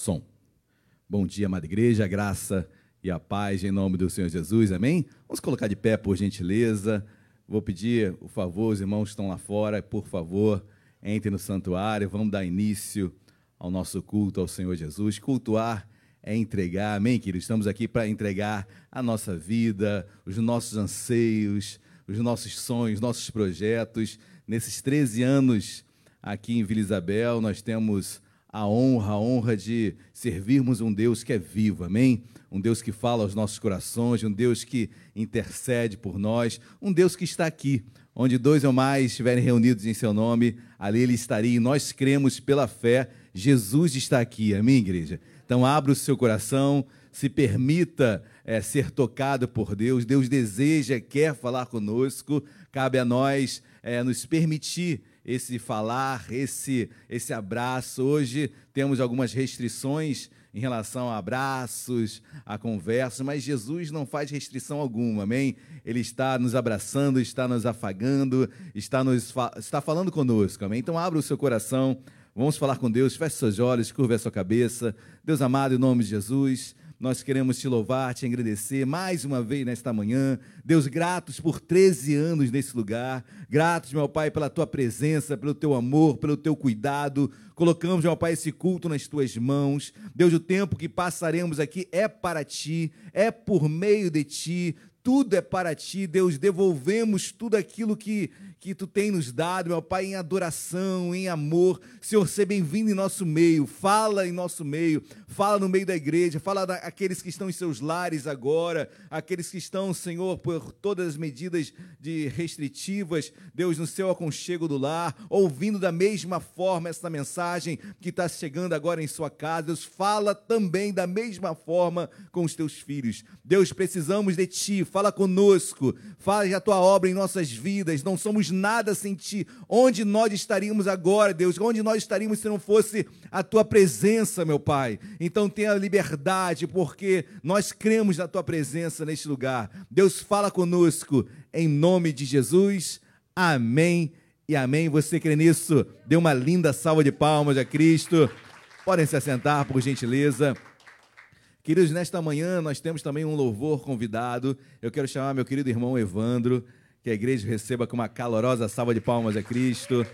Som. Bom dia, amada igreja, a graça e a paz em nome do Senhor Jesus, amém? Vamos colocar de pé, por gentileza. Vou pedir, por favor, os irmãos que estão lá fora, por favor, entrem no santuário, vamos dar início ao nosso culto ao Senhor Jesus. Cultuar é entregar, amém, queridos? Estamos aqui para entregar a nossa vida, os nossos anseios, os nossos sonhos, nossos projetos. Nesses 13 anos aqui em Vila Isabel, nós temos a honra, a honra de servirmos um Deus que é vivo, amém? Um Deus que fala aos nossos corações, um Deus que intercede por nós, um Deus que está aqui, onde dois ou mais estiverem reunidos em seu nome, ali ele estaria e nós cremos pela fé, Jesus está aqui, amém, igreja? Então, abra o seu coração, se permita é, ser tocado por Deus, Deus deseja, quer falar conosco, cabe a nós é, nos permitir esse falar, esse, esse abraço. Hoje temos algumas restrições em relação a abraços, a conversas, mas Jesus não faz restrição alguma, amém? Ele está nos abraçando, está nos afagando, está, nos, está falando conosco, amém? Então abra o seu coração, vamos falar com Deus, feche seus olhos, curva a sua cabeça. Deus amado, em nome de Jesus, nós queremos te louvar, te agradecer mais uma vez nesta manhã. Deus, gratos por 13 anos nesse lugar. Gratos, meu Pai, pela tua presença, pelo teu amor, pelo teu cuidado. Colocamos, meu Pai, esse culto nas tuas mãos. Deus, o tempo que passaremos aqui é para ti, é por meio de ti tudo é para ti, Deus. Devolvemos tudo aquilo que, que tu tem nos dado, meu Pai, em adoração, em amor. Senhor, seja bem-vindo em nosso meio. Fala em nosso meio, fala no meio da igreja, fala daqueles que estão em seus lares agora, aqueles que estão, Senhor, por todas as medidas de restritivas, Deus, no seu aconchego do lar, ouvindo da mesma forma essa mensagem que está chegando agora em sua casa. Deus, fala também da mesma forma com os teus filhos. Deus, precisamos de ti fala conosco, faz a tua obra em nossas vidas. Não somos nada sem ti. Onde nós estaríamos agora, Deus? Onde nós estaríamos se não fosse a tua presença, meu Pai? Então tenha liberdade, porque nós cremos na tua presença neste lugar. Deus fala conosco em nome de Jesus. Amém e amém. Você crê nisso? Dê uma linda salva de palmas a Cristo. Podem se assentar, por gentileza. Queridos, nesta manhã nós temos também um louvor convidado. Eu quero chamar meu querido irmão Evandro, que a igreja receba com uma calorosa salva de palmas a Cristo.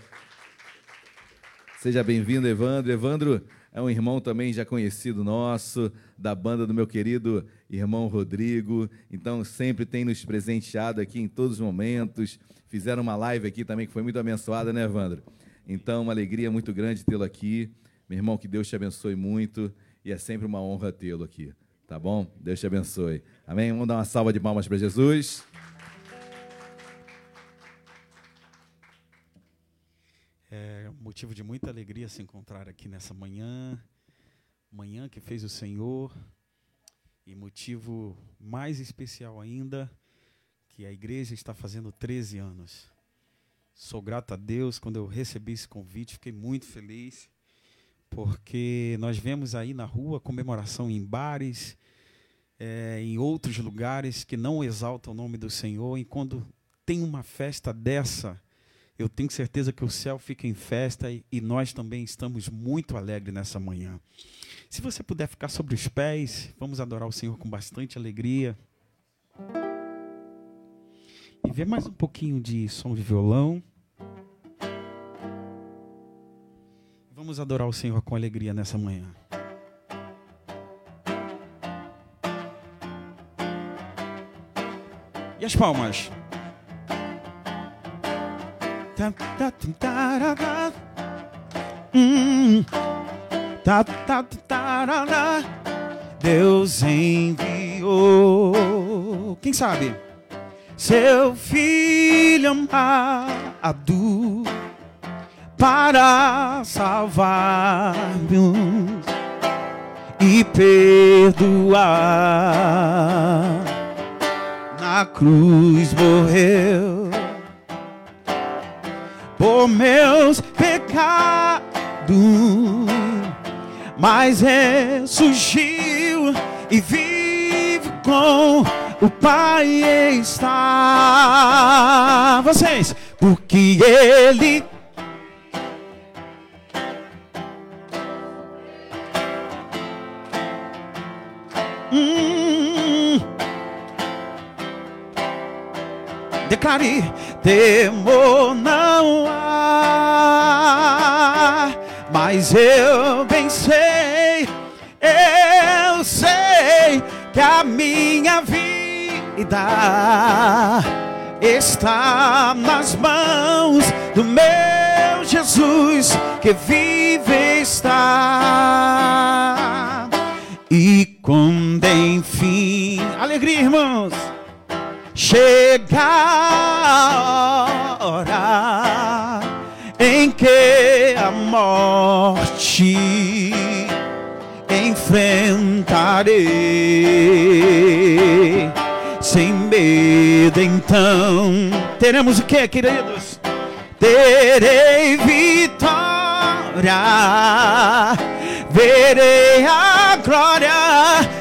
Seja bem-vindo, Evandro. Evandro é um irmão também já conhecido nosso, da banda do meu querido irmão Rodrigo. Então, sempre tem nos presenteado aqui em todos os momentos. Fizeram uma live aqui também que foi muito abençoada, né, Evandro? Então, uma alegria muito grande tê-lo aqui. Meu irmão, que Deus te abençoe muito e é sempre uma honra tê-lo aqui. Tá bom? Deus te abençoe. Amém? Vamos dar uma salva de palmas para Jesus. É motivo de muita alegria se encontrar aqui nessa manhã, manhã que fez o Senhor, e motivo mais especial ainda, que a igreja está fazendo 13 anos. Sou grato a Deus quando eu recebi esse convite, fiquei muito feliz porque nós vemos aí na rua comemoração em bares, é, em outros lugares que não exaltam o nome do Senhor, e quando tem uma festa dessa, eu tenho certeza que o céu fica em festa e, nós também estamos muito alegres nessa manhã. Se você puder ficar sobre os pés, vamos adorar o Senhor com bastante alegria. E ver mais um pouquinho de som de violão. Vamos adorar o Senhor com alegria nessa manhã. E as palmas? Deus enviou. Quem sabe? Seu filho amado para salvar-nos e perdoar. Na cruz morreu meus pecados, mas ressurgiu e vive com o Pai está. Vocês, porque Ele hum. Declare temor não há, mas eu bem sei, eu sei que a minha vida está nas mãos do meu Jesus que vive está. E quando enfim, alegria, irmãos, chega a hora em que a morte enfrentarei. Sem medo, então teremos o que, queridos? Terei vitória, verei a glória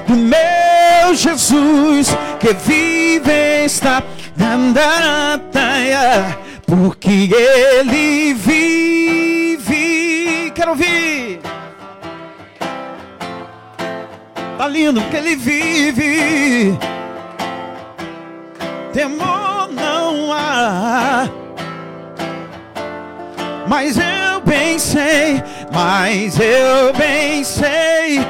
do meu Jesus que vive está porque ele vive. Quero ouvir. Tá lindo porque ele vive temor não há. Mas eu bem sei, mas eu bem sei,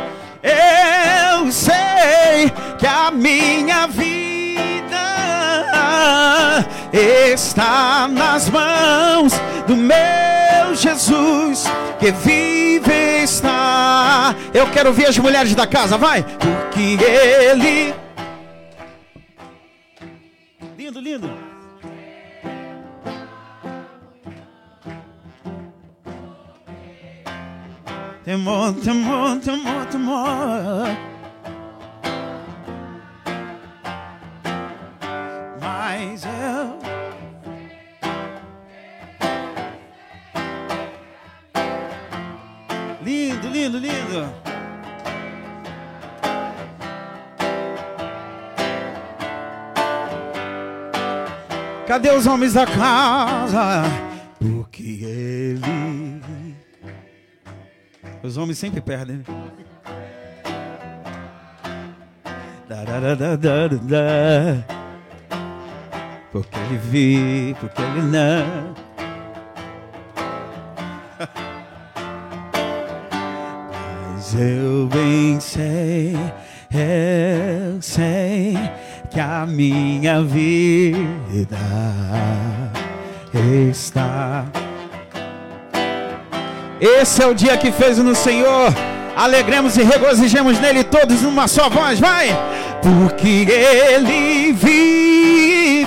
eu sei que a minha vida está nas mãos do meu Jesus que vive está. Eu quero ver as mulheres da casa, vai, porque ele lindo, lindo. Temor, temor, temor, temor. Mas eu. Lindo, lindo, lindo. Cadê os homens da casa? Porque ele. Os homens sempre perdem. Né? Da, da, da, da, da, Porque ele vi, porque ele não. Mas eu bem sei, eu sei que a minha vida está. Esse é o dia que fez no Senhor. Alegremos e regozijemos nele todos numa só voz, vai! Porque ele vive,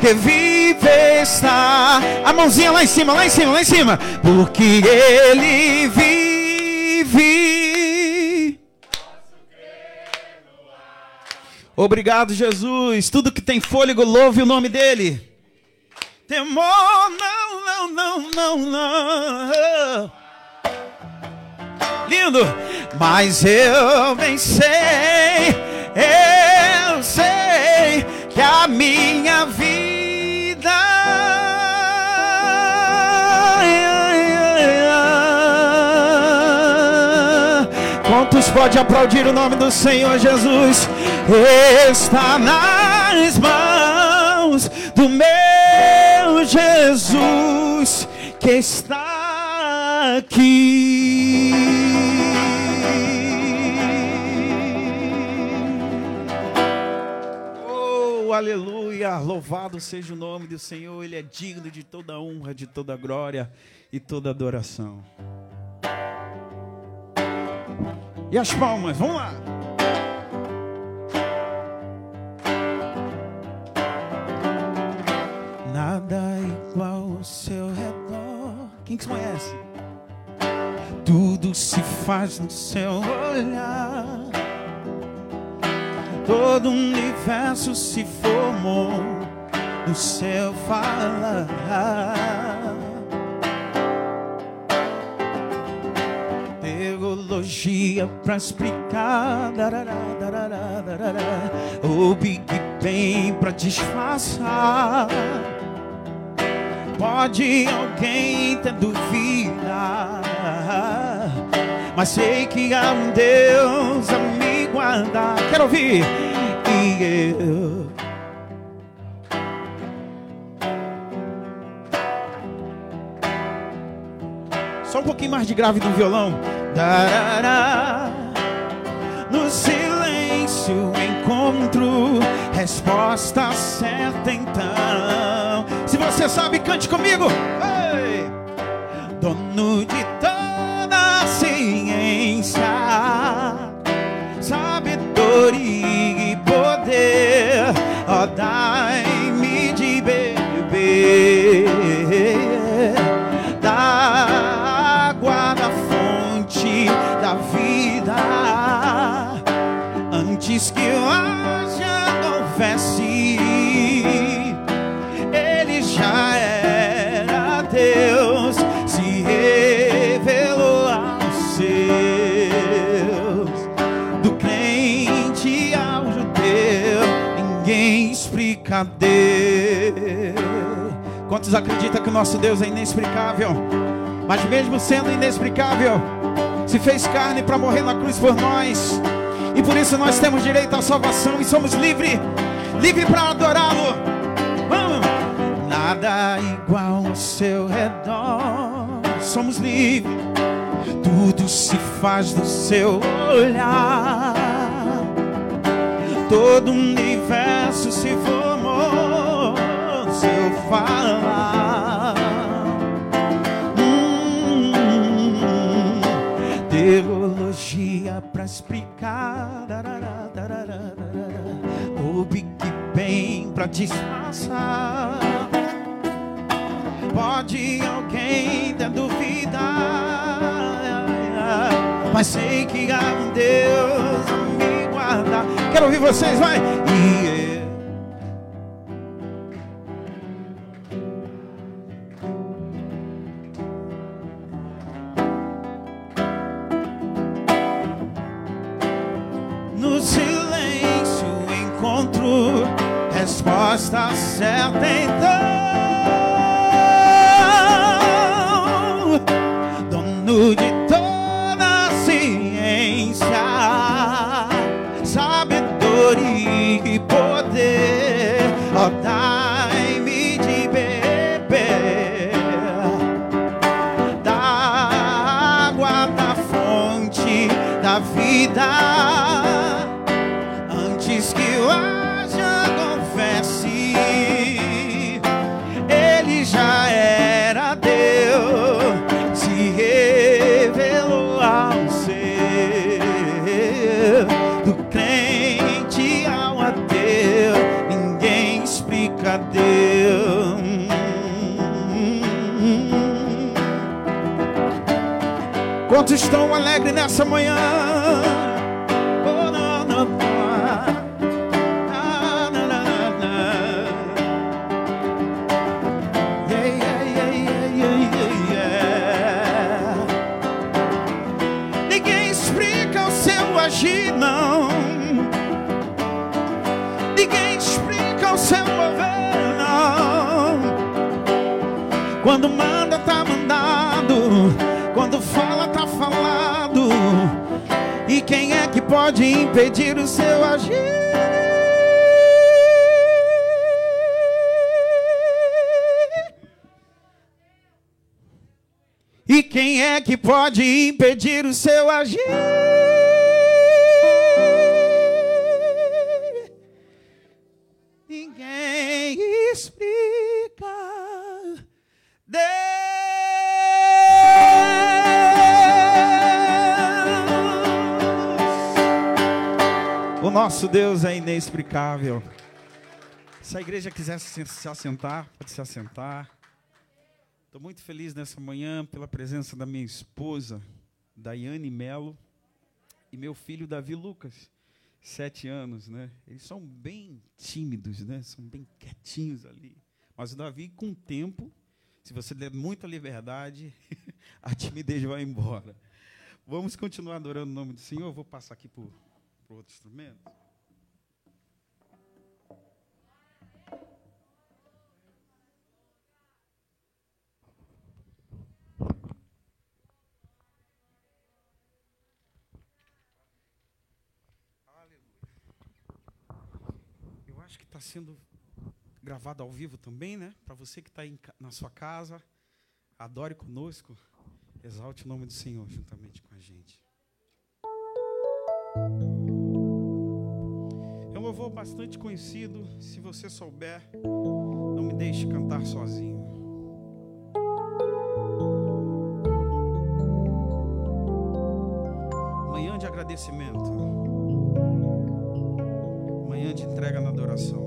que vive está. A mãozinha lá em cima, lá em cima, lá em cima, porque ele vive. Obrigado, Jesus. Tudo que tem fôlego, louve o nome dele temor, não, não, não, não, não. Lindo, mas eu sei, eu sei que a minha vida. Quantos pode aplaudir o nome do Senhor Jesus? Está nas mãos do meu Jesus que está aqui. Aleluia! Louvado seja o nome do Senhor, Ele é digno de toda honra, de toda glória e toda adoração. E as palmas, vamos lá! nada igual ao seu redor. Quem que conhece? Tudo se faz no seu olhar. Todo o universo se formou do seu falar. Teologia pra explicar o Big Bang pra disfarçar. Pode alguém ter dúvida, mas sei que há um Deus a guardar. Quero ouvir. E eu Só um pouquinho mais de grave no violão. Darará. No silêncio encontro resposta certa então. Se você sabe, cante comigo. Ei! Deus Quantos acreditam que o nosso Deus é inexplicável? Mas mesmo sendo inexplicável, se fez carne para morrer na cruz por nós. E por isso nós temos direito à salvação e somos livres, livres para adorá-lo. Vamos! Nada igual ao seu redor. Somos livres. Tudo se faz do seu olhar. Todo o universo se formou no seu falar. Hum, teologia pra explicar. O Big Bang pra disfarçar. Pode alguém ter dúvida, mas sei que há um Deus me guardar. Quero ouvir vocês, vai! E eu resposta certa então. Quantos estão alegres nessa manhã? Ninguém explica o seu agir, não. Ninguém explica o seu mover, não. Quando manda, pode impedir o seu agir? E quem é que pode impedir o seu agir? Nosso Deus é inexplicável. Se a igreja quiser se assentar, pode se assentar. Estou muito feliz nessa manhã pela presença da minha esposa, Daiane Melo, e meu filho Davi Lucas, sete anos, né? Eles são bem tímidos, né? São bem quietinhos ali. Mas o Davi, com o tempo, se você der muita liberdade, a timidez vai embora. Vamos continuar adorando o nome do Senhor. Eu vou passar aqui por para outro instrumento. Eu acho que está sendo gravado ao vivo também, né? Para você que está na sua casa, adore conosco, exalte o nome do Senhor juntamente com a gente louvor bastante conhecido. Se você souber, não me deixe cantar sozinho. Manhã de agradecimento. Manhã de entrega na adoração.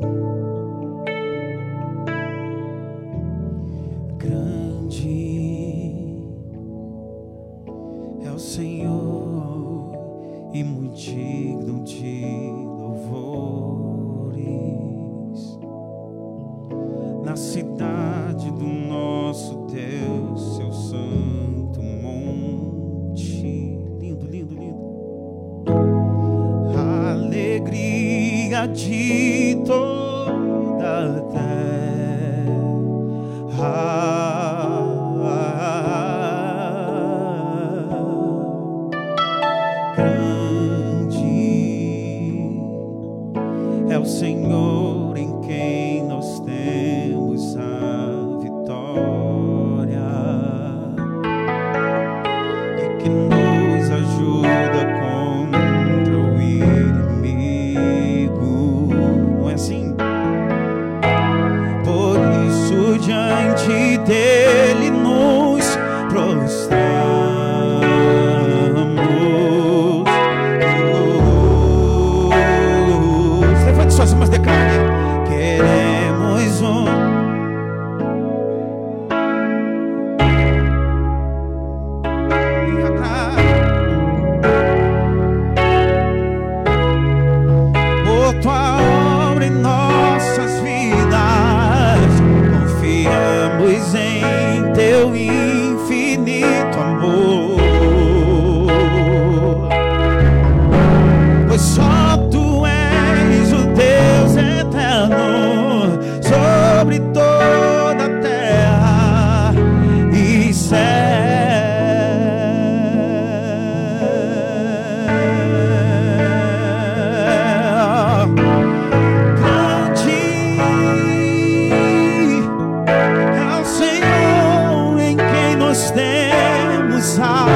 alcançar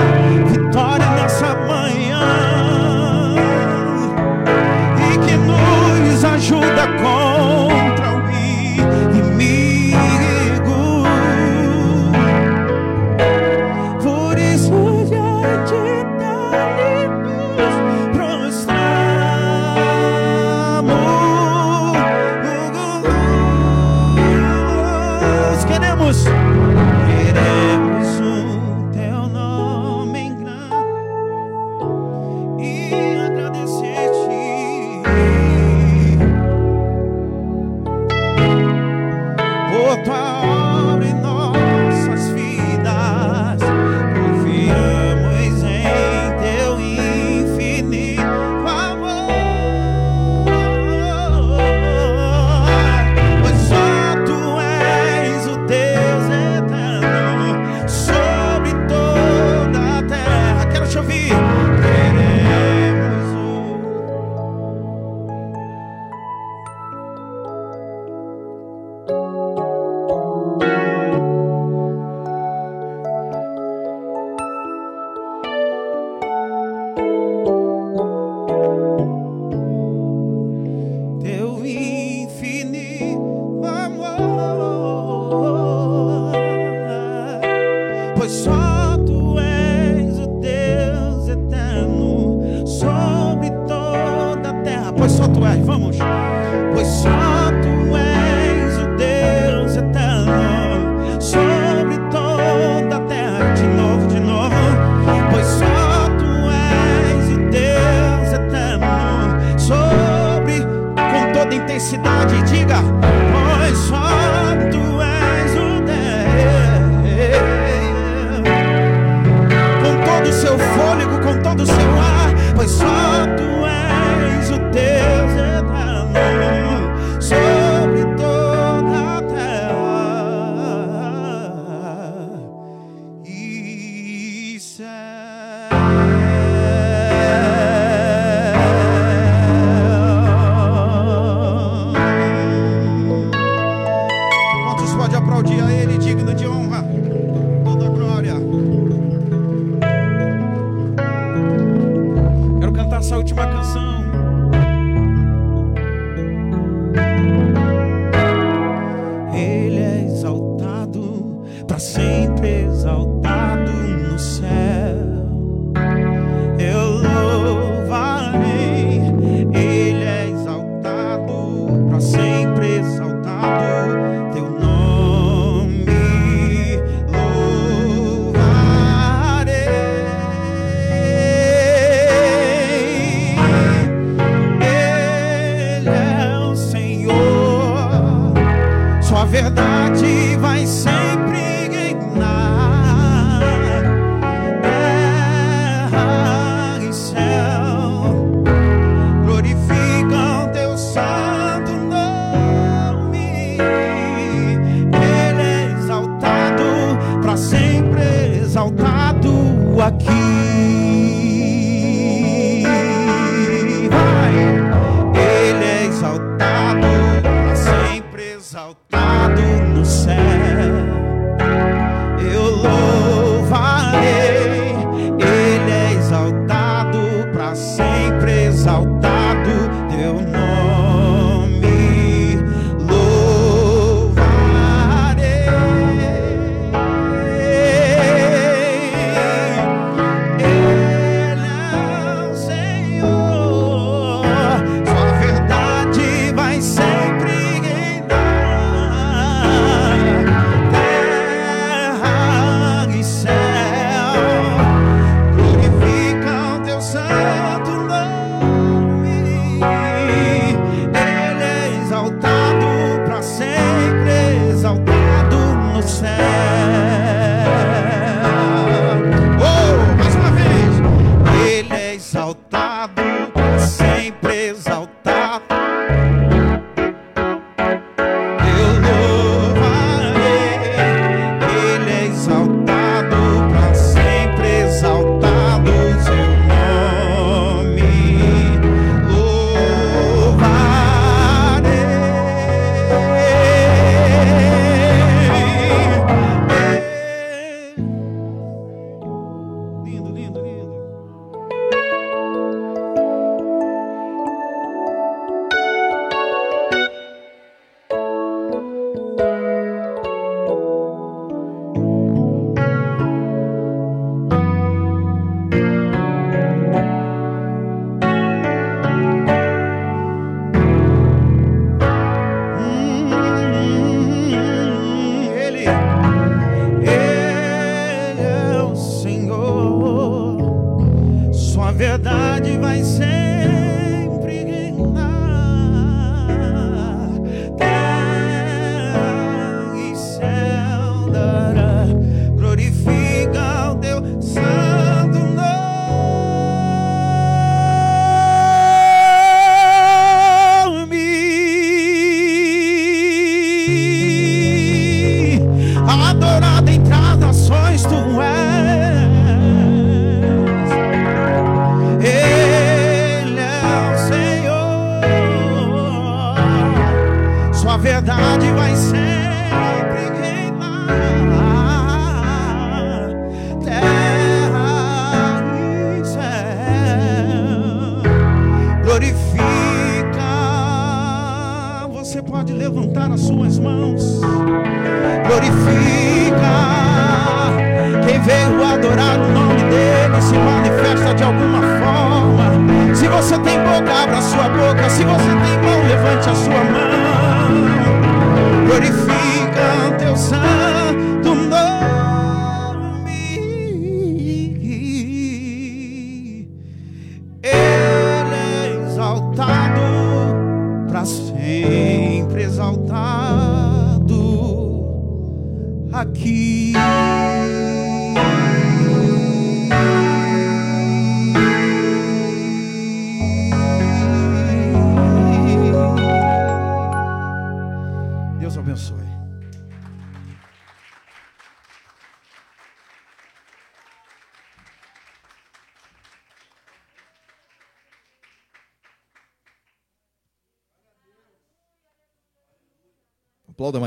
vitória.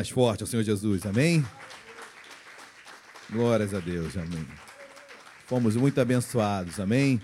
Mais forte ao Senhor Jesus, amém? Glórias a Deus, amém. Fomos muito abençoados, amém?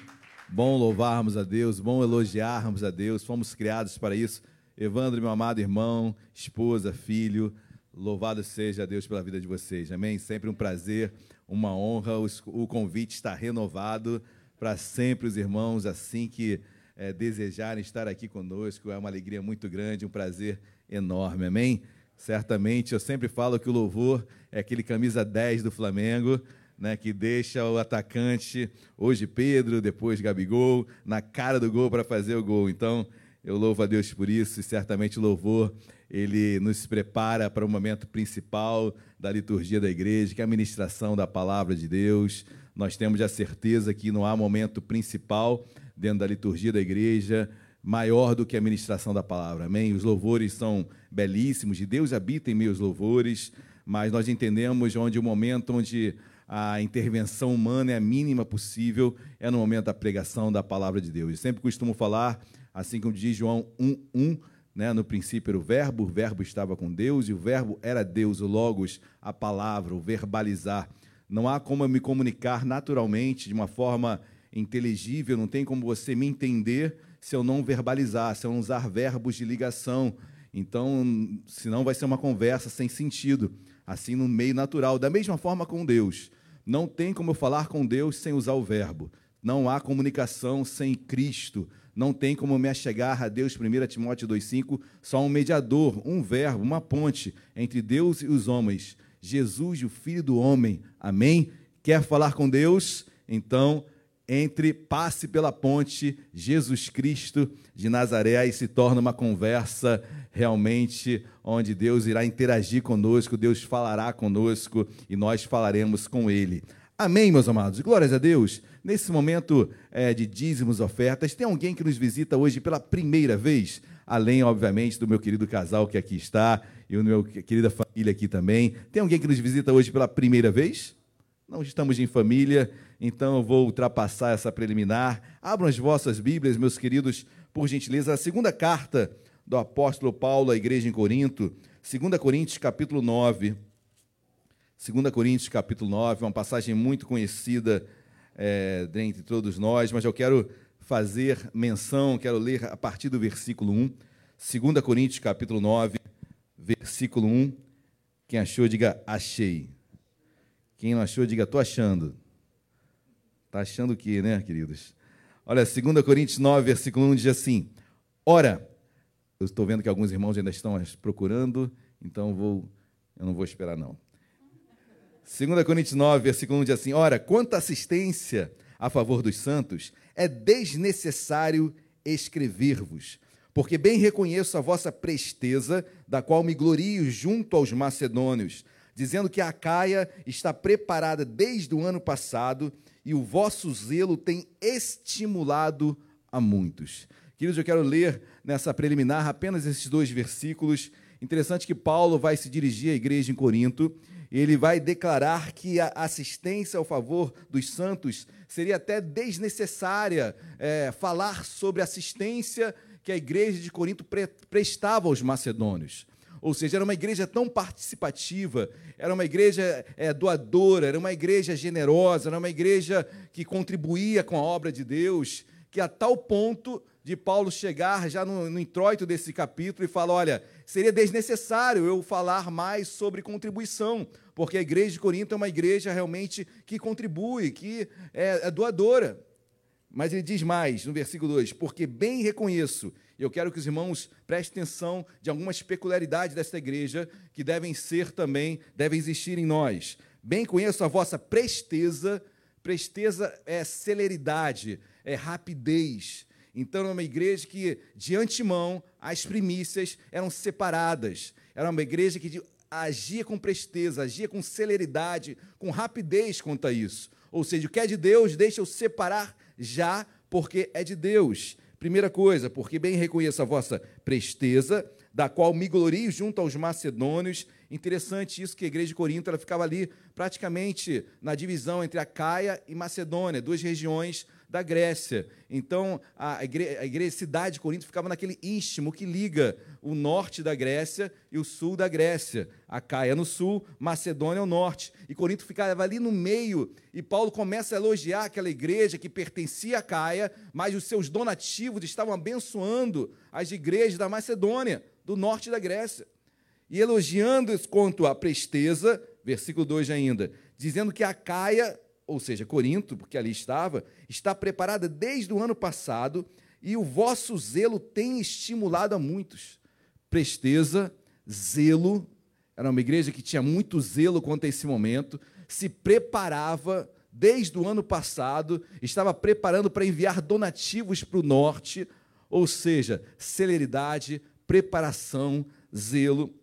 Bom louvarmos a Deus, bom elogiarmos a Deus, fomos criados para isso. Evandro, meu amado irmão, esposa, filho, louvado seja Deus pela vida de vocês, amém? Sempre um prazer, uma honra, o convite está renovado para sempre os irmãos, assim que é, desejarem estar aqui conosco, é uma alegria muito grande, um prazer enorme, amém? Certamente, eu sempre falo que o louvor é aquele camisa 10 do Flamengo, né, que deixa o atacante, hoje Pedro, depois Gabigol, na cara do gol para fazer o gol. Então, eu louvo a Deus por isso e certamente o louvor ele nos prepara para o momento principal da liturgia da igreja, que é a ministração da palavra de Deus. Nós temos a certeza que não há momento principal dentro da liturgia da igreja maior do que a ministração da palavra. Amém? Os louvores são belíssimos, e Deus habita em meus louvores, mas nós entendemos onde o momento onde a intervenção humana é a mínima possível é no momento da pregação da palavra de Deus. Eu sempre costumo falar, assim como diz João 1:1, né, no princípio era o verbo, o verbo estava com Deus e o verbo era Deus, o logos, a palavra, o verbalizar. Não há como eu me comunicar naturalmente de uma forma inteligível, não tem como você me entender se eu não verbalizar, se eu não usar verbos de ligação. Então, senão vai ser uma conversa sem sentido, assim no meio natural. Da mesma forma com Deus. Não tem como eu falar com Deus sem usar o verbo. Não há comunicação sem Cristo. Não tem como me achegar a Deus, 1 Timóteo 2,5, só um mediador, um verbo, uma ponte entre Deus e os homens. Jesus, o Filho do Homem. Amém? Quer falar com Deus? Então, entre passe pela ponte Jesus Cristo de Nazaré e se torna uma conversa realmente onde Deus irá interagir conosco, Deus falará conosco e nós falaremos com Ele. Amém, meus amados. Glórias a Deus. Nesse momento é, de dízimos, ofertas, tem alguém que nos visita hoje pela primeira vez? Além, obviamente, do meu querido casal que aqui está e o meu querida família aqui também. Tem alguém que nos visita hoje pela primeira vez? Não estamos em família, então eu vou ultrapassar essa preliminar. Abram as vossas Bíblias, meus queridos, por gentileza, a segunda carta do apóstolo Paulo à igreja em Corinto, 2 Coríntios capítulo 9. 2 Coríntios capítulo 9, uma passagem muito conhecida é, dentre todos nós, mas eu quero fazer menção, quero ler a partir do versículo 1. 2 Coríntios capítulo 9, versículo 1. Quem achou, diga achei. Quem não achou, diga estou achando. Está achando o quê, né, queridos? Olha, 2 Coríntios 9, versículo 1 diz assim: Ora, eu estou vendo que alguns irmãos ainda estão procurando, então vou, eu não vou esperar, não. 2 Coríntios 9, versículo 1 diz assim: Ora, quanta assistência a favor dos santos, é desnecessário escrever-vos, porque bem reconheço a vossa presteza, da qual me glorio junto aos macedônios, dizendo que a Caia está preparada desde o ano passado e o vosso zelo tem estimulado a muitos. Queridos, eu quero ler nessa preliminar apenas esses dois versículos. Interessante que Paulo vai se dirigir à igreja em Corinto ele vai declarar que a assistência ao favor dos santos seria até desnecessária é, falar sobre a assistência que a igreja de Corinto pre prestava aos macedônios. Ou seja, era uma igreja tão participativa, era uma igreja é, doadora, era uma igreja generosa, era uma igreja que contribuía com a obra de Deus, que a tal ponto de Paulo chegar já no, no introito desse capítulo e falar: olha, seria desnecessário eu falar mais sobre contribuição, porque a igreja de Corinto é uma igreja realmente que contribui, que é, é doadora. Mas ele diz mais no versículo 2: Porque bem reconheço e eu quero que os irmãos prestem atenção de algumas peculiaridades desta igreja que devem ser também, devem existir em nós. Bem conheço a vossa presteza, presteza é celeridade, é rapidez. Então, é uma igreja que, de antemão, as primícias eram separadas. Era uma igreja que agia com presteza, agia com celeridade, com rapidez quanto a isso. Ou seja, o que é de Deus, deixa eu separar já, porque é de Deus. Primeira coisa, porque bem reconheço a vossa presteza, da qual me glorio junto aos macedônios. Interessante isso que a igreja de Corinto ela ficava ali praticamente na divisão entre a Caia e Macedônia, duas regiões da Grécia. Então, a, igreja, a igreja, cidade de Corinto ficava naquele istmo que liga o norte da Grécia e o sul da Grécia. A Caia no sul, Macedônia ao norte. E Corinto ficava ali no meio. E Paulo começa a elogiar aquela igreja que pertencia a Caia, mas os seus donativos estavam abençoando as igrejas da Macedônia, do norte da Grécia. E elogiando quanto à presteza, versículo 2 ainda, dizendo que a Caia ou seja, Corinto, porque ali estava, está preparada desde o ano passado e o vosso zelo tem estimulado a muitos. Presteza, zelo, era uma igreja que tinha muito zelo quanto a esse momento, se preparava desde o ano passado, estava preparando para enviar donativos para o norte, ou seja, celeridade, preparação, zelo.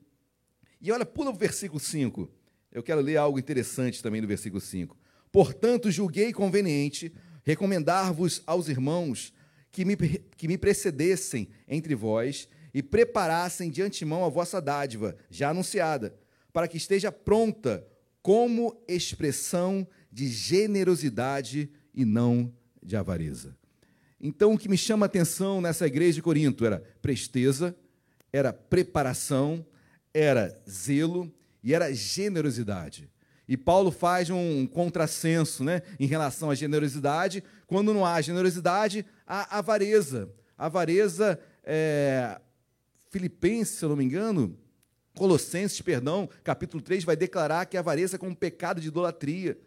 E olha, pula o versículo 5. Eu quero ler algo interessante também do versículo 5. Portanto, julguei conveniente recomendar-vos aos irmãos que me, que me precedessem entre vós e preparassem de antemão a vossa dádiva, já anunciada, para que esteja pronta como expressão de generosidade e não de avareza. Então, o que me chama a atenção nessa igreja de Corinto era presteza, era preparação, era zelo e era generosidade. E Paulo faz um contrassenso né, em relação à generosidade. Quando não há generosidade, há avareza. Avareza, é, Filipenses, se eu não me engano, Colossenses, perdão, capítulo 3, vai declarar que a avareza é como um pecado de idolatria.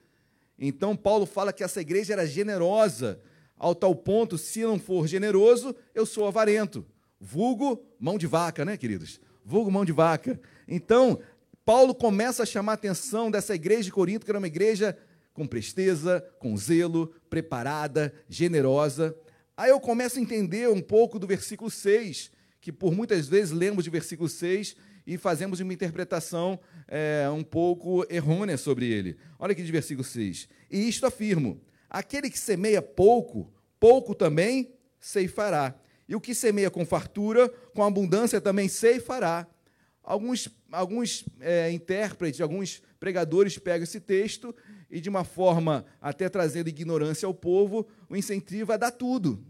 Então, Paulo fala que essa igreja era generosa, ao tal ponto, se não for generoso, eu sou avarento. Vulgo mão de vaca, né, queridos? Vulgo mão de vaca. Então, Paulo começa a chamar a atenção dessa igreja de Corinto, que era uma igreja com presteza, com zelo, preparada, generosa. Aí eu começo a entender um pouco do versículo 6, que por muitas vezes lemos de versículo 6 e fazemos uma interpretação é, um pouco errônea sobre ele. Olha aqui de versículo 6. E isto afirmo: aquele que semeia pouco, pouco também ceifará. E o que semeia com fartura, com abundância também ceifará. Alguns, alguns é, intérpretes, alguns pregadores pegam esse texto e, de uma forma até trazendo ignorância ao povo, o incentivo a dar tudo.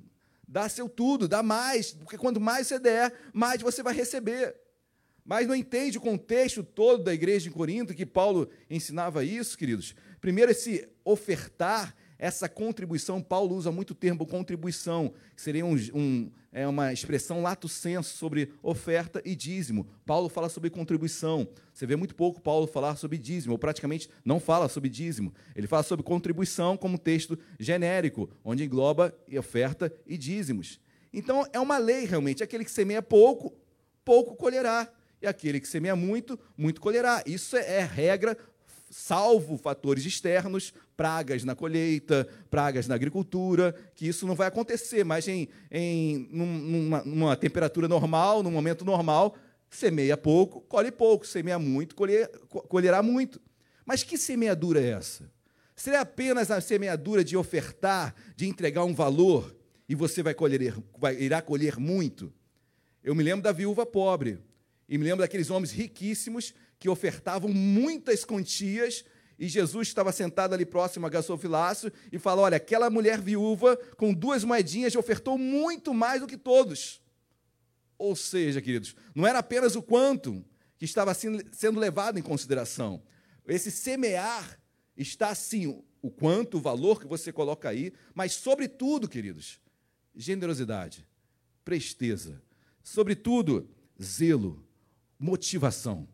Dá seu tudo, dá mais, porque quanto mais você der, mais você vai receber. Mas não entende o contexto todo da igreja em Corinto, que Paulo ensinava isso, queridos. Primeiro, esse ofertar essa contribuição, Paulo usa muito o termo contribuição, que seria um, um, é uma expressão lato senso sobre oferta e dízimo. Paulo fala sobre contribuição. Você vê muito pouco Paulo falar sobre dízimo, ou praticamente não fala sobre dízimo. Ele fala sobre contribuição como texto genérico, onde engloba oferta e dízimos. Então, é uma lei realmente. Aquele que semeia pouco, pouco colherá. E aquele que semeia muito, muito colherá. Isso é regra salvo fatores externos, pragas na colheita, pragas na agricultura, que isso não vai acontecer, mas em, em numa, numa temperatura normal, num momento normal, semeia pouco, colhe pouco, semeia muito, colher, colherá muito. Mas que semeadura é essa? Seria apenas a semeadura de ofertar, de entregar um valor, e você vai colher, vai, irá colher muito? Eu me lembro da viúva pobre, e me lembro daqueles homens riquíssimos que ofertavam muitas quantias, e Jesus estava sentado ali próximo a gasofilácio e falou: Olha, aquela mulher viúva com duas moedinhas ofertou muito mais do que todos. Ou seja, queridos, não era apenas o quanto que estava sendo levado em consideração. Esse semear está sim o quanto, o valor que você coloca aí, mas sobretudo, queridos, generosidade, presteza, sobretudo, zelo, motivação.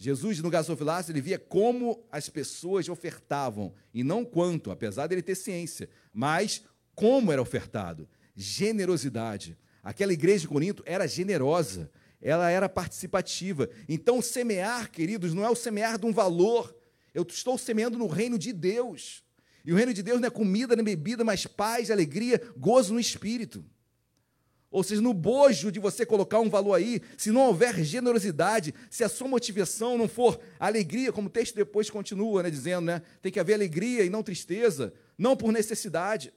Jesus, no gasofilácio, ele via como as pessoas ofertavam, e não quanto, apesar dele ter ciência, mas como era ofertado. Generosidade. Aquela igreja de Corinto era generosa, ela era participativa. Então, semear, queridos, não é o semear de um valor, eu estou semeando no reino de Deus. E o reino de Deus não é comida nem bebida, mas paz, alegria, gozo no espírito. Ou seja, no bojo de você colocar um valor aí, se não houver generosidade, se a sua motivação não for alegria, como o texto depois continua né, dizendo, né, tem que haver alegria e não tristeza, não por necessidade.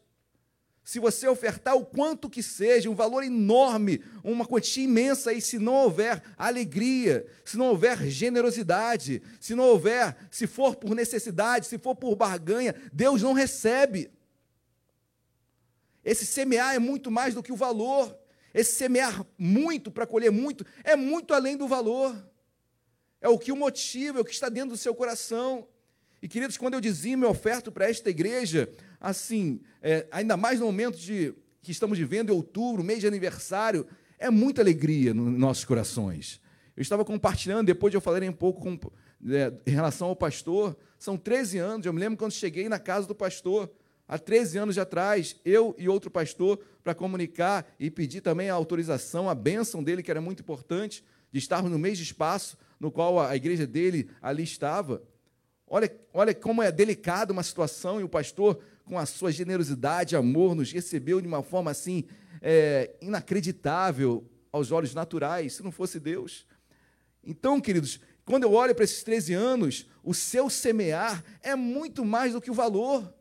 Se você ofertar o quanto que seja, um valor enorme, uma quantia imensa, e se não houver alegria, se não houver generosidade, se não houver, se for por necessidade, se for por barganha, Deus não recebe. Esse semear é muito mais do que o valor. Esse semear muito para colher muito é muito além do valor. É o que o motiva, é o que está dentro do seu coração. E queridos, quando eu dizimo e oferto para esta igreja, assim, é, ainda mais no momento de que estamos vivendo em outubro, mês de aniversário, é muita alegria nos nossos corações. Eu estava compartilhando, depois de eu falarei um pouco com, é, em relação ao pastor, são 13 anos, eu me lembro quando cheguei na casa do pastor, há 13 anos atrás, eu e outro pastor, para comunicar e pedir também a autorização, a bênção dele, que era muito importante, de estarmos no mesmo espaço no qual a igreja dele ali estava. Olha, olha como é delicada uma situação e o pastor, com a sua generosidade, amor, nos recebeu de uma forma assim é, inacreditável aos olhos naturais, se não fosse Deus. Então, queridos, quando eu olho para esses 13 anos, o seu semear é muito mais do que o valor.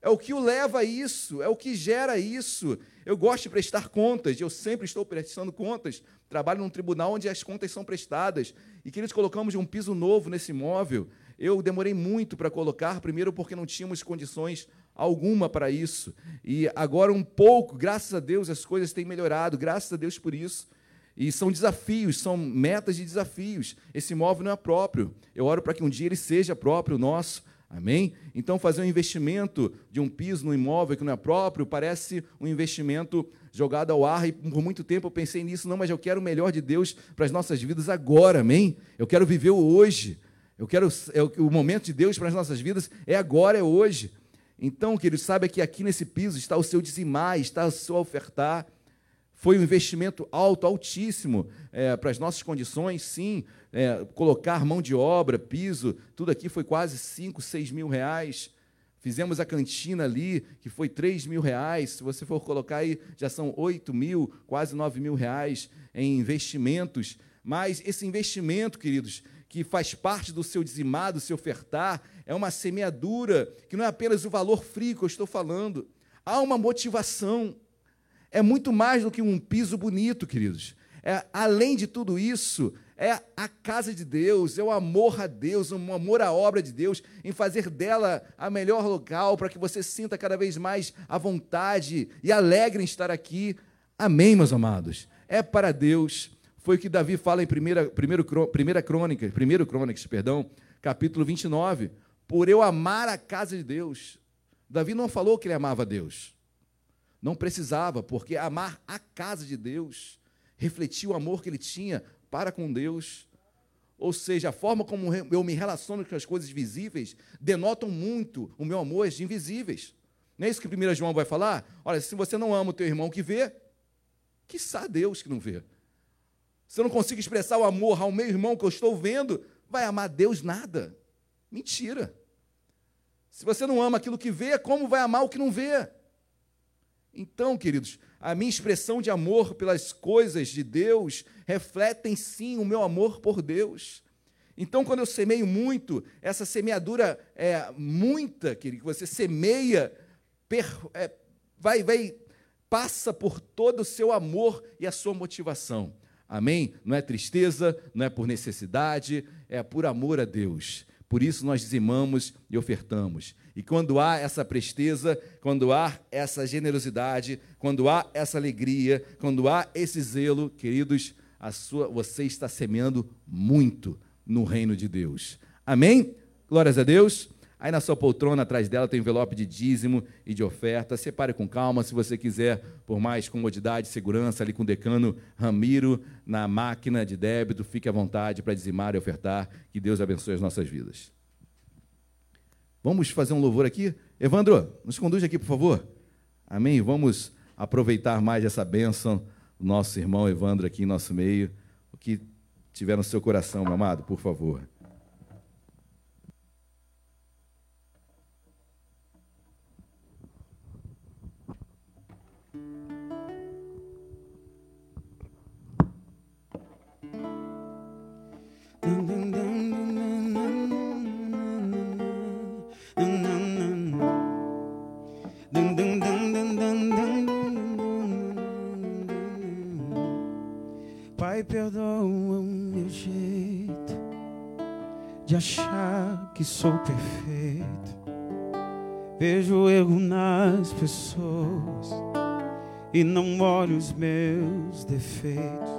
É o que o leva a isso, é o que gera isso. Eu gosto de prestar contas, eu sempre estou prestando contas. Trabalho num tribunal onde as contas são prestadas. E que eles colocamos um piso novo nesse imóvel. Eu demorei muito para colocar, primeiro porque não tínhamos condições alguma para isso. E agora um pouco, graças a Deus, as coisas têm melhorado, graças a Deus por isso. E são desafios, são metas de desafios. Esse imóvel não é próprio. Eu oro para que um dia ele seja próprio nosso, Amém? Então, fazer um investimento de um piso no imóvel que não é próprio parece um investimento jogado ao ar, e por muito tempo eu pensei nisso, não, mas eu quero o melhor de Deus para as nossas vidas agora, amém? Eu quero viver o hoje, eu quero é, o momento de Deus para as nossas vidas é agora, é hoje. Então, queridos, saiba que aqui nesse piso está o seu dizimar, está o seu ofertar. Foi um investimento alto, altíssimo é, para as nossas condições, sim, é, colocar mão de obra, piso, tudo aqui foi quase 5, 6 mil reais. Fizemos a cantina ali, que foi 3 mil reais. Se você for colocar aí, já são 8 mil, quase 9 mil reais em investimentos. Mas esse investimento, queridos, que faz parte do seu dizimado, do seu ofertar, é uma semeadura, que não é apenas o valor frio que eu estou falando. Há uma motivação. É muito mais do que um piso bonito, queridos. É, além de tudo isso, é a casa de Deus, é o amor a Deus, o amor à obra de Deus, em fazer dela a melhor local para que você sinta cada vez mais à vontade e alegre em estar aqui. Amém, meus amados. É para Deus. Foi o que Davi fala em 1 primeira, primeiro, primeira crônica, primeiro crônicas, perdão, capítulo 29. Por eu amar a casa de Deus. Davi não falou que ele amava Deus. Não precisava, porque amar a casa de Deus refletia o amor que ele tinha para com Deus. Ou seja, a forma como eu me relaciono com as coisas visíveis denotam muito o meu amor às invisíveis. Não é isso que 1 João vai falar? Olha, se você não ama o teu irmão que vê, que Deus que não vê. Se eu não consigo expressar o amor ao meu irmão que eu estou vendo, vai amar Deus nada. Mentira. Se você não ama aquilo que vê, como vai amar o que não vê? Então, queridos, a minha expressão de amor pelas coisas de Deus refletem sim o meu amor por Deus. Então, quando eu semeio muito, essa semeadura é muita, querido, que você semeia, per, é, vai, vai, passa por todo o seu amor e a sua motivação. Amém? Não é tristeza, não é por necessidade, é por amor a Deus. Por isso nós dizimamos e ofertamos. E quando há essa presteza, quando há essa generosidade, quando há essa alegria, quando há esse zelo, queridos, a sua, você está semeando muito no reino de Deus. Amém? Glórias a Deus. Aí na sua poltrona, atrás dela, tem envelope de dízimo e de oferta. Separe com calma, se você quiser, por mais comodidade segurança, ali com o decano Ramiro, na máquina de débito, fique à vontade para dizimar e ofertar. Que Deus abençoe as nossas vidas. Vamos fazer um louvor aqui? Evandro, nos conduz aqui, por favor. Amém? Vamos aproveitar mais essa bênção do nosso irmão Evandro aqui em nosso meio. O que tiver no seu coração, meu amado, por favor. Perdoa o meu jeito de achar que sou perfeito. Vejo erro nas pessoas e não olho os meus defeitos.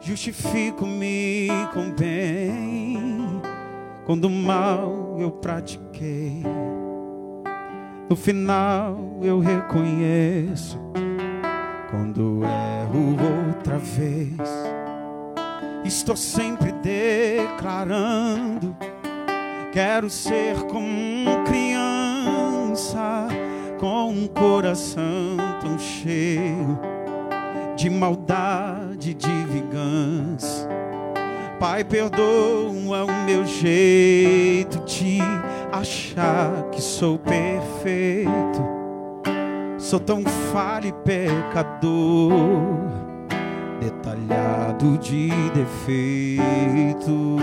Justifico-me com bem quando mal eu pratiquei. No final eu reconheço quando erro outra vez. Estou sempre declarando: quero ser como criança, com um coração tão cheio de maldade, de vingança. Pai, perdoa o meu jeito de achar que sou perfeito Sou tão falho e pecador, detalhado de defeito.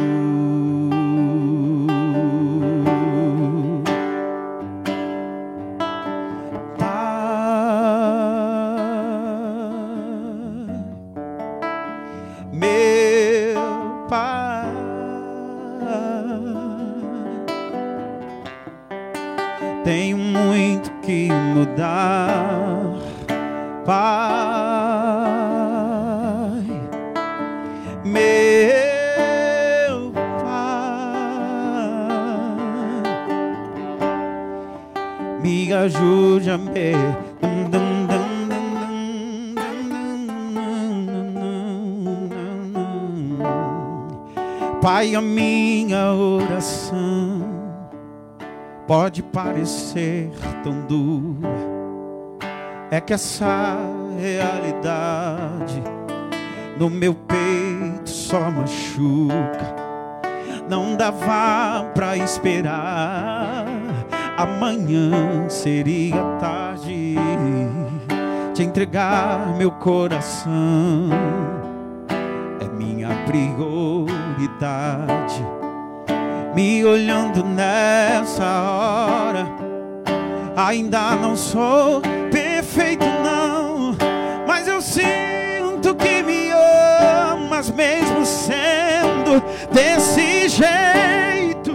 Parecer tão dura, é que essa realidade no meu peito só machuca. Não dava pra esperar, amanhã seria tarde. Te entregar meu coração é minha prioridade me olhando nessa hora. Ainda não sou perfeito, não, mas eu sinto que me amas, mesmo sendo desse jeito.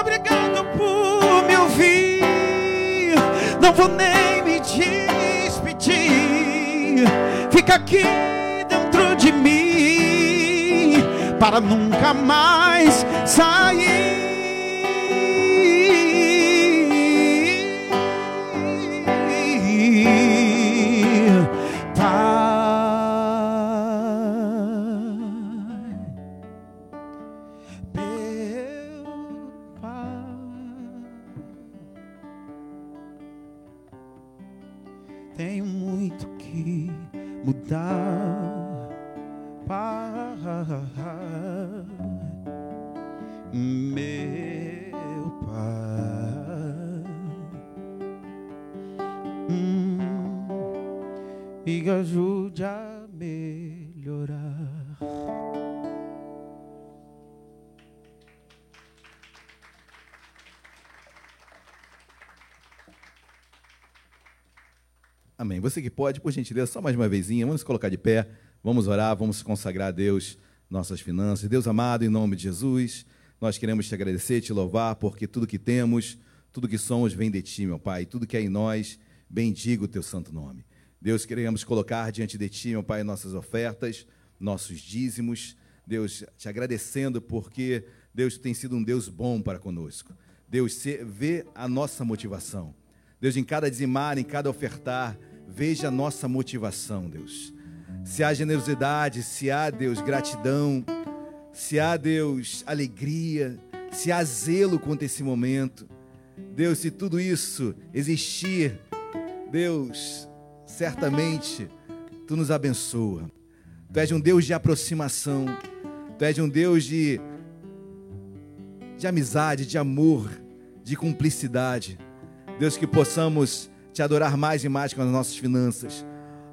Obrigado por me ouvir, não vou nem me despedir. Fica aqui dentro de mim para nunca mais sair. Me ajude a melhorar. Amém. Você que pode, por gentileza, só mais uma vezinha, vamos colocar de pé, vamos orar, vamos consagrar a Deus nossas finanças. Deus amado, em nome de Jesus. Nós queremos te agradecer, te louvar, porque tudo que temos, tudo que somos vem de ti, meu Pai. Tudo que é em nós, bendiga o teu santo nome. Deus, queremos colocar diante de ti, meu Pai, nossas ofertas, nossos dízimos. Deus, te agradecendo porque Deus tem sido um Deus bom para conosco. Deus, vê a nossa motivação. Deus, em cada dizimar, em cada ofertar, veja a nossa motivação, Deus. Se há generosidade, se há, Deus, gratidão, se há, Deus, alegria, se há zelo quanto esse momento. Deus, se tudo isso existir, Deus, certamente tu nos abençoa. Tu és um Deus de aproximação, tu és um Deus de, de amizade, de amor, de cumplicidade. Deus, que possamos te adorar mais e mais com as nossas finanças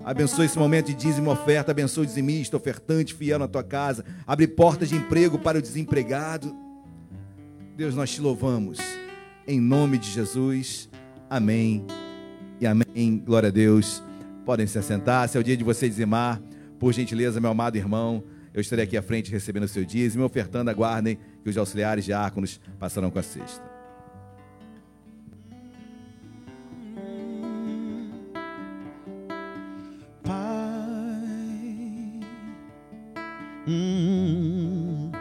Abençoe esse momento de dízimo oferta. Abençoe o dizimista, ofertante, fiel na tua casa. Abre portas de emprego para o desempregado. Deus, nós te louvamos. Em nome de Jesus. Amém e amém. Glória a Deus. Podem se assentar. Se é o dia de você dizimar, Por gentileza, meu amado irmão, eu estarei aqui à frente recebendo o seu dízimo e ofertando. Aguardem que os auxiliares diáconos passarão com a cesta. Hum,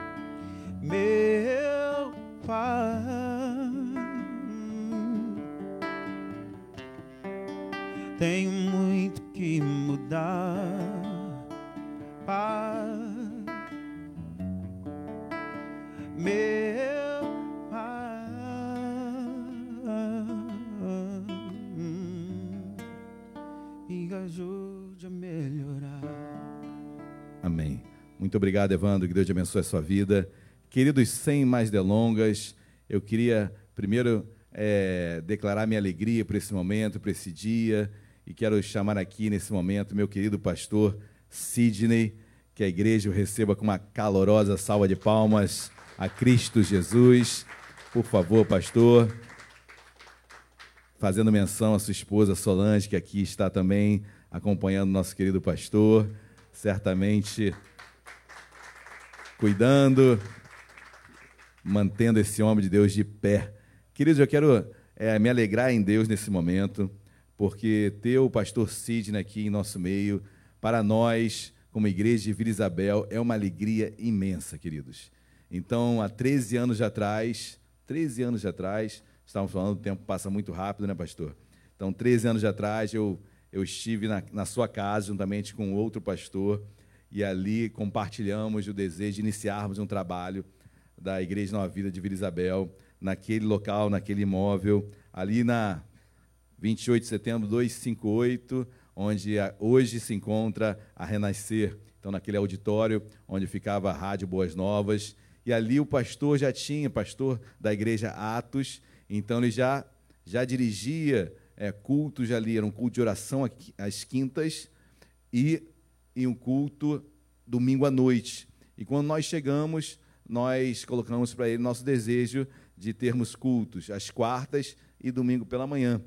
meu Pai, tenho muito que mudar, Pai, meu Pai, me ajude a melhorar. Amém. Muito obrigado, Evandro. Que Deus te abençoe a sua vida. Queridos, sem mais delongas, eu queria primeiro é, declarar minha alegria por esse momento, por esse dia, e quero chamar aqui nesse momento meu querido pastor Sidney, que a igreja o receba com uma calorosa salva de palmas a Cristo Jesus. Por favor, pastor. Fazendo menção à sua esposa Solange, que aqui está também acompanhando nosso querido pastor. Certamente cuidando, mantendo esse homem de Deus de pé. Queridos, eu quero é, me alegrar em Deus nesse momento, porque ter o pastor Sidney aqui em nosso meio, para nós, como igreja de Vila Isabel, é uma alegria imensa, queridos. Então, há 13 anos atrás, 13 anos atrás, estávamos falando, o tempo passa muito rápido, né, pastor? Então, 13 anos atrás, eu, eu estive na, na sua casa, juntamente com outro pastor, e ali compartilhamos o desejo de iniciarmos um trabalho da Igreja Nova Vida de Vila Isabel, naquele local, naquele imóvel, ali na 28 de setembro 258, onde hoje se encontra a Renascer. Então, naquele auditório onde ficava a Rádio Boas Novas. E ali o pastor já tinha, pastor da igreja Atos, então ele já, já dirigia é, cultos ali, era um culto de oração às quintas e e um culto domingo à noite. E quando nós chegamos, nós colocamos para ele nosso desejo de termos cultos às quartas e domingo pela manhã.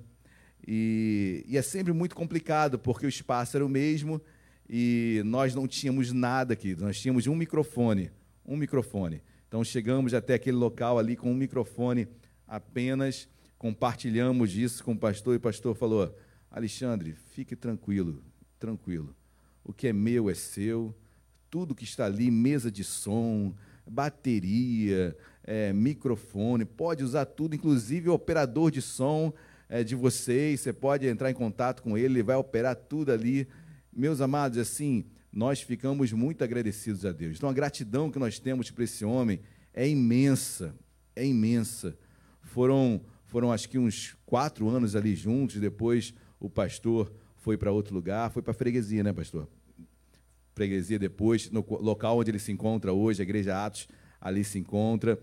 E, e, é sempre muito complicado, porque o espaço era o mesmo e nós não tínhamos nada aqui. Nós tínhamos um microfone, um microfone. Então chegamos até aquele local ali com um microfone apenas, compartilhamos isso com o pastor e o pastor falou: Alexandre, fique tranquilo, tranquilo o que é meu é seu, tudo que está ali, mesa de som, bateria, é, microfone, pode usar tudo, inclusive o operador de som é, de vocês, você pode entrar em contato com ele, ele vai operar tudo ali. Meus amados, assim, nós ficamos muito agradecidos a Deus. Então, a gratidão que nós temos para esse homem é imensa, é imensa. Foram, foram acho que uns quatro anos ali juntos, depois o pastor foi para outro lugar, foi para a freguesia, né, pastor? Freguesia depois, no local onde ele se encontra hoje, a Igreja Atos, ali se encontra.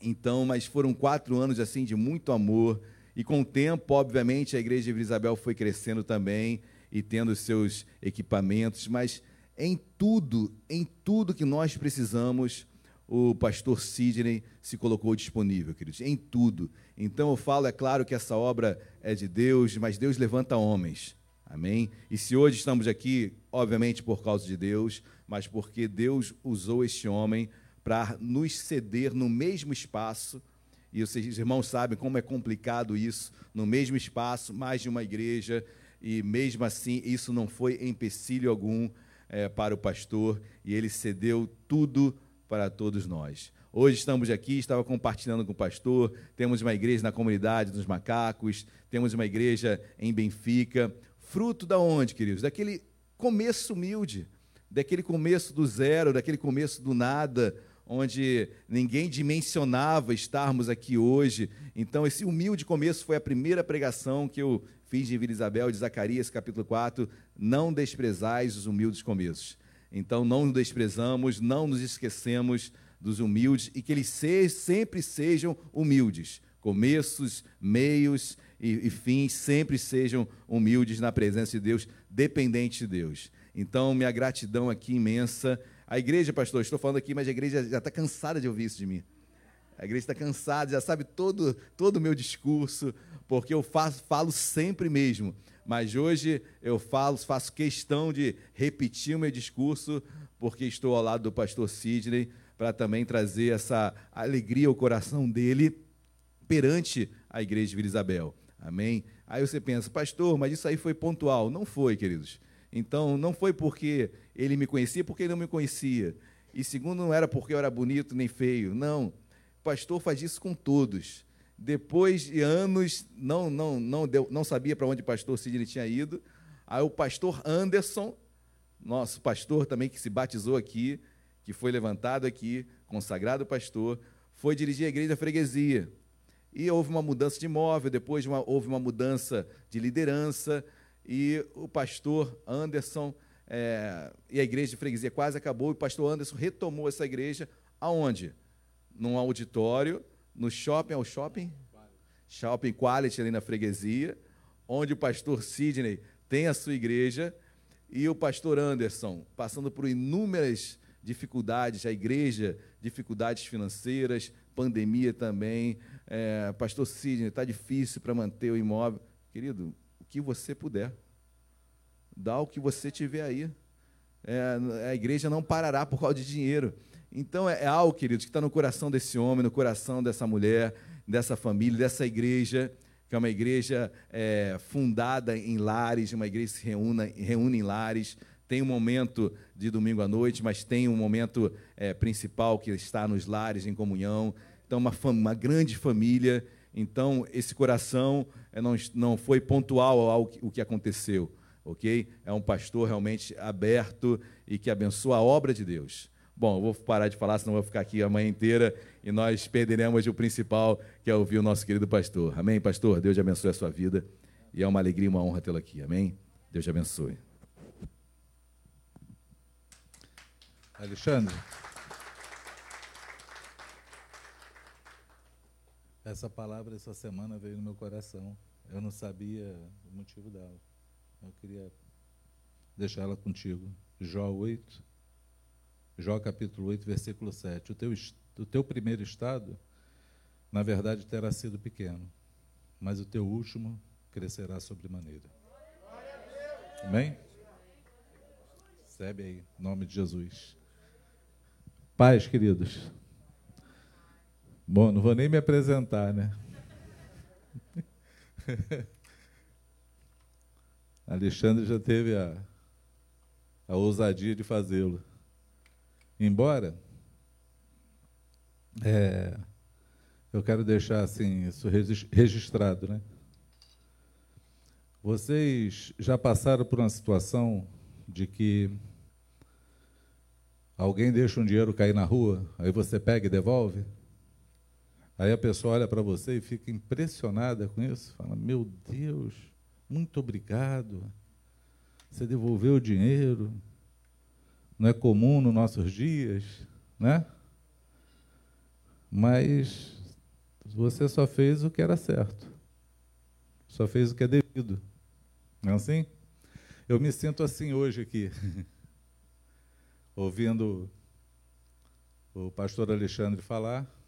Então, mas foram quatro anos assim de muito amor. E com o tempo, obviamente, a Igreja de Isabel foi crescendo também e tendo seus equipamentos, mas em tudo, em tudo que nós precisamos, o pastor Sidney se colocou disponível, queridos, em tudo. Então eu falo, é claro que essa obra é de Deus, mas Deus levanta homens. Amém? E se hoje estamos aqui, obviamente por causa de Deus, mas porque Deus usou este homem para nos ceder no mesmo espaço. E os irmãos sabem como é complicado isso, no mesmo espaço, mais de uma igreja, e mesmo assim isso não foi empecilho algum é, para o pastor, e ele cedeu tudo para todos nós. Hoje estamos aqui, estava compartilhando com o pastor, temos uma igreja na comunidade dos macacos, temos uma igreja em Benfica, Fruto da onde, queridos? Daquele começo humilde, daquele começo do zero, daquele começo do nada, onde ninguém dimensionava estarmos aqui hoje. Então, esse humilde começo foi a primeira pregação que eu fiz em Vila Isabel, de Zacarias, capítulo 4. Não desprezais os humildes começos. Então, não nos desprezamos, não nos esquecemos dos humildes e que eles se, sempre sejam humildes. Começos, meios e, e fins sempre sejam humildes na presença de Deus, dependentes de Deus. Então, minha gratidão aqui imensa. A igreja, pastor, estou falando aqui, mas a igreja já está cansada de ouvir isso de mim. A igreja está cansada, já sabe todo todo o meu discurso, porque eu faço, falo sempre mesmo. Mas hoje eu falo, faço questão de repetir o meu discurso, porque estou ao lado do pastor Sidney, para também trazer essa alegria ao coração dele perante a igreja de Vila Isabel. Amém? Aí você pensa, pastor, mas isso aí foi pontual. Não foi, queridos. Então, não foi porque ele me conhecia, porque ele não me conhecia. E segundo, não era porque eu era bonito nem feio. Não. O pastor faz isso com todos. Depois de anos, não, não, não, deu, não sabia para onde o pastor Sidney tinha ido. Aí o pastor Anderson, nosso pastor também que se batizou aqui, que foi levantado aqui, consagrado pastor, foi dirigir a igreja da freguesia. E houve uma mudança de imóvel, depois uma, houve uma mudança de liderança, e o pastor Anderson, é, e a igreja de freguesia quase acabou, e o pastor Anderson retomou essa igreja, aonde? Num auditório, no shopping, é o shopping? Shopping Quality, ali na freguesia, onde o pastor Sidney tem a sua igreja, e o pastor Anderson, passando por inúmeras dificuldades, a igreja, dificuldades financeiras, pandemia também, é, pastor Sidney, está difícil para manter o imóvel. Querido, que você puder. Dá o que você tiver aí. É, a igreja não parará por causa de dinheiro. Então é, é algo, queridos, que está no coração desse homem, no coração dessa mulher, dessa família, dessa igreja, que é uma igreja é, fundada em lares, uma igreja que se reúne, reúne em lares. Tem um momento de domingo à noite, mas tem um momento é, principal que está nos lares em comunhão. Então, uma, uma grande família. Então, esse coração é, não, foi pontual ao o que aconteceu, ok? É um pastor realmente aberto e que abençoa a obra de Deus. Bom, eu vou parar de falar, senão vou ficar aqui a manhã inteira e nós perderemos o principal, que é ouvir o nosso querido pastor. Amém, pastor? Deus te abençoe a sua vida e é uma alegria e uma honra tê-lo aqui. Amém? Deus te abençoe. Alexandre. Essa palavra essa semana veio no meu coração. Eu não sabia o motivo dela. Eu queria deixar ela contigo. Jó 8, Jó capítulo 8, versículo 7. O teu, o teu primeiro estado, na verdade, terá sido pequeno, mas o teu último crescerá sobremaneira. Amém? Recebe aí, em nome de Jesus. Pais, queridos. Bom, não vou nem me apresentar, né? Alexandre já teve a, a ousadia de fazê-lo. Embora é, eu quero deixar assim isso registrado, né? Vocês já passaram por uma situação de que alguém deixa um dinheiro cair na rua, aí você pega e devolve? Aí a pessoa olha para você e fica impressionada com isso, fala: Meu Deus, muito obrigado. Você devolveu o dinheiro. Não é comum nos nossos dias, né? Mas você só fez o que era certo. Só fez o que é devido. Não é assim? Eu me sinto assim hoje aqui, ouvindo o pastor Alexandre falar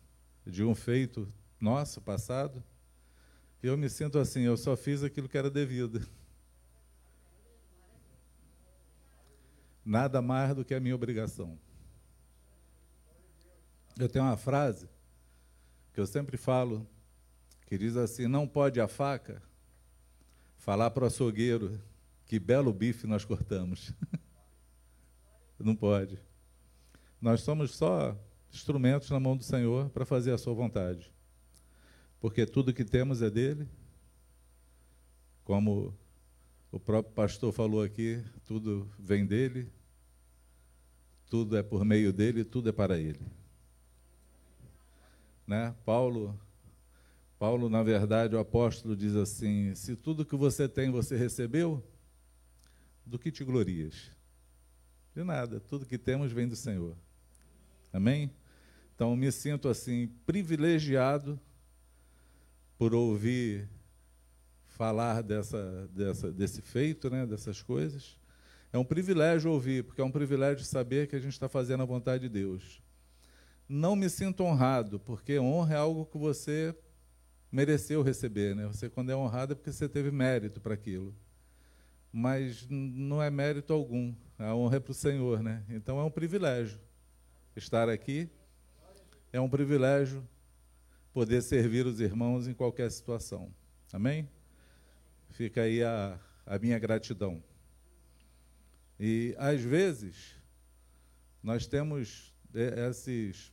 de um feito nosso, passado, eu me sinto assim, eu só fiz aquilo que era devido. Nada mais do que a minha obrigação. Eu tenho uma frase que eu sempre falo, que diz assim: não pode a faca falar para o açougueiro que belo bife nós cortamos. não pode. Nós somos só instrumentos na mão do Senhor para fazer a sua vontade. Porque tudo que temos é dele. Como o próprio pastor falou aqui, tudo vem dele, tudo é por meio dele, tudo é para ele. Né? Paulo, Paulo, na verdade, o apóstolo diz assim: se tudo que você tem você recebeu, do que te glorias? De nada, tudo que temos vem do Senhor. Amém? Então, me sinto assim privilegiado por ouvir falar dessa, dessa, desse feito, né, dessas coisas. É um privilégio ouvir, porque é um privilégio saber que a gente está fazendo a vontade de Deus. Não me sinto honrado, porque honra é algo que você mereceu receber, né? Você quando é honrado é porque você teve mérito para aquilo. Mas não é mérito algum. A honra é para o Senhor, né? Então é um privilégio estar aqui. É um privilégio poder servir os irmãos em qualquer situação. Amém? Fica aí a, a minha gratidão. E às vezes nós temos é, esses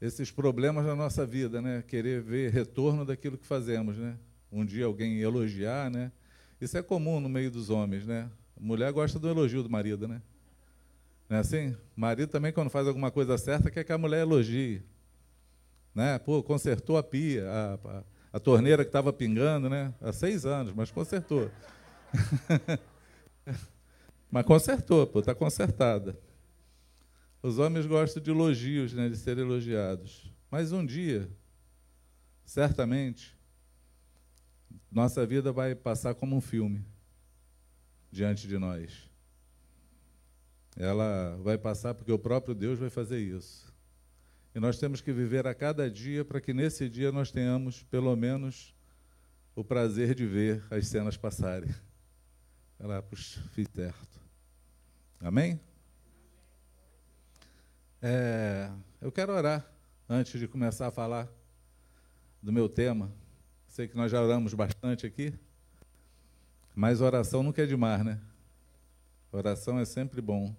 esses problemas na nossa vida, né? Querer ver retorno daquilo que fazemos, né? Um dia alguém elogiar, né? Isso é comum no meio dos homens, né? Mulher gosta do elogio do marido, né? Não é assim? Marido também, quando faz alguma coisa certa, quer que a mulher elogie. Né? Pô, consertou a pia, a, a, a torneira que estava pingando, né? Há seis anos, mas consertou. mas consertou, pô, está consertada. Os homens gostam de elogios, né, de ser elogiados. Mas um dia, certamente, nossa vida vai passar como um filme diante de nós. Ela vai passar porque o próprio Deus vai fazer isso. E nós temos que viver a cada dia para que nesse dia nós tenhamos, pelo menos, o prazer de ver as cenas passarem. Ela puxa, fiz certo. Amém? É, eu quero orar antes de começar a falar do meu tema. Sei que nós já oramos bastante aqui, mas oração nunca é demais, né? Oração é sempre bom.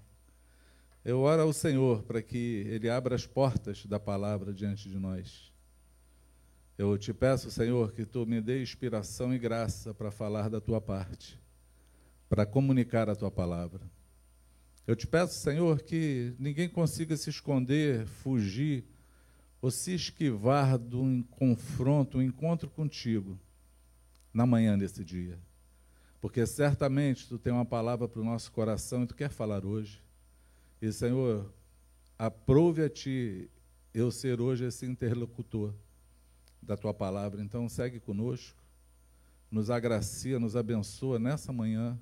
Eu oro ao Senhor para que Ele abra as portas da palavra diante de nós. Eu te peço, Senhor, que Tu me dê inspiração e graça para falar da Tua parte, para comunicar a Tua palavra. Eu te peço, Senhor, que ninguém consiga se esconder, fugir ou se esquivar do confronto, um encontro contigo na manhã desse dia. Porque certamente tu tem uma palavra para o nosso coração e tu quer falar hoje. E, Senhor, aprove a ti eu ser hoje esse interlocutor da tua palavra. Então, segue conosco, nos agracia, nos abençoa nessa manhã,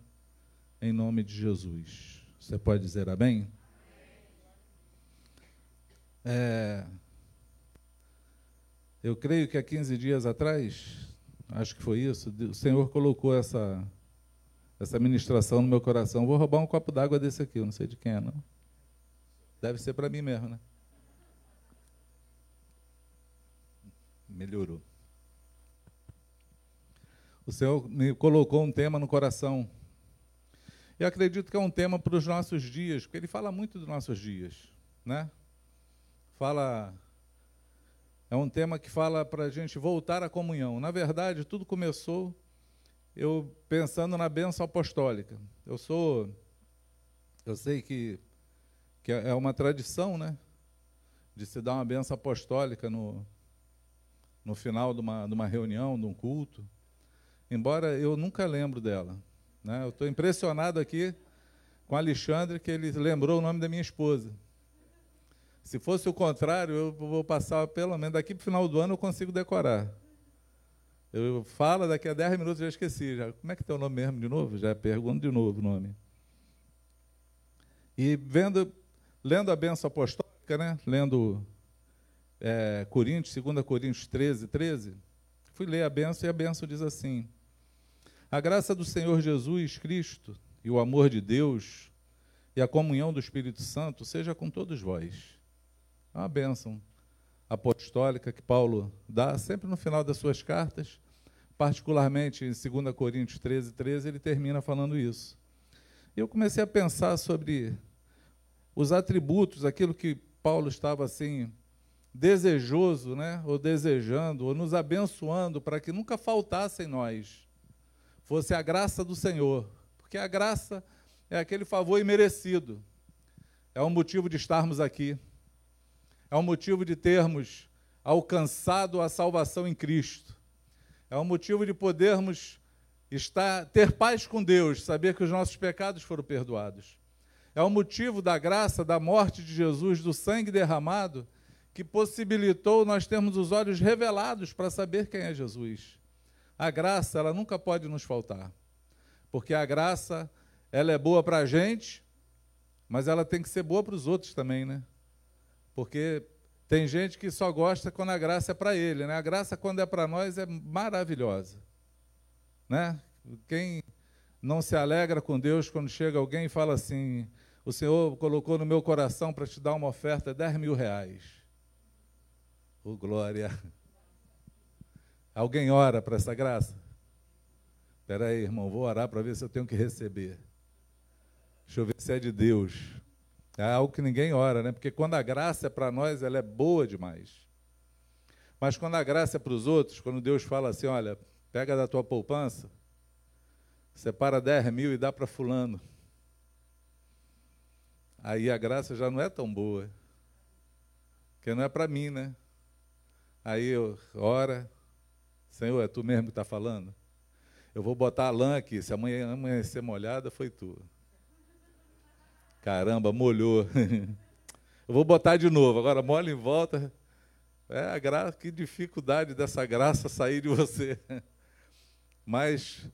em nome de Jesus. Você pode dizer amém? É, eu creio que há 15 dias atrás, acho que foi isso, o Senhor colocou essa, essa ministração no meu coração. Vou roubar um copo d'água desse aqui, eu não sei de quem é, não. Deve ser para mim mesmo, né? Melhorou. O Senhor me colocou um tema no coração eu acredito que é um tema para os nossos dias, porque ele fala muito dos nossos dias, né? Fala é um tema que fala para a gente voltar à comunhão. Na verdade, tudo começou eu pensando na bênção apostólica. Eu sou, eu sei que, que é uma tradição, né? De se dar uma bênção apostólica no, no final de uma, de uma reunião, de um culto. Embora eu nunca lembro dela. Né? Eu estou impressionado aqui com Alexandre, que ele lembrou o nome da minha esposa. Se fosse o contrário, eu vou passar, pelo menos daqui para o final do ano, eu consigo decorar. Eu falo, daqui a 10 minutos já esqueci. Já. Como é que tem o nome mesmo de novo? Já pergunto de novo o nome. E vendo, lendo a benção apostólica, né? lendo é, Coríntios, 2 Coríntios 13, 13, fui ler a benção e a benção diz assim: a graça do Senhor Jesus Cristo e o amor de Deus e a comunhão do Espírito Santo seja com todos vós. É uma bênção apostólica que Paulo dá sempre no final das suas cartas, particularmente em 2 Coríntios 13, 13, ele termina falando isso. Eu comecei a pensar sobre os atributos, aquilo que Paulo estava assim desejoso, né, ou desejando, ou nos abençoando para que nunca faltasse em nós fosse a graça do Senhor, porque a graça é aquele favor imerecido, é um motivo de estarmos aqui, é um motivo de termos alcançado a salvação em Cristo, é um motivo de podermos estar, ter paz com Deus, saber que os nossos pecados foram perdoados. É o motivo da graça, da morte de Jesus, do sangue derramado, que possibilitou nós termos os olhos revelados para saber quem é Jesus. A graça, ela nunca pode nos faltar. Porque a graça, ela é boa para a gente, mas ela tem que ser boa para os outros também, né? Porque Tem gente que só gosta quando a graça é para ele, né? A graça quando é para nós é maravilhosa, né? Quem não se alegra com Deus quando chega alguém e fala assim: o Senhor colocou no meu coração para te dar uma oferta de 10 mil reais. Ô oh, glória! Alguém ora para essa graça? Espera aí, irmão, vou orar para ver se eu tenho que receber. Deixa eu ver se é de Deus. É algo que ninguém ora, né? Porque quando a graça é para nós, ela é boa demais. Mas quando a graça é para os outros, quando Deus fala assim, olha, pega da tua poupança, separa 10 mil e dá para fulano. Aí a graça já não é tão boa. Porque não é para mim, né? Aí eu ora, Senhor, é tu mesmo que está falando? Eu vou botar a lã aqui, se amanhã amanhecer molhada, foi tu. Caramba, molhou. Eu vou botar de novo, agora molha em volta. É a graça, que dificuldade dessa graça sair de você. Mas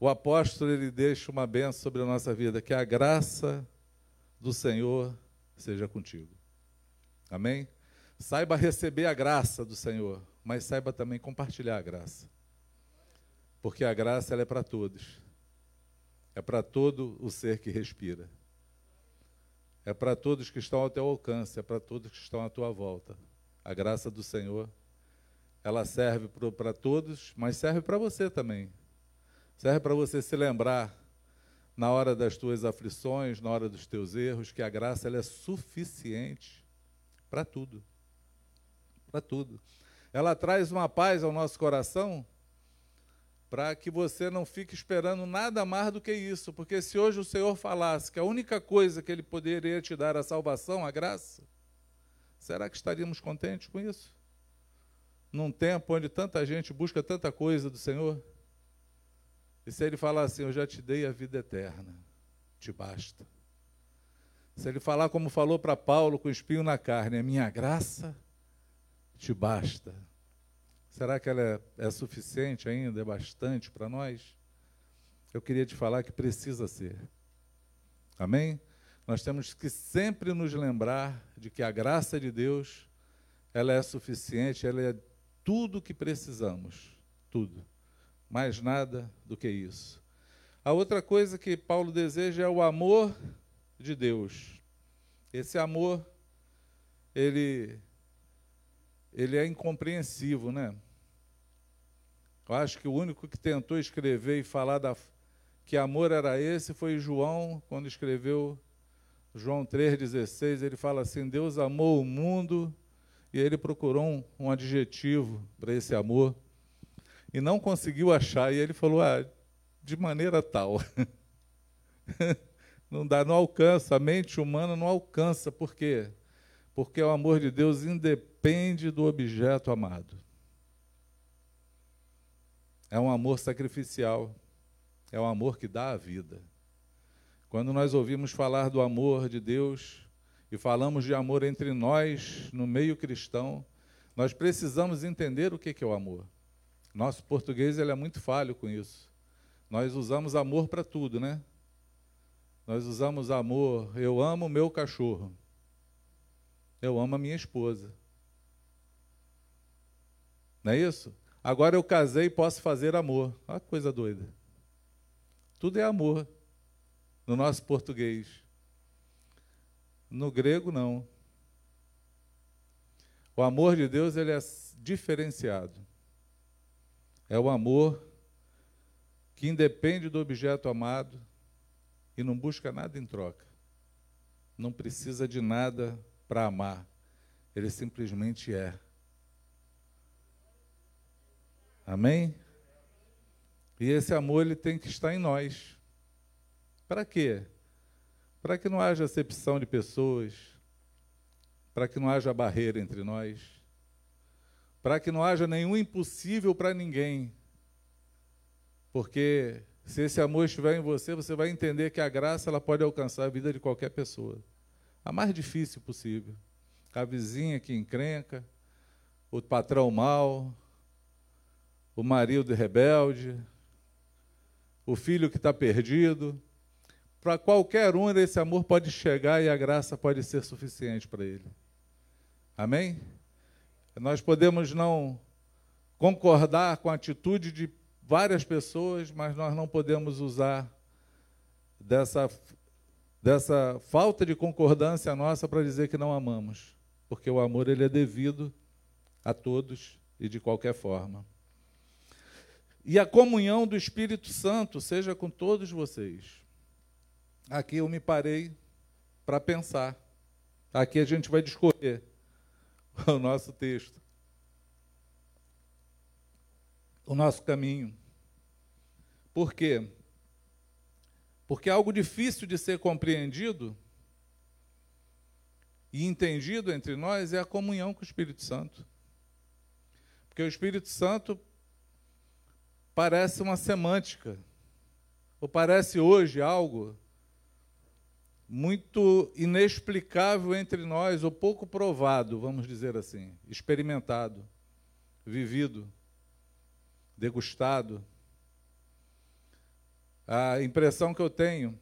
o apóstolo ele deixa uma benção sobre a nossa vida, que a graça do Senhor seja contigo. Amém? Saiba receber a graça do Senhor, mas saiba também compartilhar a graça. Porque a graça ela é para todos. É para todo o ser que respira. É para todos que estão ao teu alcance, é para todos que estão à tua volta. A graça do Senhor, ela serve para todos, mas serve para você também. Serve para você se lembrar na hora das tuas aflições, na hora dos teus erros, que a graça ela é suficiente para tudo. Para tudo. Ela traz uma paz ao nosso coração para que você não fique esperando nada mais do que isso, porque se hoje o Senhor falasse que a única coisa que Ele poderia te dar a salvação, a graça, será que estaríamos contentes com isso? Num tempo onde tanta gente busca tanta coisa do Senhor? E se Ele falar assim, eu já te dei a vida eterna, te basta. Se Ele falar como falou para Paulo com o espinho na carne, a minha graça te basta Será que ela é, é suficiente ainda? É bastante para nós? Eu queria te falar que precisa ser. Amém? Nós temos que sempre nos lembrar de que a graça de Deus, ela é suficiente, ela é tudo o que precisamos, tudo. Mais nada do que isso. A outra coisa que Paulo deseja é o amor de Deus. Esse amor, ele, ele é incompreensível, né? Eu acho que o único que tentou escrever e falar da, que amor era esse foi João, quando escreveu João 3,16. Ele fala assim: Deus amou o mundo e ele procurou um, um adjetivo para esse amor e não conseguiu achar. E ele falou: ah, de maneira tal. não dá, não alcança, a mente humana não alcança. Por quê? Porque o amor de Deus independe do objeto amado. É um amor sacrificial. É um amor que dá a vida. Quando nós ouvimos falar do amor de Deus e falamos de amor entre nós no meio cristão, nós precisamos entender o que é o amor. Nosso português ele é muito falho com isso. Nós usamos amor para tudo, né? Nós usamos amor, eu amo meu cachorro. Eu amo a minha esposa. Não é isso? Agora eu casei e posso fazer amor. Olha que coisa doida. Tudo é amor no nosso português. No grego, não. O amor de Deus ele é diferenciado. É o amor que independe do objeto amado e não busca nada em troca. Não precisa de nada para amar. Ele simplesmente é. Amém? E esse amor ele tem que estar em nós. Para quê? Para que não haja acepção de pessoas, para que não haja barreira entre nós, para que não haja nenhum impossível para ninguém. Porque se esse amor estiver em você, você vai entender que a graça ela pode alcançar a vida de qualquer pessoa. A mais difícil possível. A vizinha que encrenca, o patrão mau, o marido rebelde, o filho que está perdido. Para qualquer um, esse amor pode chegar e a graça pode ser suficiente para ele. Amém? Nós podemos não concordar com a atitude de várias pessoas, mas nós não podemos usar dessa, dessa falta de concordância nossa para dizer que não amamos, porque o amor ele é devido a todos e de qualquer forma. E a comunhão do Espírito Santo seja com todos vocês. Aqui eu me parei para pensar. Aqui a gente vai discorrer o nosso texto, o nosso caminho. Por quê? Porque algo difícil de ser compreendido e entendido entre nós é a comunhão com o Espírito Santo. Porque o Espírito Santo parece uma semântica, ou parece hoje algo muito inexplicável entre nós, ou pouco provado, vamos dizer assim, experimentado, vivido, degustado. A impressão que eu tenho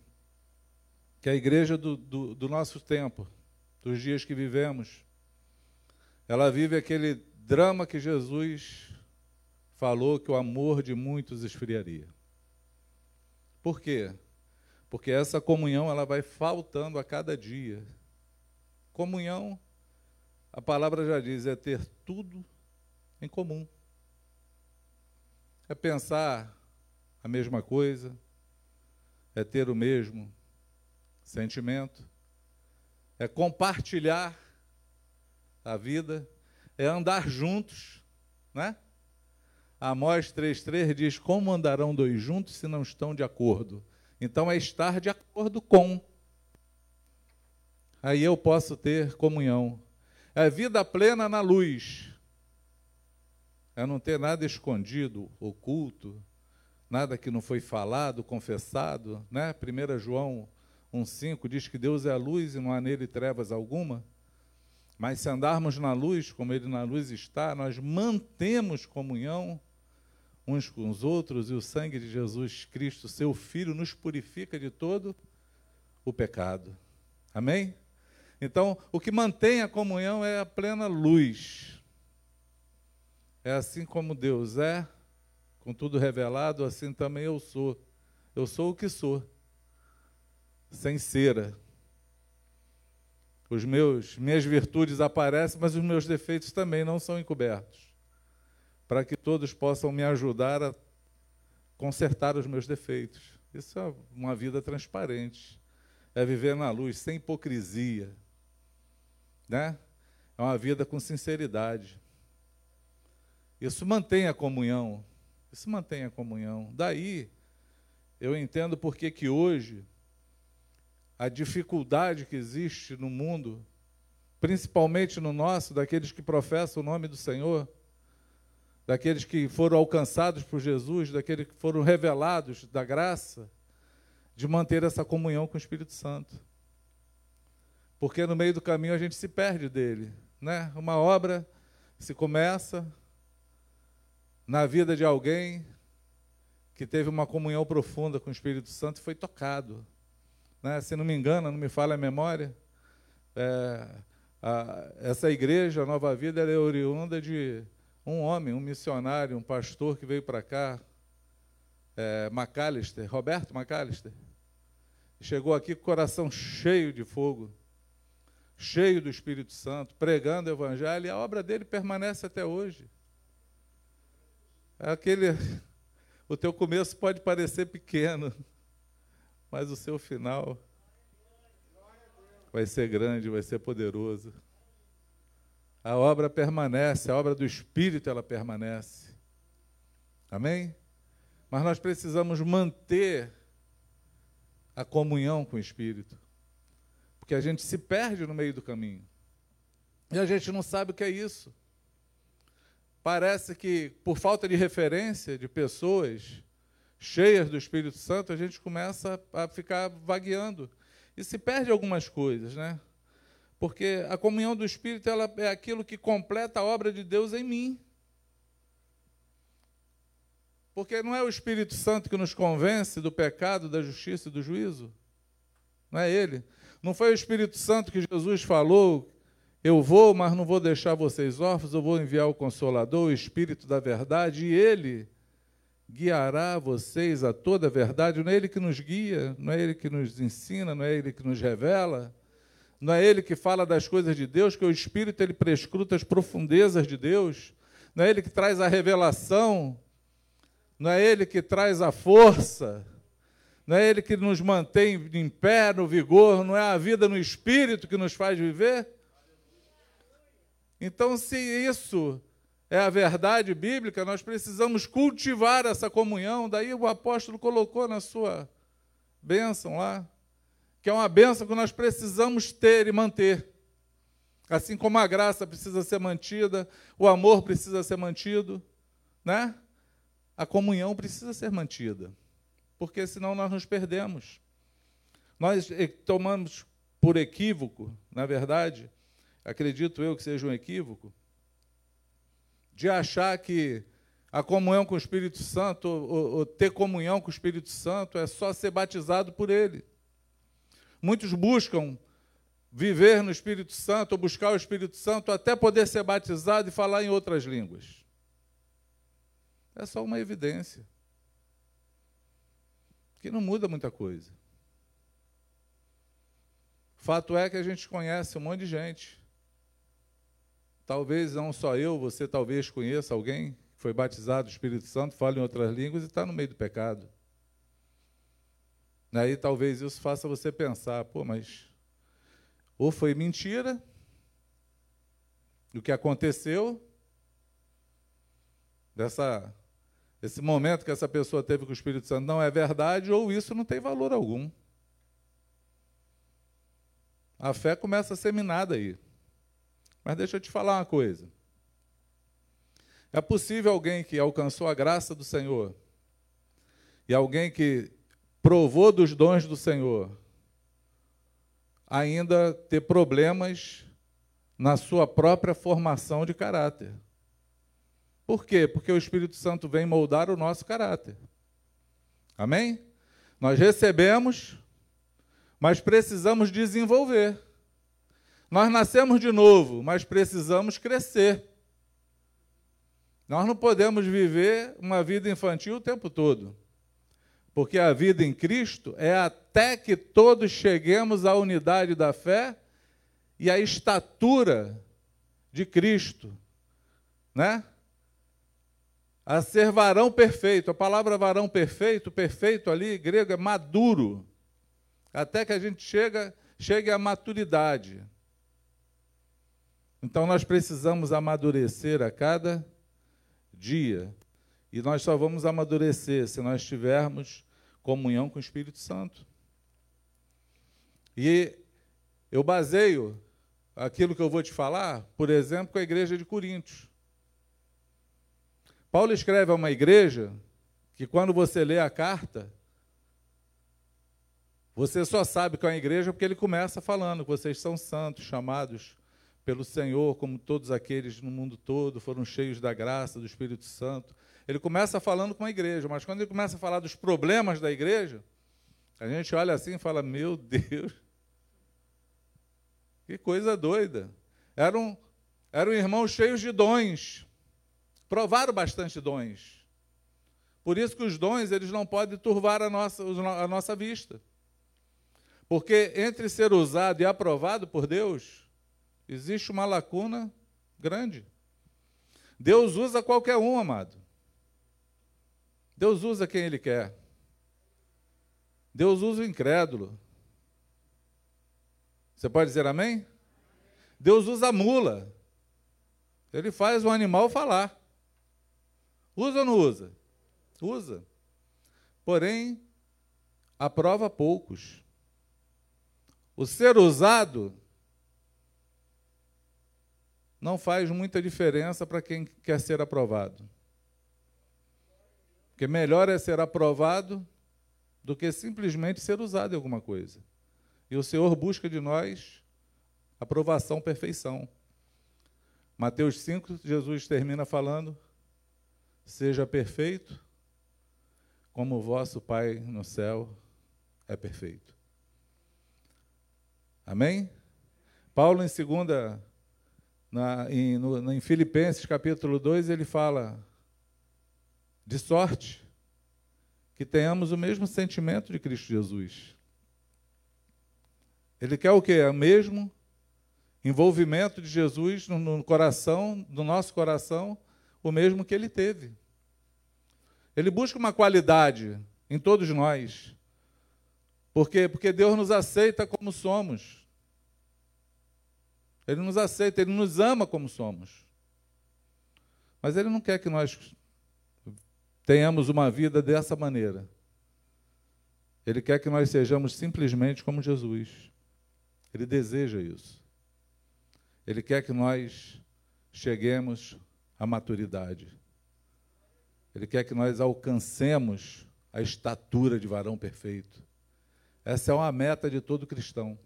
que a igreja do, do, do nosso tempo, dos dias que vivemos, ela vive aquele drama que Jesus falou que o amor de muitos esfriaria. Por quê? Porque essa comunhão ela vai faltando a cada dia. Comunhão, a palavra já diz, é ter tudo em comum. É pensar a mesma coisa, é ter o mesmo sentimento, é compartilhar a vida, é andar juntos, né? Amós 3,3 diz: Como andarão dois juntos se não estão de acordo? Então é estar de acordo com. Aí eu posso ter comunhão. É vida plena na luz. É não ter nada escondido, oculto, nada que não foi falado, confessado. Né? 1 João 1,5 diz que Deus é a luz e não há nele trevas alguma. Mas se andarmos na luz, como ele na luz está, nós mantemos comunhão uns com os outros, e o sangue de Jesus Cristo, seu Filho, nos purifica de todo o pecado. Amém? Então, o que mantém a comunhão é a plena luz. É assim como Deus é, com tudo revelado, assim também eu sou. Eu sou o que sou, sem cera. Os meus, minhas virtudes aparecem, mas os meus defeitos também não são encobertos para que todos possam me ajudar a consertar os meus defeitos. Isso é uma vida transparente. É viver na luz, sem hipocrisia. Né? É uma vida com sinceridade. Isso mantém a comunhão. Isso mantém a comunhão. Daí, eu entendo por que que hoje a dificuldade que existe no mundo, principalmente no nosso, daqueles que professam o nome do Senhor, daqueles que foram alcançados por Jesus, daqueles que foram revelados da graça, de manter essa comunhão com o Espírito Santo. Porque no meio do caminho a gente se perde dele. Né? Uma obra se começa na vida de alguém que teve uma comunhão profunda com o Espírito Santo e foi tocado. Né? Se não me engano, não me falha a memória, é, a, essa igreja, a Nova Vida, é oriunda de um homem, um missionário, um pastor que veio para cá, é, McAllister, Roberto McAllister, chegou aqui com o coração cheio de fogo, cheio do Espírito Santo, pregando o Evangelho, e a obra dele permanece até hoje. É aquele. O teu começo pode parecer pequeno, mas o seu final vai ser grande, vai ser poderoso a obra permanece, a obra do Espírito ela permanece. Amém? Mas nós precisamos manter a comunhão com o Espírito, porque a gente se perde no meio do caminho e a gente não sabe o que é isso. Parece que, por falta de referência de pessoas cheias do Espírito Santo, a gente começa a ficar vagueando e se perde algumas coisas, né? Porque a comunhão do Espírito ela é aquilo que completa a obra de Deus em mim. Porque não é o Espírito Santo que nos convence do pecado, da justiça e do juízo. Não é ele. Não foi o Espírito Santo que Jesus falou Eu vou, mas não vou deixar vocês órfãos, eu vou enviar o Consolador, o Espírito da Verdade, e ele guiará vocês a toda a verdade. Não é ele que nos guia, não é ele que nos ensina, não é ele que nos revela, não é ele que fala das coisas de Deus, que o Espírito ele prescruta as profundezas de Deus, não é ele que traz a revelação, não é ele que traz a força. Não é ele que nos mantém em pé, no vigor, não é a vida no espírito que nos faz viver? Então, se isso é a verdade bíblica, nós precisamos cultivar essa comunhão. Daí o apóstolo colocou na sua bênção lá, que é uma bênção que nós precisamos ter e manter. Assim como a graça precisa ser mantida, o amor precisa ser mantido, né? A comunhão precisa ser mantida, porque senão nós nos perdemos. Nós eh, tomamos por equívoco, na verdade, acredito eu que seja um equívoco, de achar que a comunhão com o Espírito Santo, ou, ou ter comunhão com o Espírito Santo, é só ser batizado por Ele. Muitos buscam viver no Espírito Santo, ou buscar o Espírito Santo, até poder ser batizado e falar em outras línguas. É só uma evidência. Que não muda muita coisa. Fato é que a gente conhece um monte de gente Talvez não só eu, você talvez conheça alguém que foi batizado do Espírito Santo, fala em outras línguas e está no meio do pecado. Aí talvez isso faça você pensar, pô, mas ou foi mentira o que aconteceu, dessa, esse momento que essa pessoa teve com o Espírito Santo não é verdade, ou isso não tem valor algum. A fé começa a ser minada aí. Mas deixa eu te falar uma coisa. É possível alguém que alcançou a graça do Senhor e alguém que provou dos dons do Senhor ainda ter problemas na sua própria formação de caráter. Por quê? Porque o Espírito Santo vem moldar o nosso caráter. Amém? Nós recebemos, mas precisamos desenvolver. Nós nascemos de novo, mas precisamos crescer. Nós não podemos viver uma vida infantil o tempo todo. Porque a vida em Cristo é até que todos cheguemos à unidade da fé e à estatura de Cristo, né? A ser varão perfeito. A palavra varão perfeito, perfeito ali, grego é maduro. Até que a gente chega, chegue à maturidade. Então nós precisamos amadurecer a cada dia. E nós só vamos amadurecer se nós tivermos comunhão com o Espírito Santo. E eu baseio aquilo que eu vou te falar, por exemplo, com a igreja de Coríntios. Paulo escreve a uma igreja que, quando você lê a carta, você só sabe que é uma igreja porque ele começa falando que vocês são santos, chamados pelo Senhor, como todos aqueles no mundo todo foram cheios da graça do Espírito Santo. Ele começa falando com a igreja, mas quando ele começa a falar dos problemas da igreja, a gente olha assim e fala: Meu Deus, que coisa doida. Eram, eram irmãos cheios de dons, provaram bastante dons. Por isso que os dons eles não podem turvar a nossa, a nossa vista. Porque entre ser usado e aprovado por Deus, Existe uma lacuna grande. Deus usa qualquer um, amado. Deus usa quem Ele quer. Deus usa o incrédulo. Você pode dizer amém? Deus usa a mula. Ele faz o animal falar. Usa ou não usa? Usa. Porém, aprova poucos. O ser usado não faz muita diferença para quem quer ser aprovado. Porque melhor é ser aprovado do que simplesmente ser usado em alguma coisa. E o Senhor busca de nós aprovação, perfeição. Mateus 5, Jesus termina falando: Seja perfeito, como o vosso Pai no céu é perfeito. Amém? Paulo, em 2 na, em, no, em Filipenses capítulo 2, ele fala de sorte que tenhamos o mesmo sentimento de Cristo Jesus. Ele quer o quê? O mesmo envolvimento de Jesus no, no coração, no nosso coração, o mesmo que ele teve. Ele busca uma qualidade em todos nós. Por quê? Porque Deus nos aceita como somos. Ele nos aceita, ele nos ama como somos. Mas ele não quer que nós tenhamos uma vida dessa maneira. Ele quer que nós sejamos simplesmente como Jesus. Ele deseja isso. Ele quer que nós cheguemos à maturidade. Ele quer que nós alcancemos a estatura de varão perfeito. Essa é uma meta de todo cristão.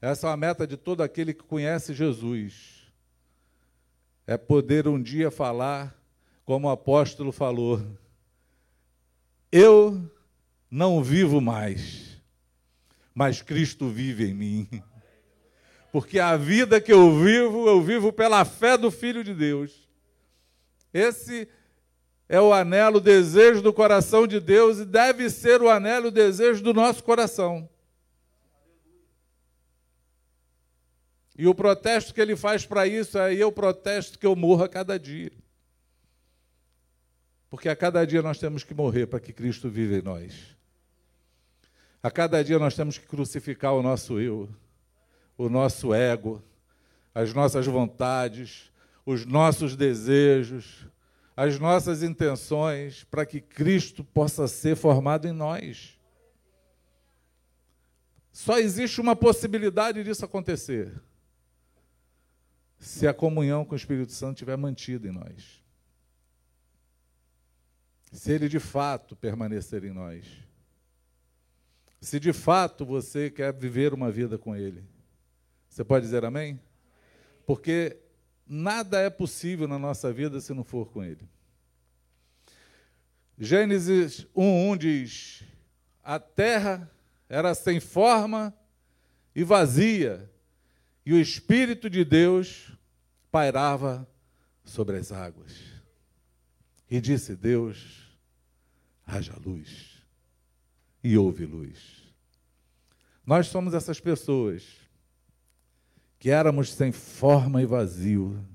Essa é uma meta de todo aquele que conhece Jesus. É poder um dia falar, como o apóstolo falou: Eu não vivo mais, mas Cristo vive em mim. Porque a vida que eu vivo, eu vivo pela fé do Filho de Deus. Esse é o anelo, o desejo do coração de Deus e deve ser o anelo, o desejo do nosso coração. E o protesto que ele faz para isso, é o protesto que eu morro a cada dia. Porque a cada dia nós temos que morrer para que Cristo viva em nós. A cada dia nós temos que crucificar o nosso eu, o nosso ego, as nossas vontades, os nossos desejos, as nossas intenções, para que Cristo possa ser formado em nós. Só existe uma possibilidade disso acontecer se a comunhão com o Espírito Santo estiver mantida em nós. Se ele de fato permanecer em nós. Se de fato você quer viver uma vida com ele. Você pode dizer amém? Porque nada é possível na nossa vida se não for com ele. Gênesis 1:1 diz: A terra era sem forma e vazia, e o Espírito de Deus pairava sobre as águas. E disse Deus: haja luz. E houve luz. Nós somos essas pessoas que éramos sem forma e vazio,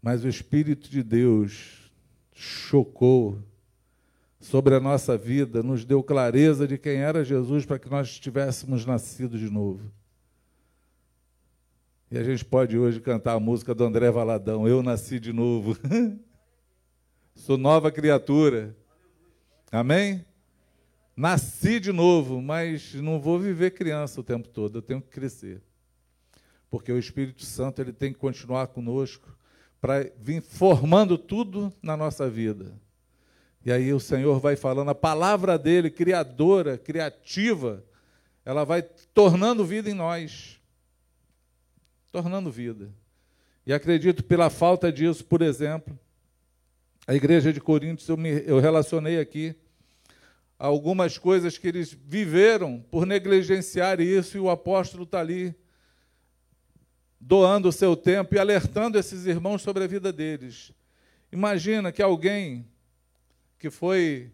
mas o Espírito de Deus chocou sobre a nossa vida, nos deu clareza de quem era Jesus para que nós tivéssemos nascido de novo. E a gente pode hoje cantar a música do André Valadão, Eu Nasci de Novo. Sou nova criatura. Amém? Nasci de novo, mas não vou viver criança o tempo todo, eu tenho que crescer. Porque o Espírito Santo ele tem que continuar conosco para vir formando tudo na nossa vida. E aí o Senhor vai falando, a palavra dele, criadora, criativa, ela vai tornando vida em nós tornando vida. E acredito pela falta disso, por exemplo, a igreja de Coríntios, eu, me, eu relacionei aqui algumas coisas que eles viveram por negligenciar isso, e o apóstolo está ali doando o seu tempo e alertando esses irmãos sobre a vida deles. Imagina que alguém que foi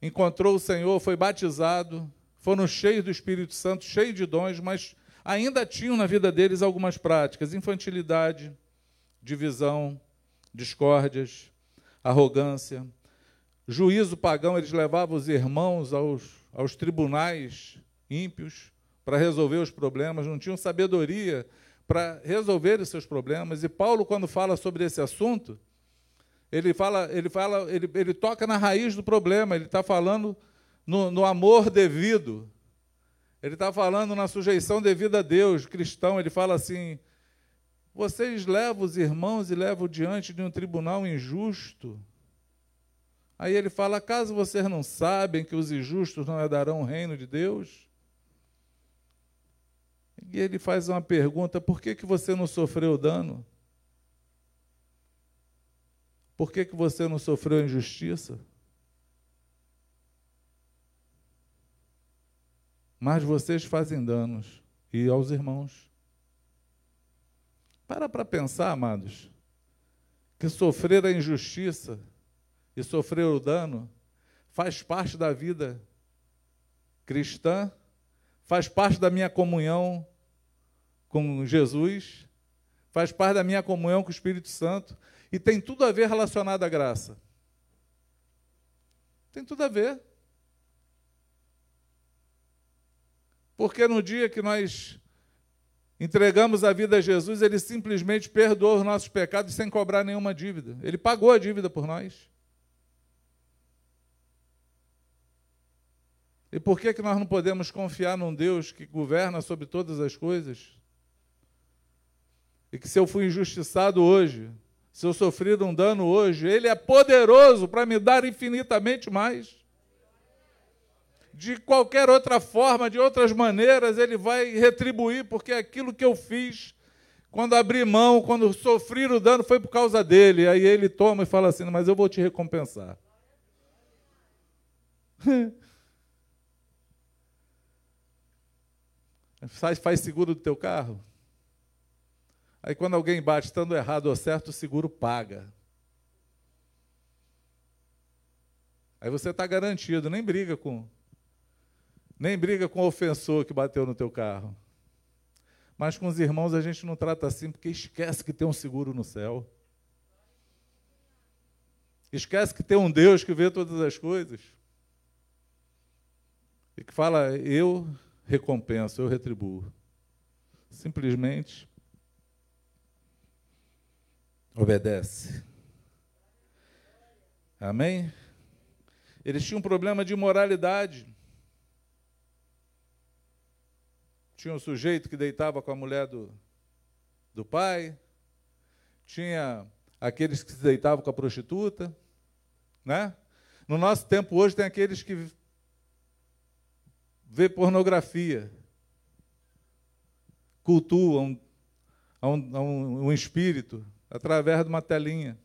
encontrou o Senhor, foi batizado, foram cheios do Espírito Santo, cheios de dons, mas ainda tinham na vida deles algumas práticas: infantilidade, divisão, discórdias, arrogância. Juízo pagão, eles levavam os irmãos aos, aos tribunais ímpios para resolver os problemas, não tinham sabedoria para resolver os seus problemas. E Paulo, quando fala sobre esse assunto, ele fala, ele fala, ele, ele toca na raiz do problema, ele está falando no, no amor devido, ele está falando na sujeição devida a Deus, cristão. Ele fala assim: vocês levam os irmãos e levam diante de um tribunal injusto. Aí ele fala: acaso vocês não sabem que os injustos não herdarão o reino de Deus? E ele faz uma pergunta: por que, que você não sofreu dano? Por que, que você não sofreu injustiça? Mas vocês fazem danos e aos irmãos. Para para pensar, amados, que sofrer a injustiça e sofrer o dano faz parte da vida cristã, faz parte da minha comunhão com Jesus, faz parte da minha comunhão com o Espírito Santo e tem tudo a ver relacionado à graça. Tem tudo a ver. Porque no dia que nós entregamos a vida a Jesus, ele simplesmente perdoou os nossos pecados sem cobrar nenhuma dívida. Ele pagou a dívida por nós. E por que, que nós não podemos confiar num Deus que governa sobre todas as coisas? E que se eu fui injustiçado hoje, se eu sofri um dano hoje, Ele é poderoso para me dar infinitamente mais de qualquer outra forma, de outras maneiras, ele vai retribuir, porque aquilo que eu fiz, quando abri mão, quando sofri o dano, foi por causa dele. Aí ele toma e fala assim: Mas eu vou te recompensar. faz, seguro do teu carro. Aí quando alguém bate estando errado ou certo, o seguro paga. Aí você está garantido, nem briga com, nem briga com o ofensor que bateu no teu carro. Mas com os irmãos a gente não trata assim porque esquece que tem um seguro no céu. Esquece que tem um Deus que vê todas as coisas. E que fala: eu recompenso, eu retribuo. Simplesmente obedece. Amém? Eles tinham um problema de moralidade. Tinha um sujeito que deitava com a mulher do, do pai, tinha aqueles que se deitavam com a prostituta, né? No nosso tempo hoje tem aqueles que vê pornografia, cultuam a um, a um, um espírito através de uma telinha.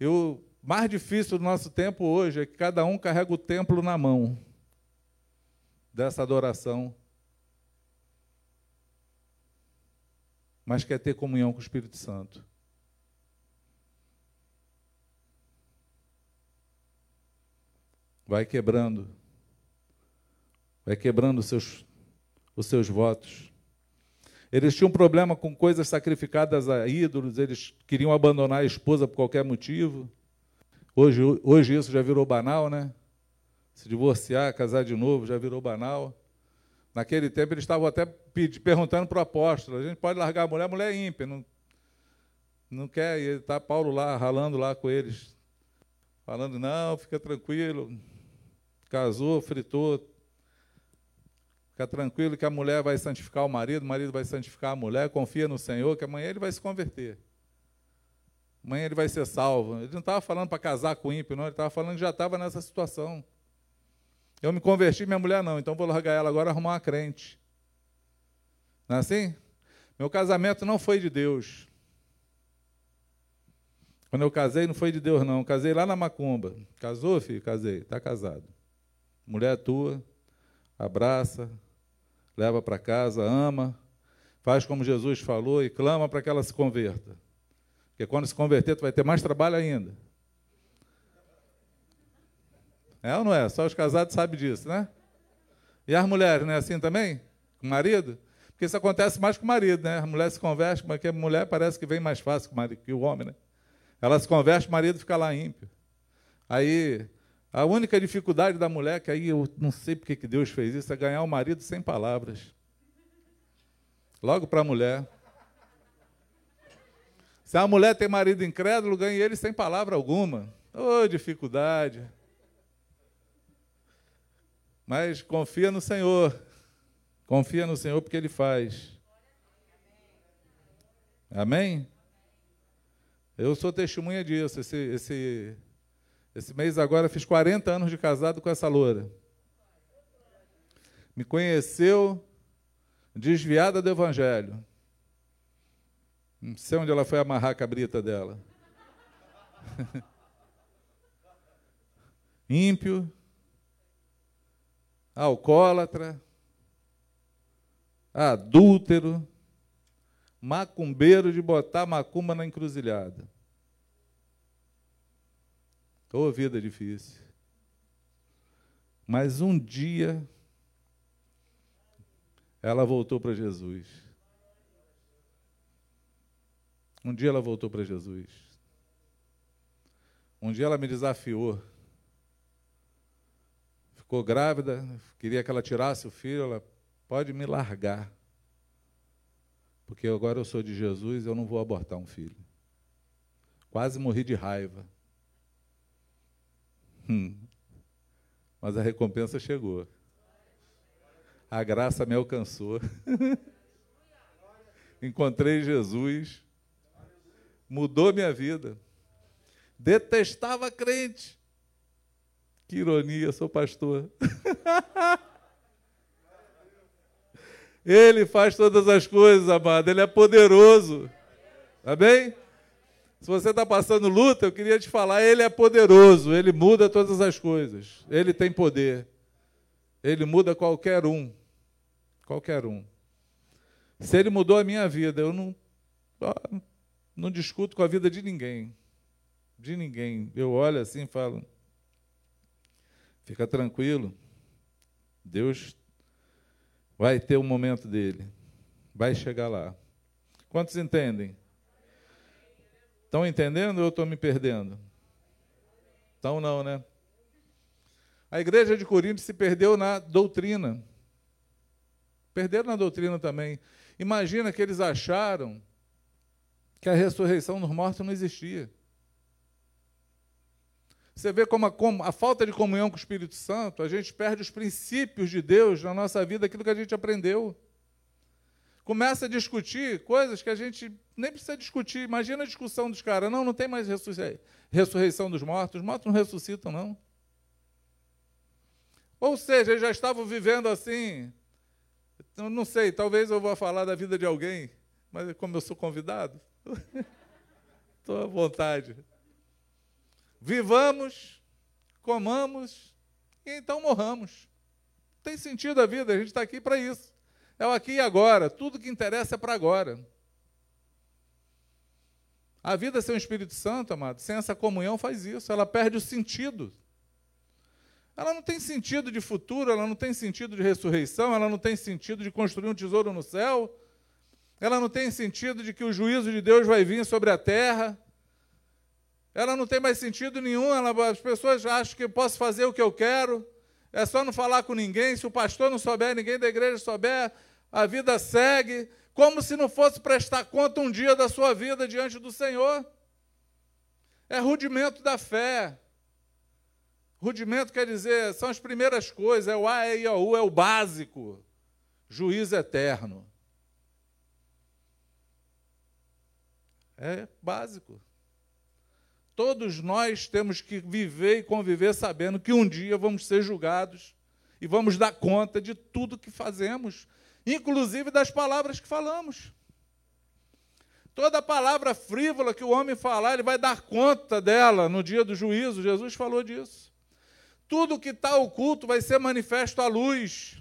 o mais difícil do nosso tempo hoje é que cada um carrega o templo na mão dessa adoração mas quer ter comunhão com o Espírito Santo. Vai quebrando, vai quebrando os seus, os seus votos. Eles tinham problema com coisas sacrificadas a ídolos, eles queriam abandonar a esposa por qualquer motivo. Hoje, hoje isso já virou banal, né? Se divorciar, casar de novo, já virou banal. Naquele tempo eles estavam até perguntando para o apóstolo: a gente pode largar a mulher? A mulher é ímpia, não, não quer. E está Paulo lá, ralando lá com eles, falando: não, fica tranquilo, casou, fritou. Fica tranquilo que a mulher vai santificar o marido, o marido vai santificar a mulher, confia no Senhor, que amanhã ele vai se converter. Amanhã ele vai ser salvo. Ele não estava falando para casar com ímpio, não, ele estava falando que já estava nessa situação. Eu me converti, minha mulher não, então vou largar ela agora arrumar uma crente. Não é assim? Meu casamento não foi de Deus. Quando eu casei, não foi de Deus, não. Casei lá na Macumba. Casou, filho? Casei. Está casado. Mulher tua, abraça, leva para casa, ama, faz como Jesus falou e clama para que ela se converta. Porque quando se converter, tu vai ter mais trabalho ainda. É ou não é? Só os casados sabem disso, né? E as mulheres, não é assim também? Com o marido? Porque isso acontece mais com o marido, né? A mulher se converte, que a mulher parece que vem mais fácil que o, marido, que o homem, né? Ela se converte, o marido fica lá ímpio. Aí, a única dificuldade da mulher, que aí eu não sei porque que Deus fez isso, é ganhar o marido sem palavras. Logo para a mulher. Se a mulher tem marido incrédulo, ganha ele sem palavra alguma. Ô, oh, dificuldade. Mas confia no Senhor. Confia no Senhor porque Ele faz. Amém? Eu sou testemunha disso. Esse, esse, esse mês agora fiz 40 anos de casado com essa loura. Me conheceu desviada do Evangelho. Não sei onde ela foi amarrar a cabrita dela. Ímpio, alcoólatra, adúltero, macumbeiro de botar macumba na encruzilhada. Ô, oh, vida difícil. Mas um dia ela voltou para Jesus. Um dia ela voltou para Jesus. Um dia ela me desafiou. Ficou grávida, queria que ela tirasse o filho, ela pode me largar. Porque agora eu sou de Jesus, eu não vou abortar um filho. Quase morri de raiva. Hum. Mas a recompensa chegou. A graça me alcançou. Encontrei Jesus. Mudou minha vida. Detestava crente. Que ironia, sou pastor. Ele faz todas as coisas, amado. Ele é poderoso. Amém? Se você está passando luta, eu queria te falar: Ele é poderoso. Ele muda todas as coisas. Ele tem poder. Ele muda qualquer um. Qualquer um. Se Ele mudou a minha vida, eu não, não discuto com a vida de ninguém de ninguém. Eu olho assim e falo: fica tranquilo, Deus vai ter o momento dele, vai chegar lá. Quantos entendem? Estão entendendo ou eu estou me perdendo? Então não, né? A igreja de Corinto se perdeu na doutrina. Perderam na doutrina também. Imagina que eles acharam que a ressurreição dos mortos não existia. Você vê como a, como a, falta de comunhão com o Espírito Santo, a gente perde os princípios de Deus na nossa vida, aquilo que a gente aprendeu. Começa a discutir coisas que a gente nem precisa discutir. Imagina a discussão dos caras. Não, não tem mais ressurreição dos mortos. Os mortos não ressuscitam, não. Ou seja, eles já estavam vivendo assim. Não sei, talvez eu vá falar da vida de alguém, mas como eu sou convidado, estou à vontade. Vivamos, comamos e então morramos. Tem sentido a vida, a gente está aqui para isso. É o aqui e agora, tudo que interessa é para agora. A vida sem o Espírito Santo, amado, sem essa comunhão faz isso, ela perde o sentido. Ela não tem sentido de futuro, ela não tem sentido de ressurreição, ela não tem sentido de construir um tesouro no céu, ela não tem sentido de que o juízo de Deus vai vir sobre a terra, ela não tem mais sentido nenhum. Ela, as pessoas acham que posso fazer o que eu quero. É só não falar com ninguém. Se o pastor não souber, ninguém da igreja souber, a vida segue. Como se não fosse prestar conta um dia da sua vida diante do Senhor. É rudimento da fé. Rudimento quer dizer, são as primeiras coisas, é o A, E, I, O, U, é o básico. Juízo eterno. É básico. Todos nós temos que viver e conviver sabendo que um dia vamos ser julgados e vamos dar conta de tudo que fazemos, inclusive das palavras que falamos. Toda palavra frívola que o homem falar, ele vai dar conta dela no dia do juízo. Jesus falou disso. Tudo que está oculto vai ser manifesto à luz.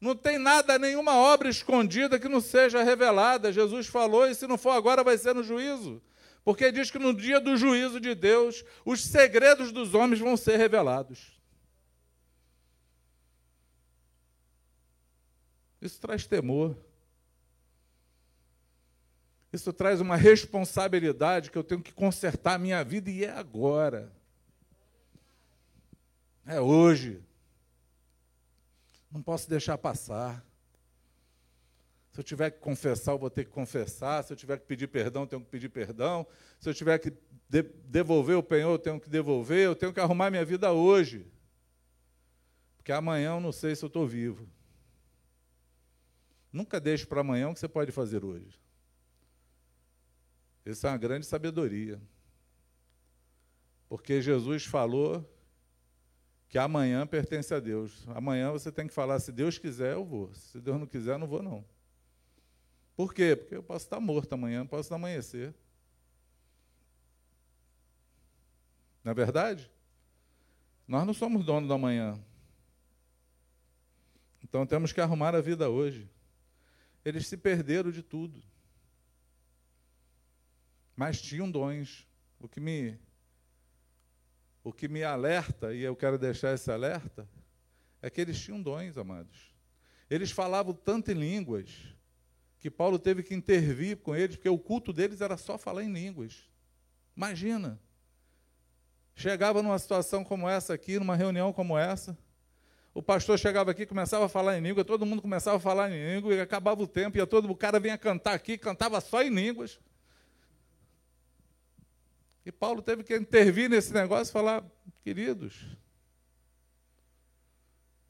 Não tem nada, nenhuma obra escondida que não seja revelada. Jesus falou, e se não for agora, vai ser no juízo. Porque diz que no dia do juízo de Deus, os segredos dos homens vão ser revelados. Isso traz temor. Isso traz uma responsabilidade que eu tenho que consertar a minha vida e é agora. É hoje. Não posso deixar passar. Se eu tiver que confessar, eu vou ter que confessar. Se eu tiver que pedir perdão, eu tenho que pedir perdão. Se eu tiver que de devolver o penhor, eu tenho que devolver. Eu tenho que arrumar minha vida hoje. Porque amanhã eu não sei se eu estou vivo. Nunca deixe para amanhã o que você pode fazer hoje. Isso é uma grande sabedoria. Porque Jesus falou que amanhã pertence a Deus. Amanhã você tem que falar: se Deus quiser, eu vou. Se Deus não quiser, não vou, não. Por quê? Porque eu posso estar morto amanhã, posso amanhecer. Não é verdade? Nós não somos donos da manhã. Então temos que arrumar a vida hoje. Eles se perderam de tudo. Mas tinham dons. O que me o que me alerta, e eu quero deixar esse alerta, é que eles tinham dons, amados. Eles falavam tanto em línguas que Paulo teve que intervir com eles, porque o culto deles era só falar em línguas. Imagina. Chegava numa situação como essa aqui, numa reunião como essa, o pastor chegava aqui, começava a falar em língua, todo mundo começava a falar em língua, e acabava o tempo, e todo o cara vinha cantar aqui, cantava só em línguas. E Paulo teve que intervir nesse negócio e falar, queridos,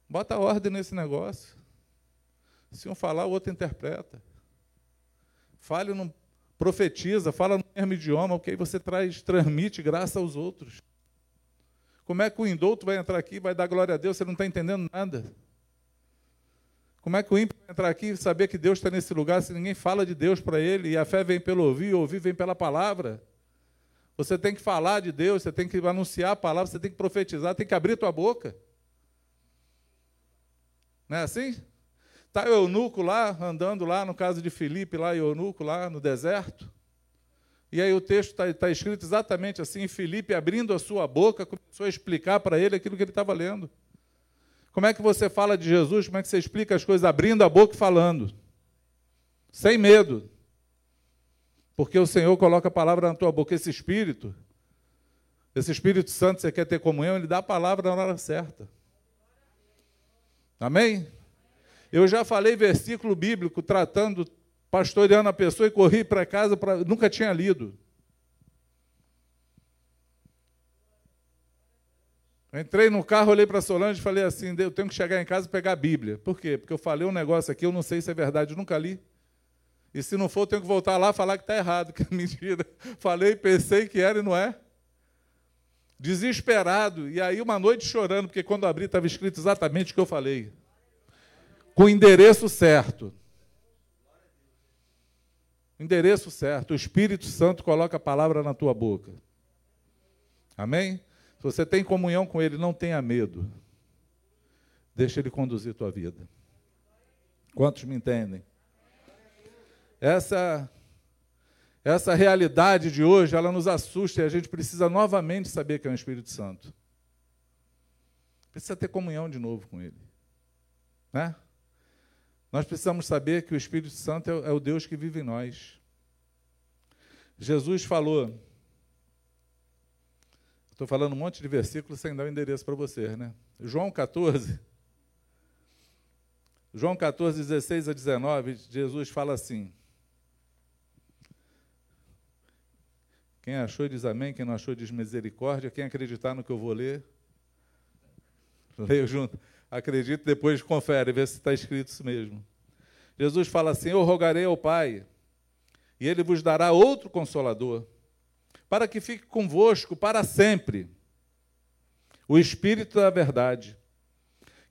bota ordem nesse negócio. Se um falar, o outro interpreta. Fale, no, profetiza, fala no mesmo idioma, porque aí você traz, transmite graça aos outros. Como é que o indulto vai entrar aqui vai dar glória a Deus, você não está entendendo nada? Como é que o ímpio vai entrar aqui e saber que Deus está nesse lugar se ninguém fala de Deus para ele e a fé vem pelo ouvir, ouvir vem pela palavra? Você tem que falar de Deus, você tem que anunciar a palavra, você tem que profetizar, tem que abrir tua boca. Não é assim? Está o eunuco lá, andando lá, no caso de Filipe, lá, eunuco lá no deserto. E aí o texto está tá escrito exatamente assim, Filipe abrindo a sua boca, começou a explicar para ele aquilo que ele estava lendo. Como é que você fala de Jesus? Como é que você explica as coisas abrindo a boca e falando? Sem medo. Porque o Senhor coloca a palavra na tua boca. Esse Espírito, esse Espírito Santo, você quer ter comunhão, ele dá a palavra na hora certa. Amém? Eu já falei versículo bíblico tratando, pastoreando a pessoa e corri para casa, pra, nunca tinha lido. Entrei no carro, olhei para Solange e falei assim: eu tenho que chegar em casa e pegar a Bíblia. Por quê? Porque eu falei um negócio aqui, eu não sei se é verdade, eu nunca li. E se não for, eu tenho que voltar lá e falar que está errado, que é mentira. Falei, pensei que era e não é. Desesperado. E aí, uma noite chorando, porque quando abri estava escrito exatamente o que eu falei. Com o endereço certo. Endereço certo. O Espírito Santo coloca a palavra na tua boca. Amém? Se você tem comunhão com Ele, não tenha medo. Deixa Ele conduzir tua vida. Quantos me entendem? essa essa realidade de hoje, ela nos assusta e a gente precisa novamente saber que é o Espírito Santo. Precisa ter comunhão de novo com ele. Né? Nós precisamos saber que o Espírito Santo é, é o Deus que vive em nós. Jesus falou, estou falando um monte de versículos sem dar o endereço para vocês, né? João 14, João 14, 16 a 19, Jesus fala assim: Quem achou diz amém, quem não achou diz misericórdia. Quem acreditar no que eu vou ler, leio junto. Acredite, depois confere, vê se está escrito isso mesmo. Jesus fala assim: Eu rogarei ao Pai, e Ele vos dará outro consolador, para que fique convosco para sempre. O Espírito da Verdade,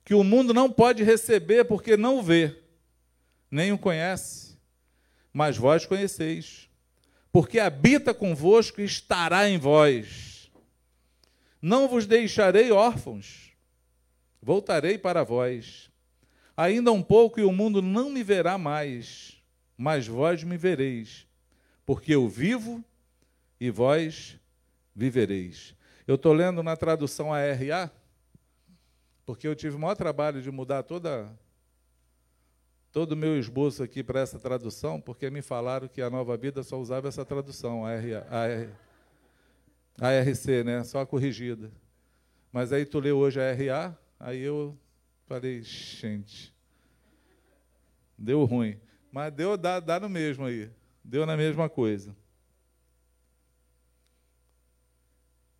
que o mundo não pode receber porque não o vê, nem o conhece, mas vós conheceis porque habita convosco e estará em vós. Não vos deixarei órfãos, voltarei para vós. Ainda um pouco e o mundo não me verá mais, mas vós me vereis, porque eu vivo e vós vivereis. Eu estou lendo na tradução ARA, porque eu tive o maior trabalho de mudar toda todo o meu esboço aqui para essa tradução, porque me falaram que a Nova Vida só usava essa tradução, a, a, R, a RC, né? só a corrigida. Mas aí tu leu hoje a RA, aí eu falei, gente, deu ruim. Mas deu, dá, dá no mesmo aí, deu na mesma coisa.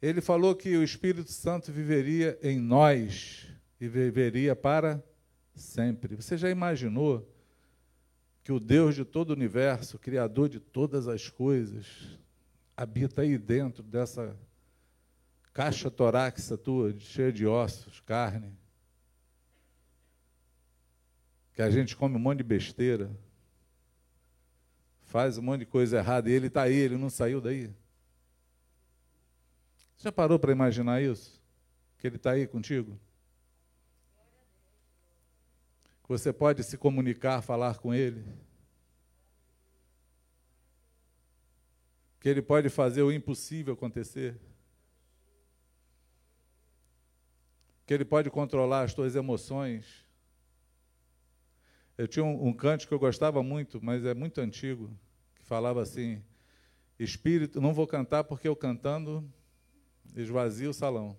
Ele falou que o Espírito Santo viveria em nós e viveria para sempre. Você já imaginou que o Deus de todo o universo, Criador de todas as coisas, habita aí dentro dessa caixa torácica tua cheia de ossos, carne. Que a gente come um monte de besteira, faz um monte de coisa errada e ele está aí, ele não saiu daí. Você já parou para imaginar isso? Que ele está aí contigo? Que você pode se comunicar, falar com ele? Que ele pode fazer o impossível acontecer? Que Ele pode controlar as tuas emoções. Eu tinha um, um canto que eu gostava muito, mas é muito antigo, que falava assim: Espírito, não vou cantar porque eu cantando esvazio o salão.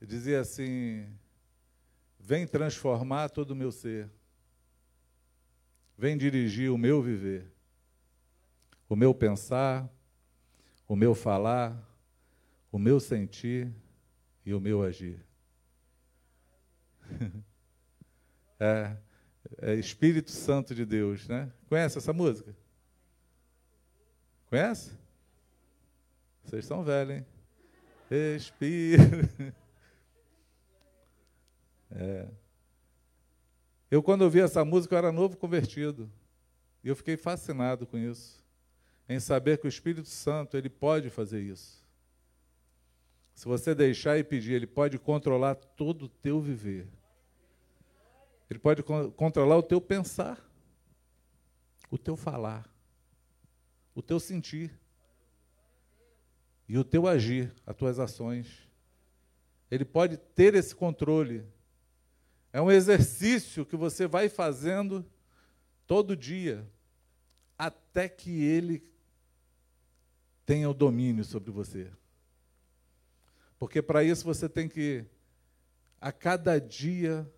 Ele dizia assim: Vem transformar todo o meu ser. Vem dirigir o meu viver, o meu pensar, o meu falar, o meu sentir e o meu agir. é, é Espírito Santo de Deus, né? Conhece essa música? Conhece? Vocês são velhos, hein? Espírito. É. Eu, quando ouvi essa música, eu era novo convertido. E eu fiquei fascinado com isso. Em saber que o Espírito Santo, ele pode fazer isso. Se você deixar e pedir, ele pode controlar todo o teu viver. Ele pode controlar o teu pensar, o teu falar, o teu sentir e o teu agir, as tuas ações. Ele pode ter esse controle é um exercício que você vai fazendo todo dia, até que ele tenha o domínio sobre você. Porque para isso você tem que, a cada dia,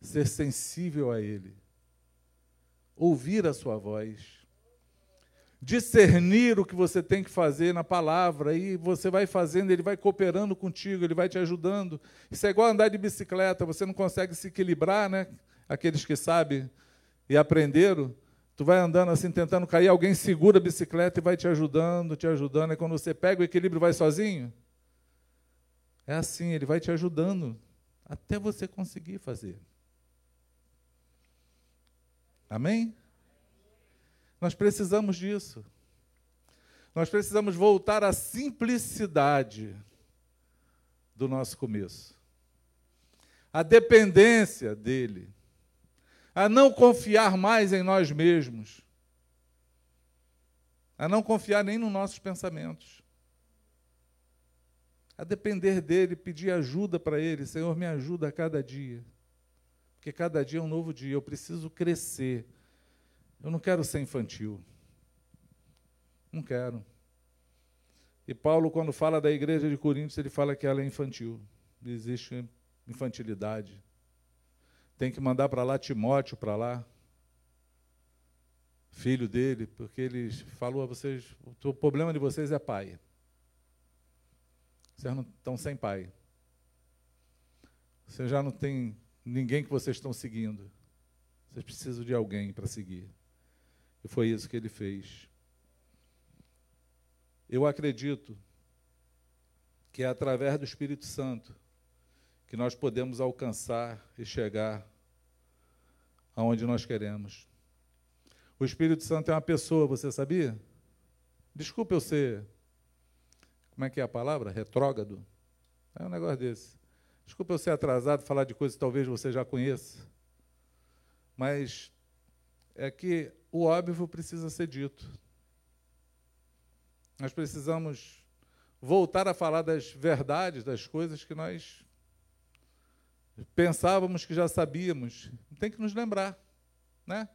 ser sensível a Ele, ouvir a Sua voz, discernir o que você tem que fazer na palavra, e você vai fazendo, ele vai cooperando contigo, ele vai te ajudando. Isso é igual andar de bicicleta, você não consegue se equilibrar, né? Aqueles que sabem e aprenderam, tu vai andando assim, tentando cair, alguém segura a bicicleta e vai te ajudando, te ajudando. É quando você pega o equilíbrio vai sozinho. É assim, ele vai te ajudando até você conseguir fazer. Amém? Nós precisamos disso. Nós precisamos voltar à simplicidade do nosso começo. A dependência dele. A não confiar mais em nós mesmos. A não confiar nem nos nossos pensamentos. A depender dele, pedir ajuda para ele. Senhor, me ajuda a cada dia. Porque cada dia é um novo dia. Eu preciso crescer eu não quero ser infantil. Não quero. E Paulo, quando fala da igreja de Coríntios, ele fala que ela é infantil. Existe infantilidade. Tem que mandar para lá Timóteo para lá, filho dele, porque ele falou a vocês: o problema de vocês é pai. Vocês não estão sem pai. Vocês já não tem ninguém que vocês estão seguindo. Vocês precisam de alguém para seguir. E foi isso que ele fez. Eu acredito que é através do Espírito Santo que nós podemos alcançar e chegar aonde nós queremos. O Espírito Santo é uma pessoa, você sabia? Desculpe eu ser. Como é que é a palavra? Retrógrado? É um negócio desse. Desculpe eu ser atrasado, falar de coisas que talvez você já conheça. Mas é que o óbvio precisa ser dito. Nós precisamos voltar a falar das verdades, das coisas que nós pensávamos que já sabíamos. Tem que nos lembrar, né?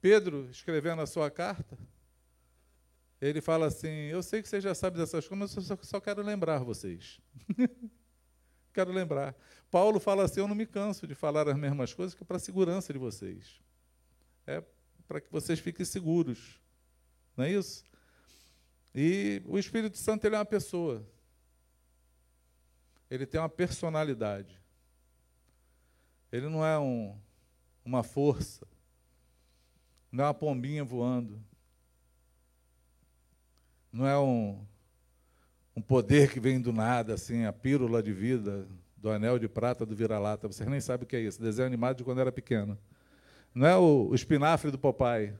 Pedro, escrevendo a sua carta, ele fala assim: Eu sei que vocês já sabem dessas coisas, mas eu só, só quero lembrar vocês. quero lembrar. Paulo fala assim: Eu não me canso de falar as mesmas coisas que é para a segurança de vocês. É para que vocês fiquem seguros. Não é isso? E o Espírito Santo ele é uma pessoa. Ele tem uma personalidade. Ele não é um, uma força. Não é uma pombinha voando. Não é um, um poder que vem do nada, assim, a pílula de vida do anel de prata do vira-lata. Vocês nem sabem o que é isso. Desenho animado de quando era pequeno. Não é o, o espinafre do papai.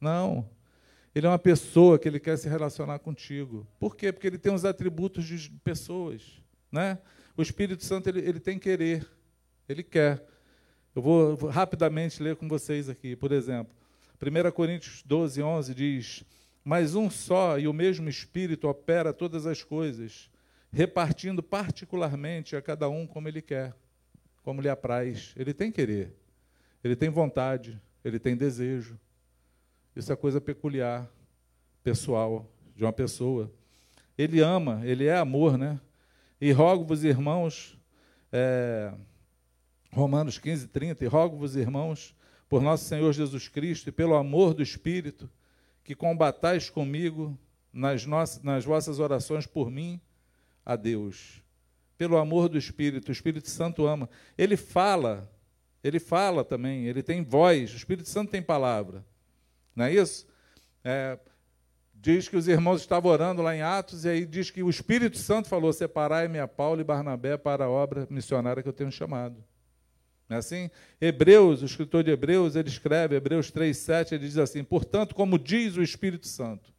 Não. Ele é uma pessoa que ele quer se relacionar contigo. Por quê? Porque ele tem os atributos de pessoas. Né? O Espírito Santo ele, ele tem querer. Ele quer. Eu vou, vou rapidamente ler com vocês aqui. Por exemplo, 1 Coríntios 12, 11 diz: Mas um só e o mesmo Espírito opera todas as coisas, repartindo particularmente a cada um como ele quer, como lhe apraz. Ele tem querer, ele tem vontade, ele tem desejo. Isso é coisa peculiar, pessoal, de uma pessoa. Ele ama, ele é amor, né? E rogo-vos, irmãos, é, Romanos 15, 30, e rogo-vos, irmãos, por nosso Senhor Jesus Cristo e pelo amor do Espírito, que combatais comigo nas, nossas, nas vossas orações por mim a Deus. Pelo amor do Espírito, o Espírito Santo ama. Ele fala, ele fala também, ele tem voz, o Espírito Santo tem palavra. Não é isso? É, diz que os irmãos estavam orando lá em Atos, e aí diz que o Espírito Santo falou: Separai-me a Paulo e Barnabé para a obra missionária que eu tenho chamado. É assim? Hebreus, o escritor de Hebreus, ele escreve, Hebreus 3,7, ele diz assim: Portanto, como diz o Espírito Santo,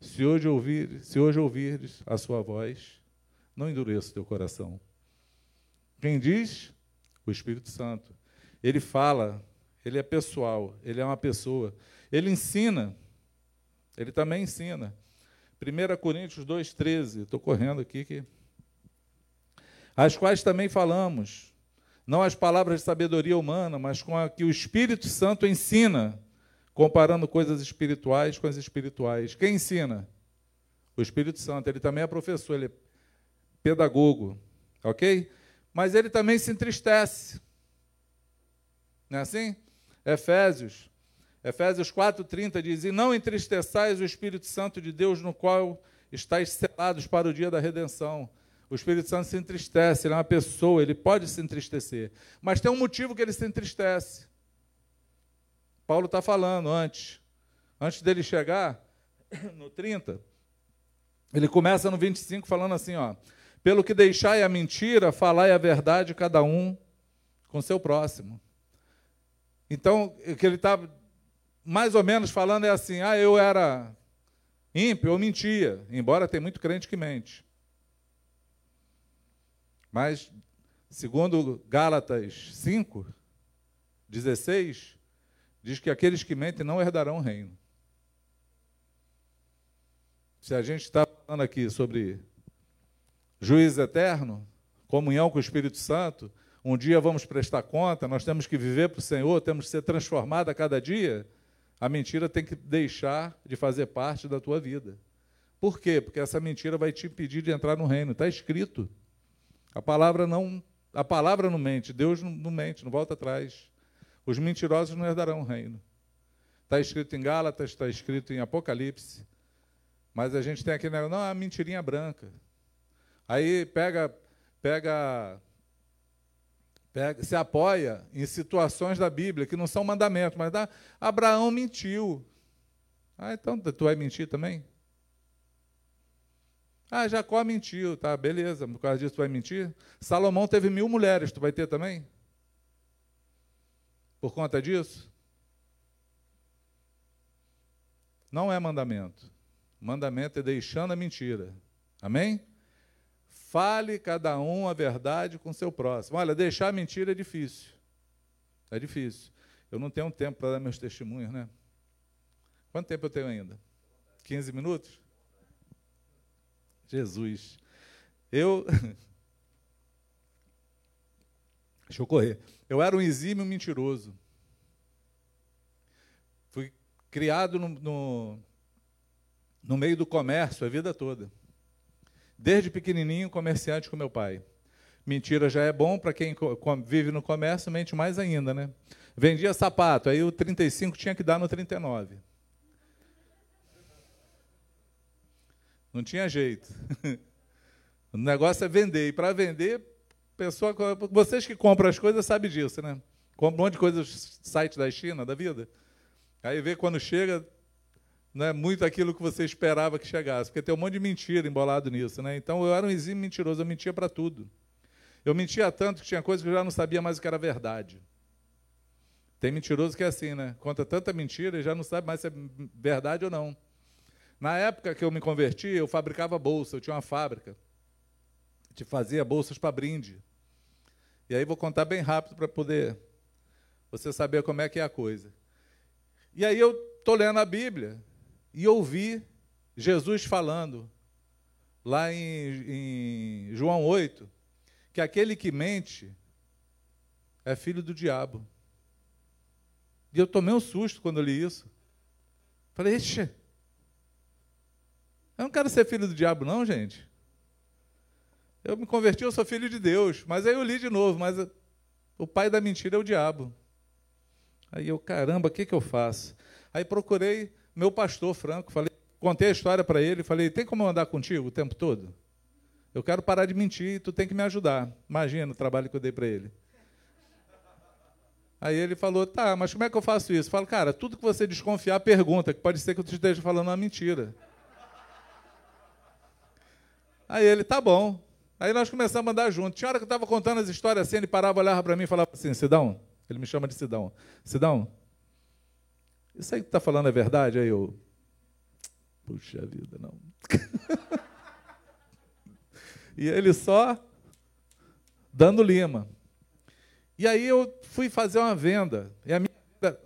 se hoje ouvir, se hoje ouvires a sua voz, não endureça o teu coração. Quem diz? O Espírito Santo. Ele fala, ele é pessoal, ele é uma pessoa. Ele ensina, ele também ensina. 1 Coríntios 2,13, estou correndo aqui que. As quais também falamos, não as palavras de sabedoria humana, mas com a que o Espírito Santo ensina, comparando coisas espirituais com as espirituais. Quem ensina? O Espírito Santo. Ele também é professor, ele é pedagogo, ok? Mas ele também se entristece. Não é assim? Efésios. Efésios 4,30 diz: E não entristeçais o Espírito Santo de Deus, no qual estáis selados para o dia da redenção. O Espírito Santo se entristece, ele é uma pessoa, ele pode se entristecer. Mas tem um motivo que ele se entristece. Paulo está falando antes. Antes dele chegar, no 30, ele começa no 25 falando assim: ó, pelo que deixai a mentira, falai a verdade cada um com seu próximo. Então, o que ele está mais ou menos falando é assim: ah, eu era ímpio, eu mentia, embora tem muito crente que mente. Mas, segundo Gálatas 5, 16, diz que aqueles que mentem não herdarão o reino. Se a gente está falando aqui sobre juiz eterno, comunhão com o Espírito Santo, um dia vamos prestar conta, nós temos que viver para o Senhor, temos que ser transformados a cada dia, a mentira tem que deixar de fazer parte da tua vida. Por quê? Porque essa mentira vai te impedir de entrar no reino. Está escrito. A palavra não, a palavra não mente, Deus não, não mente, não volta atrás. Os mentirosos não herdarão o reino. Está escrito em Gálatas, está escrito em Apocalipse. Mas a gente tem aqui, não, a mentirinha branca. Aí pega, pega, pega, se apoia em situações da Bíblia que não são mandamentos, mas dá, Abraão mentiu. Ah, então tu vai mentir também? Ah, Jacó mentiu, tá, beleza, por causa disso tu vai mentir? Salomão teve mil mulheres, tu vai ter também? Por conta disso? Não é mandamento. Mandamento é deixando a mentira. Amém? Fale cada um a verdade com seu próximo. Olha, deixar a mentira é difícil. É difícil. Eu não tenho tempo para dar meus testemunhos, né? Quanto tempo eu tenho ainda? 15 minutos? Jesus. Eu. Deixa eu correr. Eu era um exímio mentiroso. Fui criado no, no, no meio do comércio a vida toda. Desde pequenininho, comerciante com meu pai. Mentira já é bom para quem vive no comércio, mente mais ainda, né? Vendia sapato, aí o 35 tinha que dar no 39. Não tinha jeito. O negócio é vender. E para vender, pessoa, vocês que compram as coisas sabem disso, né? Compram um monte de coisas site da China, da vida. Aí vê quando chega, não é muito aquilo que você esperava que chegasse, porque tem um monte de mentira embolado nisso, né? Então eu era um exímio mentiroso, eu mentia para tudo. Eu mentia tanto que tinha coisas que eu já não sabia mais o que era verdade. Tem mentiroso que é assim, né? Conta tanta mentira e já não sabe mais se é verdade ou não. Na época que eu me converti, eu fabricava bolsa, eu tinha uma fábrica. Te fazia bolsas para brinde. E aí vou contar bem rápido para poder você saber como é que é a coisa. E aí eu estou lendo a Bíblia e ouvi Jesus falando, lá em, em João 8, que aquele que mente é filho do diabo. E eu tomei um susto quando li isso. Falei, ixi, eu não quero ser filho do diabo, não, gente. Eu me converti, eu sou filho de Deus. Mas aí eu li de novo, mas o pai da mentira é o diabo. Aí eu, caramba, o que, que eu faço? Aí procurei meu pastor Franco, falei, contei a história para ele, falei, tem como eu andar contigo o tempo todo? Eu quero parar de mentir, tu tem que me ajudar. Imagina o trabalho que eu dei para ele. Aí ele falou, tá, mas como é que eu faço isso? Falo, cara, tudo que você desconfiar, pergunta, que pode ser que eu esteja falando uma mentira. Aí ele, tá bom. Aí nós começamos a andar juntos. Tinha hora que eu estava contando as histórias assim, ele parava, olhava para mim e falava assim, Sidão, ele me chama de Sidão. Sidão, isso aí que tu está falando é verdade? Aí eu, puxa vida, não. e ele só dando lima. E aí eu fui fazer uma venda. E a minha,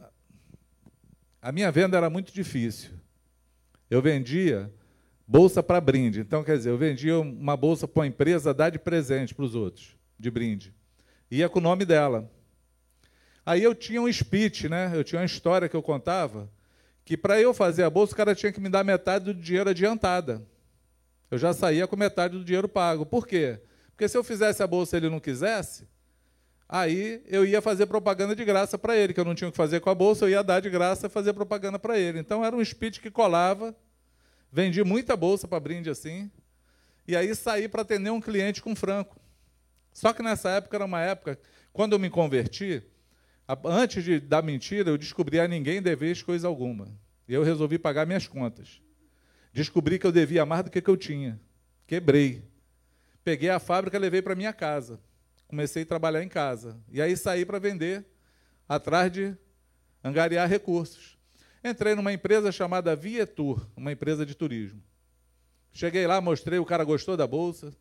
a minha venda era muito difícil. Eu vendia bolsa para brinde. Então, quer dizer, eu vendia uma bolsa para uma empresa dar de presente para os outros, de brinde. Ia com o nome dela. Aí eu tinha um speech, né? Eu tinha uma história que eu contava, que para eu fazer a bolsa, o cara tinha que me dar metade do dinheiro adiantada. Eu já saía com metade do dinheiro pago. Por quê? Porque se eu fizesse a bolsa e ele não quisesse, Aí eu ia fazer propaganda de graça para ele, que eu não tinha o que fazer com a bolsa, eu ia dar de graça e fazer propaganda para ele. Então era um speech que colava, vendi muita bolsa para brinde assim, e aí saí para atender um cliente com franco. Só que nessa época era uma época, quando eu me converti, antes de dar mentira, eu descobri a ninguém dever coisa alguma. E eu resolvi pagar minhas contas. Descobri que eu devia mais do que, que eu tinha. Quebrei. Peguei a fábrica levei para minha casa comecei a trabalhar em casa. E aí saí para vender, atrás de angariar recursos. Entrei numa empresa chamada Vietur, uma empresa de turismo. Cheguei lá, mostrei, o cara gostou da bolsa,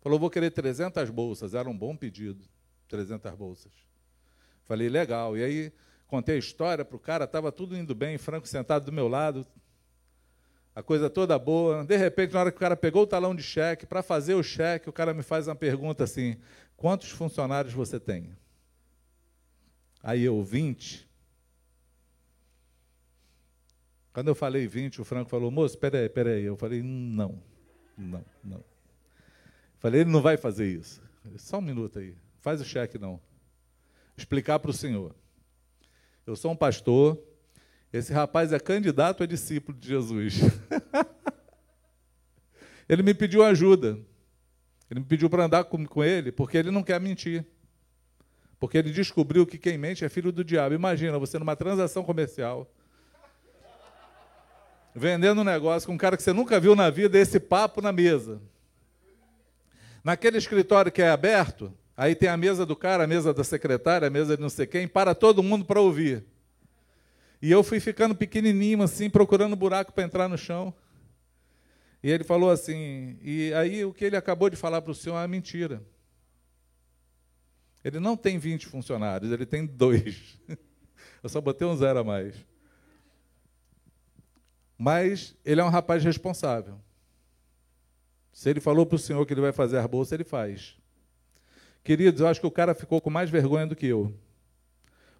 falou, vou querer 300 bolsas. Era um bom pedido, 300 bolsas. Falei, legal. E aí contei a história para o cara, estava tudo indo bem, Franco sentado do meu lado, a coisa toda boa. De repente, na hora que o cara pegou o talão de cheque, para fazer o cheque, o cara me faz uma pergunta assim: Quantos funcionários você tem? Aí eu, 20. Quando eu falei 20, o Franco falou, moço, peraí, peraí. Eu falei, não, não, não. Falei, ele não vai fazer isso. Só um minuto aí, faz o cheque não. Explicar para o senhor. Eu sou um pastor, esse rapaz é candidato a discípulo de Jesus. ele me pediu ajuda. Ele me pediu para andar com, com ele porque ele não quer mentir. Porque ele descobriu que quem mente é filho do diabo. Imagina, você numa transação comercial, vendendo um negócio com um cara que você nunca viu na vida, esse papo na mesa. Naquele escritório que é aberto, aí tem a mesa do cara, a mesa da secretária, a mesa de não sei quem, para todo mundo para ouvir. E eu fui ficando pequenininho assim, procurando buraco para entrar no chão. E ele falou assim, e aí o que ele acabou de falar para o senhor é mentira. Ele não tem 20 funcionários, ele tem dois. Eu só botei um zero a mais. Mas ele é um rapaz responsável. Se ele falou para o senhor que ele vai fazer a bolsa, ele faz. Queridos, eu acho que o cara ficou com mais vergonha do que eu.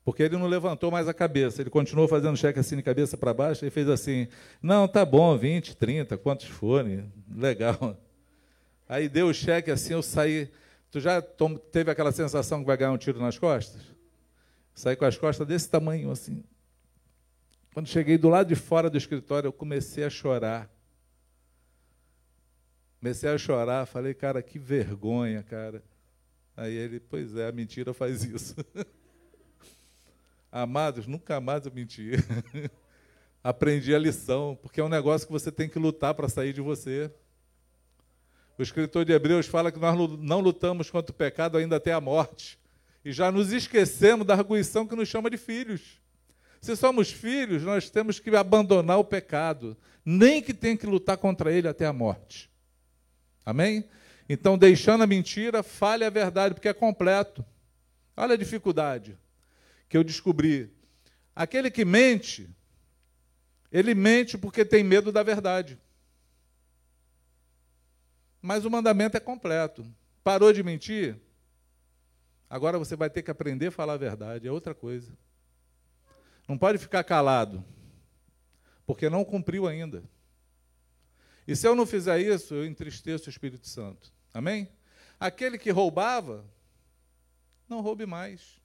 Porque ele não levantou mais a cabeça, ele continuou fazendo cheque assim de cabeça para baixo e fez assim: não, tá bom, 20, 30, quantos forem, legal. Aí deu o cheque assim, eu saí. Tu já teve aquela sensação que vai ganhar um tiro nas costas? Saí com as costas desse tamanho assim. Quando cheguei do lado de fora do escritório, eu comecei a chorar. Comecei a chorar, falei, cara, que vergonha, cara. Aí ele, pois é, a mentira faz isso. Amados, nunca mais eu menti. Aprendi a lição, porque é um negócio que você tem que lutar para sair de você. O escritor de Hebreus fala que nós não lutamos contra o pecado ainda até a morte. E já nos esquecemos da arguição que nos chama de filhos. Se somos filhos, nós temos que abandonar o pecado, nem que tenha que lutar contra ele até a morte. Amém? Então, deixando a mentira, fale a verdade, porque é completo. Olha a dificuldade que eu descobri. Aquele que mente Ele mente porque tem medo da verdade. Mas o mandamento é completo. Parou de mentir? Agora você vai ter que aprender a falar a verdade, é outra coisa. Não pode ficar calado, porque não cumpriu ainda. E se eu não fizer isso, eu entristeço o Espírito Santo. Amém? Aquele que roubava, não roube mais.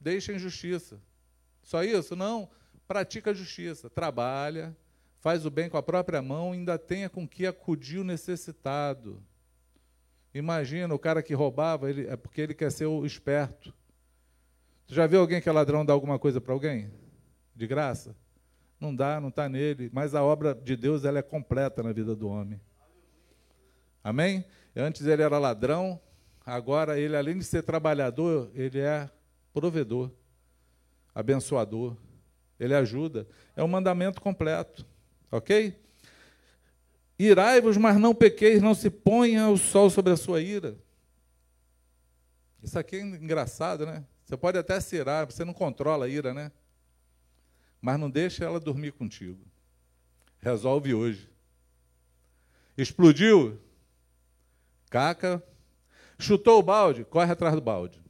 Deixa a injustiça. Só isso? Não. Pratica a justiça. Trabalha, faz o bem com a própria mão, ainda tenha com que acudir o necessitado. Imagina o cara que roubava, ele, é porque ele quer ser o esperto. Tu já viu alguém que é ladrão dar alguma coisa para alguém? De graça? Não dá, não está nele. Mas a obra de Deus ela é completa na vida do homem. Amém? Antes ele era ladrão, agora ele, além de ser trabalhador, ele é provedor, abençoador. Ele ajuda. É um mandamento completo. Ok? Irai-vos, mas não pequeis, não se ponha o sol sobre a sua ira. Isso aqui é engraçado, né? Você pode até se irar, você não controla a ira, né? Mas não deixe ela dormir contigo. Resolve hoje. Explodiu? Caca. Chutou o balde? Corre atrás do balde.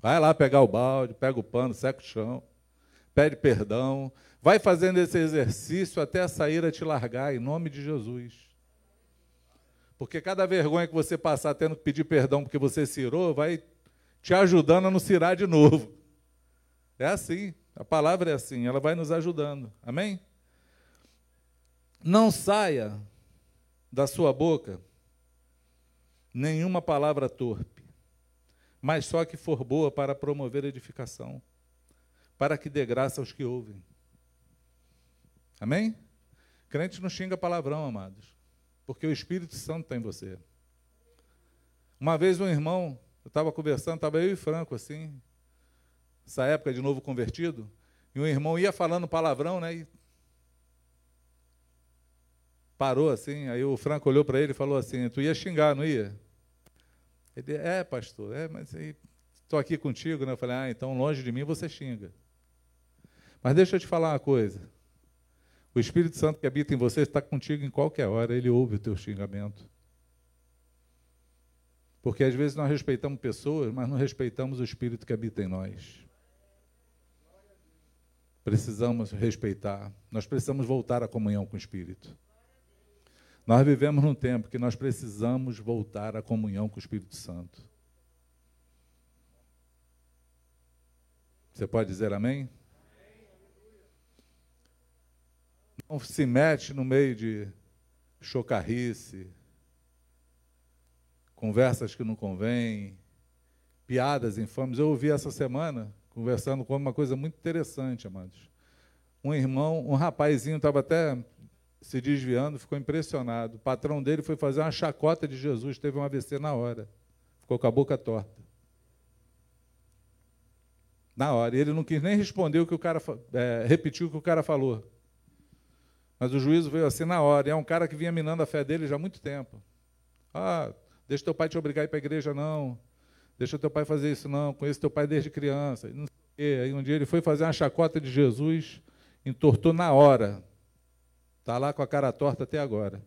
Vai lá pegar o balde, pega o pano, seca o chão, pede perdão, Vai fazendo esse exercício até a saíra te largar, em nome de Jesus. Porque cada vergonha que você passar tendo que pedir perdão porque você cirou, vai te ajudando a não cirar de novo. É assim, a palavra é assim, ela vai nos ajudando. Amém? Não saia da sua boca nenhuma palavra torpe, mas só que for boa para promover edificação, para que dê graça aos que ouvem. Amém? Crente não xinga palavrão, amados, porque o Espírito Santo está em você. Uma vez um irmão, eu estava conversando, estava eu e Franco assim, essa época de novo convertido, e um irmão ia falando palavrão, né? E parou assim, aí o Franco olhou para ele e falou assim: Tu ia xingar, não ia? Ele, é, pastor, é, mas estou aqui contigo, né? Eu falei: Ah, então longe de mim você xinga. Mas deixa eu te falar uma coisa. O Espírito Santo que habita em você está contigo em qualquer hora, ele ouve o teu xingamento. Porque às vezes nós respeitamos pessoas, mas não respeitamos o Espírito que habita em nós. Precisamos respeitar, nós precisamos voltar à comunhão com o Espírito. Nós vivemos num tempo que nós precisamos voltar à comunhão com o Espírito Santo. Você pode dizer amém? não se mete no meio de chocarrice, conversas que não convêm, piadas infames. Eu ouvi essa semana, conversando com uma coisa muito interessante, amados. Um irmão, um rapazinho estava até se desviando, ficou impressionado. O patrão dele foi fazer uma chacota de Jesus, teve um AVC na hora. Ficou com a boca torta. Na hora. E ele não quis nem responder o que o cara é, repetiu o que o cara falou. Mas o juízo veio assim na hora. E é um cara que vinha minando a fé dele já há muito tempo. Ah, deixa teu pai te obrigar a ir para a igreja, não. Deixa teu pai fazer isso, não. Conheço teu pai desde criança. Não sei o. Aí um dia ele foi fazer uma chacota de Jesus, entortou na hora. Está lá com a cara torta até agora.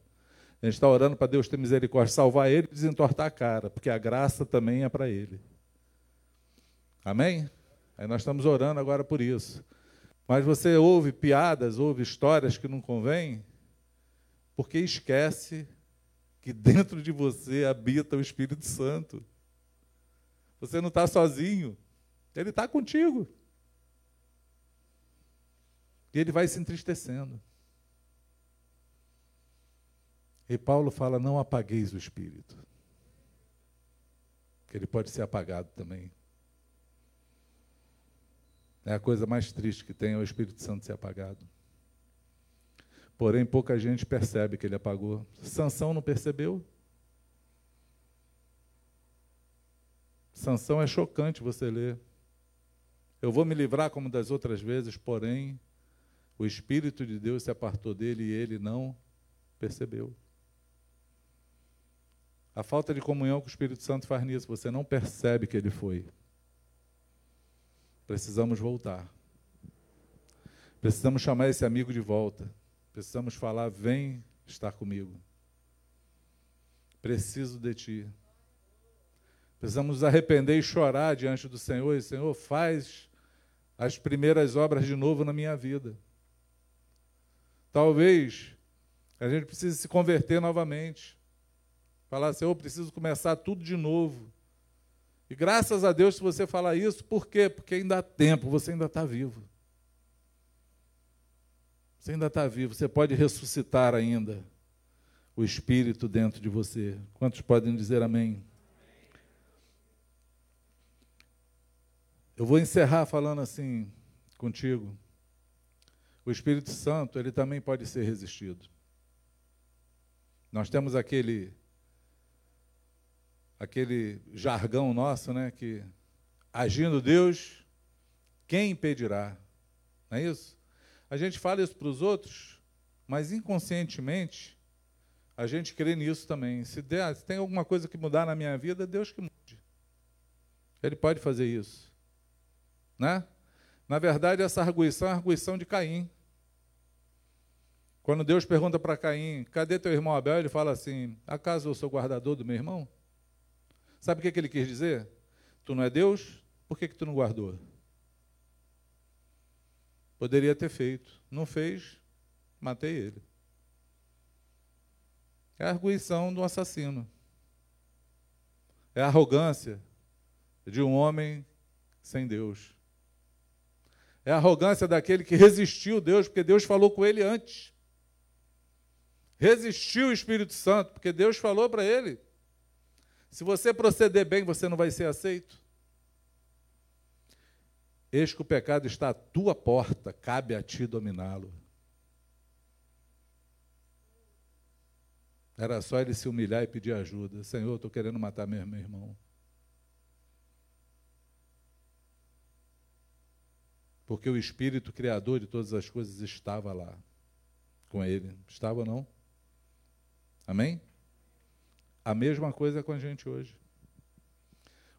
A gente está orando para Deus ter misericórdia, salvar ele e desentortar a cara, porque a graça também é para ele. Amém? Aí nós estamos orando agora por isso. Mas você ouve piadas, ouve histórias que não convêm, porque esquece que dentro de você habita o Espírito Santo. Você não está sozinho, ele está contigo. E ele vai se entristecendo. E Paulo fala: não apagueis o espírito. Que ele pode ser apagado também. É a coisa mais triste que tem é o Espírito Santo ser apagado. Porém, pouca gente percebe que ele apagou. Sansão não percebeu? Sansão é chocante você ler. Eu vou me livrar como das outras vezes, porém, o Espírito de Deus se apartou dele e ele não percebeu. A falta de comunhão com o Espírito Santo faz nisso, você não percebe que ele foi. Precisamos voltar. Precisamos chamar esse amigo de volta. Precisamos falar: vem estar comigo. Preciso de ti. Precisamos arrepender e chorar diante do Senhor. E, Senhor, faz as primeiras obras de novo na minha vida. Talvez a gente precise se converter novamente. Falar, Senhor, preciso começar tudo de novo. E graças a Deus se você falar isso, por quê? Porque ainda há tempo, você ainda está vivo. Você ainda está vivo, você pode ressuscitar ainda o Espírito dentro de você. Quantos podem dizer amém? Eu vou encerrar falando assim contigo. O Espírito Santo, ele também pode ser resistido. Nós temos aquele aquele jargão nosso, né, que agindo Deus, quem impedirá? Não é isso? A gente fala isso para os outros, mas inconscientemente a gente crê nisso também. Se, der, se tem alguma coisa que mudar na minha vida, Deus que mude. Ele pode fazer isso. Né? Na verdade, essa arguição é a arguição de Caim. Quando Deus pergunta para Caim, cadê teu irmão Abel? Ele fala assim, acaso eu sou guardador do meu irmão? Sabe o que, que ele quis dizer? Tu não é Deus? Por que, que tu não guardou? Poderia ter feito. Não fez, matei ele. É a arguição do assassino. É a arrogância de um homem sem Deus. É a arrogância daquele que resistiu Deus, porque Deus falou com ele antes. Resistiu o Espírito Santo, porque Deus falou para ele. Se você proceder bem, você não vai ser aceito. Eis que o pecado está à tua porta, cabe a ti dominá-lo. Era só ele se humilhar e pedir ajuda. Senhor, estou querendo matar meu, irmão. Porque o Espírito Criador de todas as coisas estava lá com ele. Estava ou não? Amém? A mesma coisa com a gente hoje.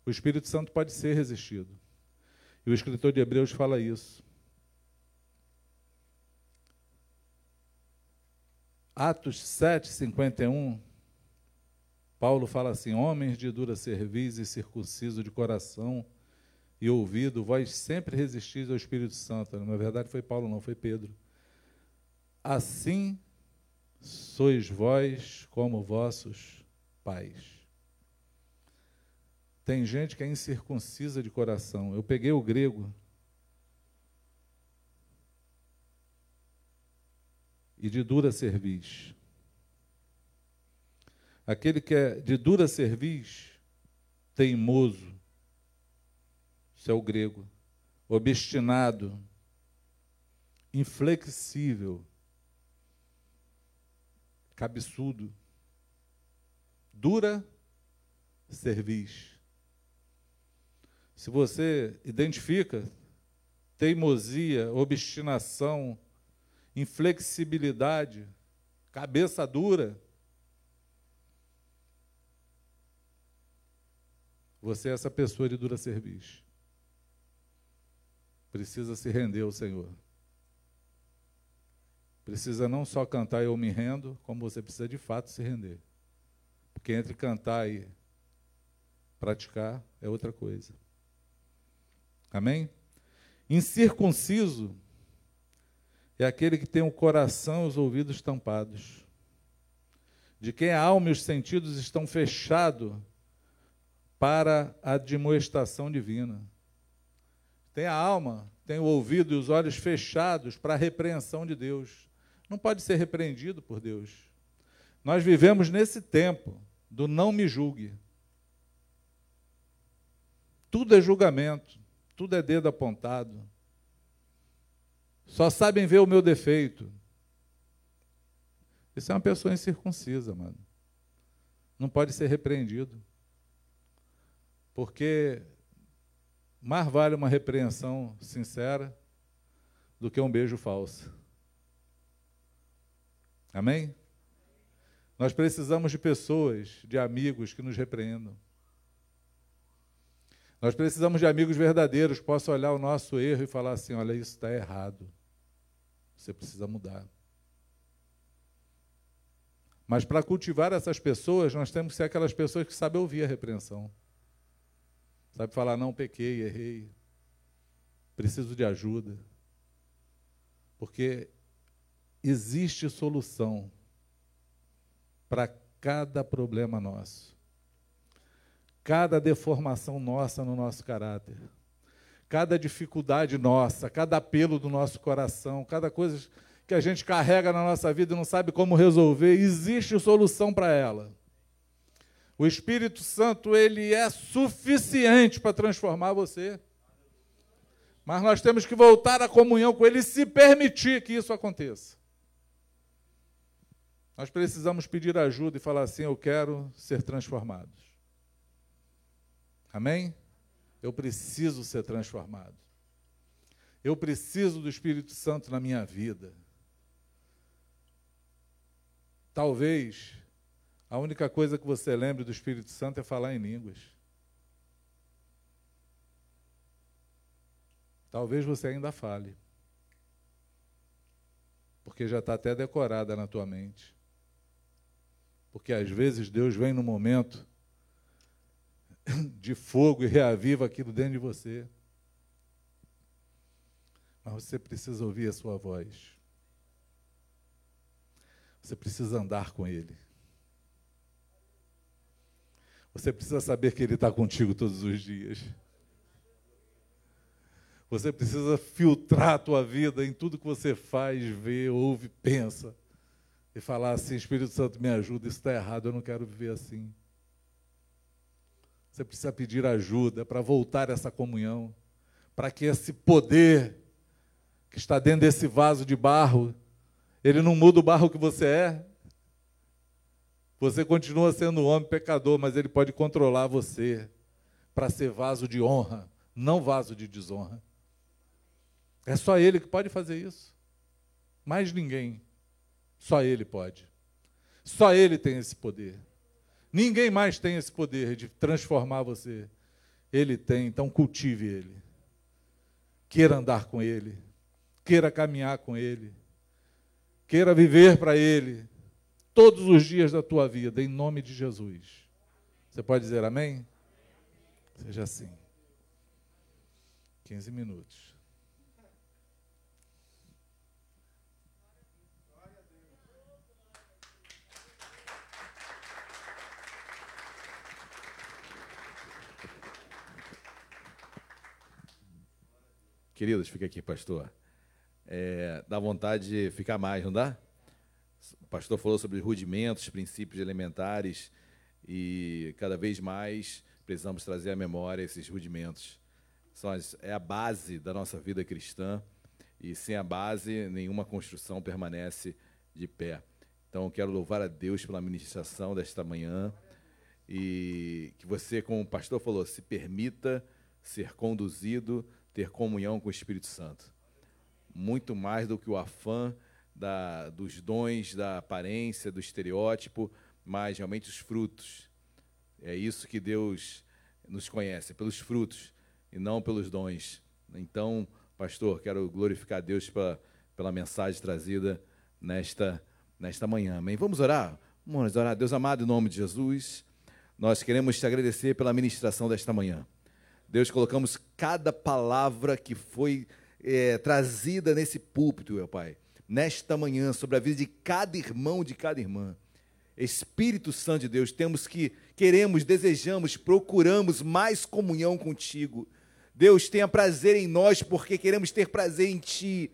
O Espírito Santo pode ser resistido. E o escritor de Hebreus fala isso. Atos 7, 51, Paulo fala assim: Homens de dura cerviz e circunciso de coração e ouvido, vós sempre resistis ao Espírito Santo. Na verdade, foi Paulo, não foi Pedro. Assim sois vós como vossos pais. Tem gente que é incircuncisa de coração. Eu peguei o grego. E de dura cerviz. Aquele que é de dura cerviz, teimoso. Isso é o grego. Obstinado. Inflexível. Cabeçudo. Dura cerviz. Se você identifica teimosia, obstinação, inflexibilidade, cabeça dura, você é essa pessoa de dura serviço. Precisa se render ao Senhor. Precisa não só cantar eu me rendo, como você precisa de fato se render. Porque entre cantar e praticar é outra coisa. Amém? Incircunciso é aquele que tem o coração e os ouvidos tampados, de quem a alma e os sentidos estão fechados para a admoestação divina. Tem a alma, tem o ouvido e os olhos fechados para a repreensão de Deus. Não pode ser repreendido por Deus. Nós vivemos nesse tempo do não me julgue. Tudo é julgamento tudo é dedo apontado. Só sabem ver o meu defeito. Isso é uma pessoa incircuncisa, mano. Não pode ser repreendido. Porque mais vale uma repreensão sincera do que um beijo falso. Amém? Nós precisamos de pessoas, de amigos que nos repreendam. Nós precisamos de amigos verdadeiros que possam olhar o nosso erro e falar assim: olha, isso está errado. Você precisa mudar. Mas para cultivar essas pessoas, nós temos que ser aquelas pessoas que sabem ouvir a repreensão. Sabe falar, não, pequei, errei. Preciso de ajuda. Porque existe solução para cada problema nosso. Cada deformação nossa no nosso caráter. Cada dificuldade nossa, cada apelo do nosso coração, cada coisa que a gente carrega na nossa vida e não sabe como resolver, existe solução para ela. O Espírito Santo, ele é suficiente para transformar você. Mas nós temos que voltar à comunhão com ele e se permitir que isso aconteça. Nós precisamos pedir ajuda e falar assim: Eu quero ser transformado. Amém? Eu preciso ser transformado. Eu preciso do Espírito Santo na minha vida. Talvez a única coisa que você lembre do Espírito Santo é falar em línguas. Talvez você ainda fale. Porque já está até decorada na tua mente. Porque às vezes Deus vem no momento de fogo e reaviva aquilo dentro de você. Mas você precisa ouvir a sua voz. Você precisa andar com Ele. Você precisa saber que Ele está contigo todos os dias. Você precisa filtrar a tua vida em tudo que você faz, vê, ouve, pensa. E falar assim, Espírito Santo, me ajuda, isso está errado, eu não quero viver assim. Você precisa pedir ajuda para voltar essa comunhão, para que esse poder que está dentro desse vaso de barro ele não muda o barro que você é. Você continua sendo um homem pecador, mas ele pode controlar você para ser vaso de honra, não vaso de desonra. É só ele que pode fazer isso. Mais ninguém. Só ele pode. Só ele tem esse poder. Ninguém mais tem esse poder de transformar você. Ele tem, então cultive ele. Queira andar com ele. Queira caminhar com ele. Queira viver para Ele todos os dias da tua vida, em nome de Jesus. Você pode dizer amém? Seja assim. 15 minutos. Queridos, fica aqui, pastor é, dá vontade de ficar mais, não dá? O pastor falou sobre rudimentos, princípios elementares, e cada vez mais precisamos trazer à memória esses rudimentos. São as, é a base da nossa vida cristã, e sem a base, nenhuma construção permanece de pé. Então, quero louvar a Deus pela ministração desta manhã e que você, como o pastor falou, se permita ser conduzido, ter comunhão com o Espírito Santo muito mais do que o afã da, dos dons, da aparência, do estereótipo, mas realmente os frutos. É isso que Deus nos conhece, pelos frutos e não pelos dons. Então, pastor, quero glorificar a Deus pela, pela mensagem trazida nesta, nesta manhã. Amém? Vamos orar? Vamos orar. Deus amado, em nome de Jesus, nós queremos te agradecer pela ministração desta manhã. Deus, colocamos cada palavra que foi é, trazida nesse púlpito, meu Pai, nesta manhã, sobre a vida de cada irmão, de cada irmã. Espírito Santo de Deus, temos que, queremos, desejamos, procuramos mais comunhão contigo. Deus, tenha prazer em nós, porque queremos ter prazer em Ti.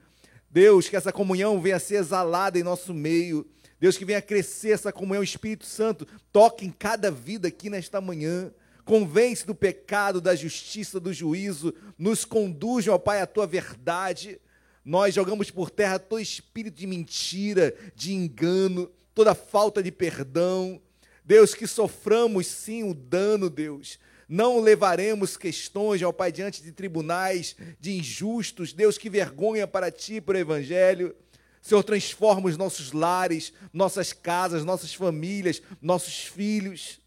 Deus, que essa comunhão venha a ser exalada em nosso meio. Deus, que venha crescer essa comunhão. Espírito Santo, toque em cada vida aqui nesta manhã convence do pecado, da justiça, do juízo, nos conduz, ó Pai, à tua verdade. Nós jogamos por terra todo espírito de mentira, de engano, toda falta de perdão. Deus, que soframos sim o dano, Deus. Não levaremos questões, ó Pai, diante de tribunais de injustos. Deus, que vergonha para ti, para o Evangelho. Senhor, transforma os nossos lares, nossas casas, nossas famílias, nossos filhos.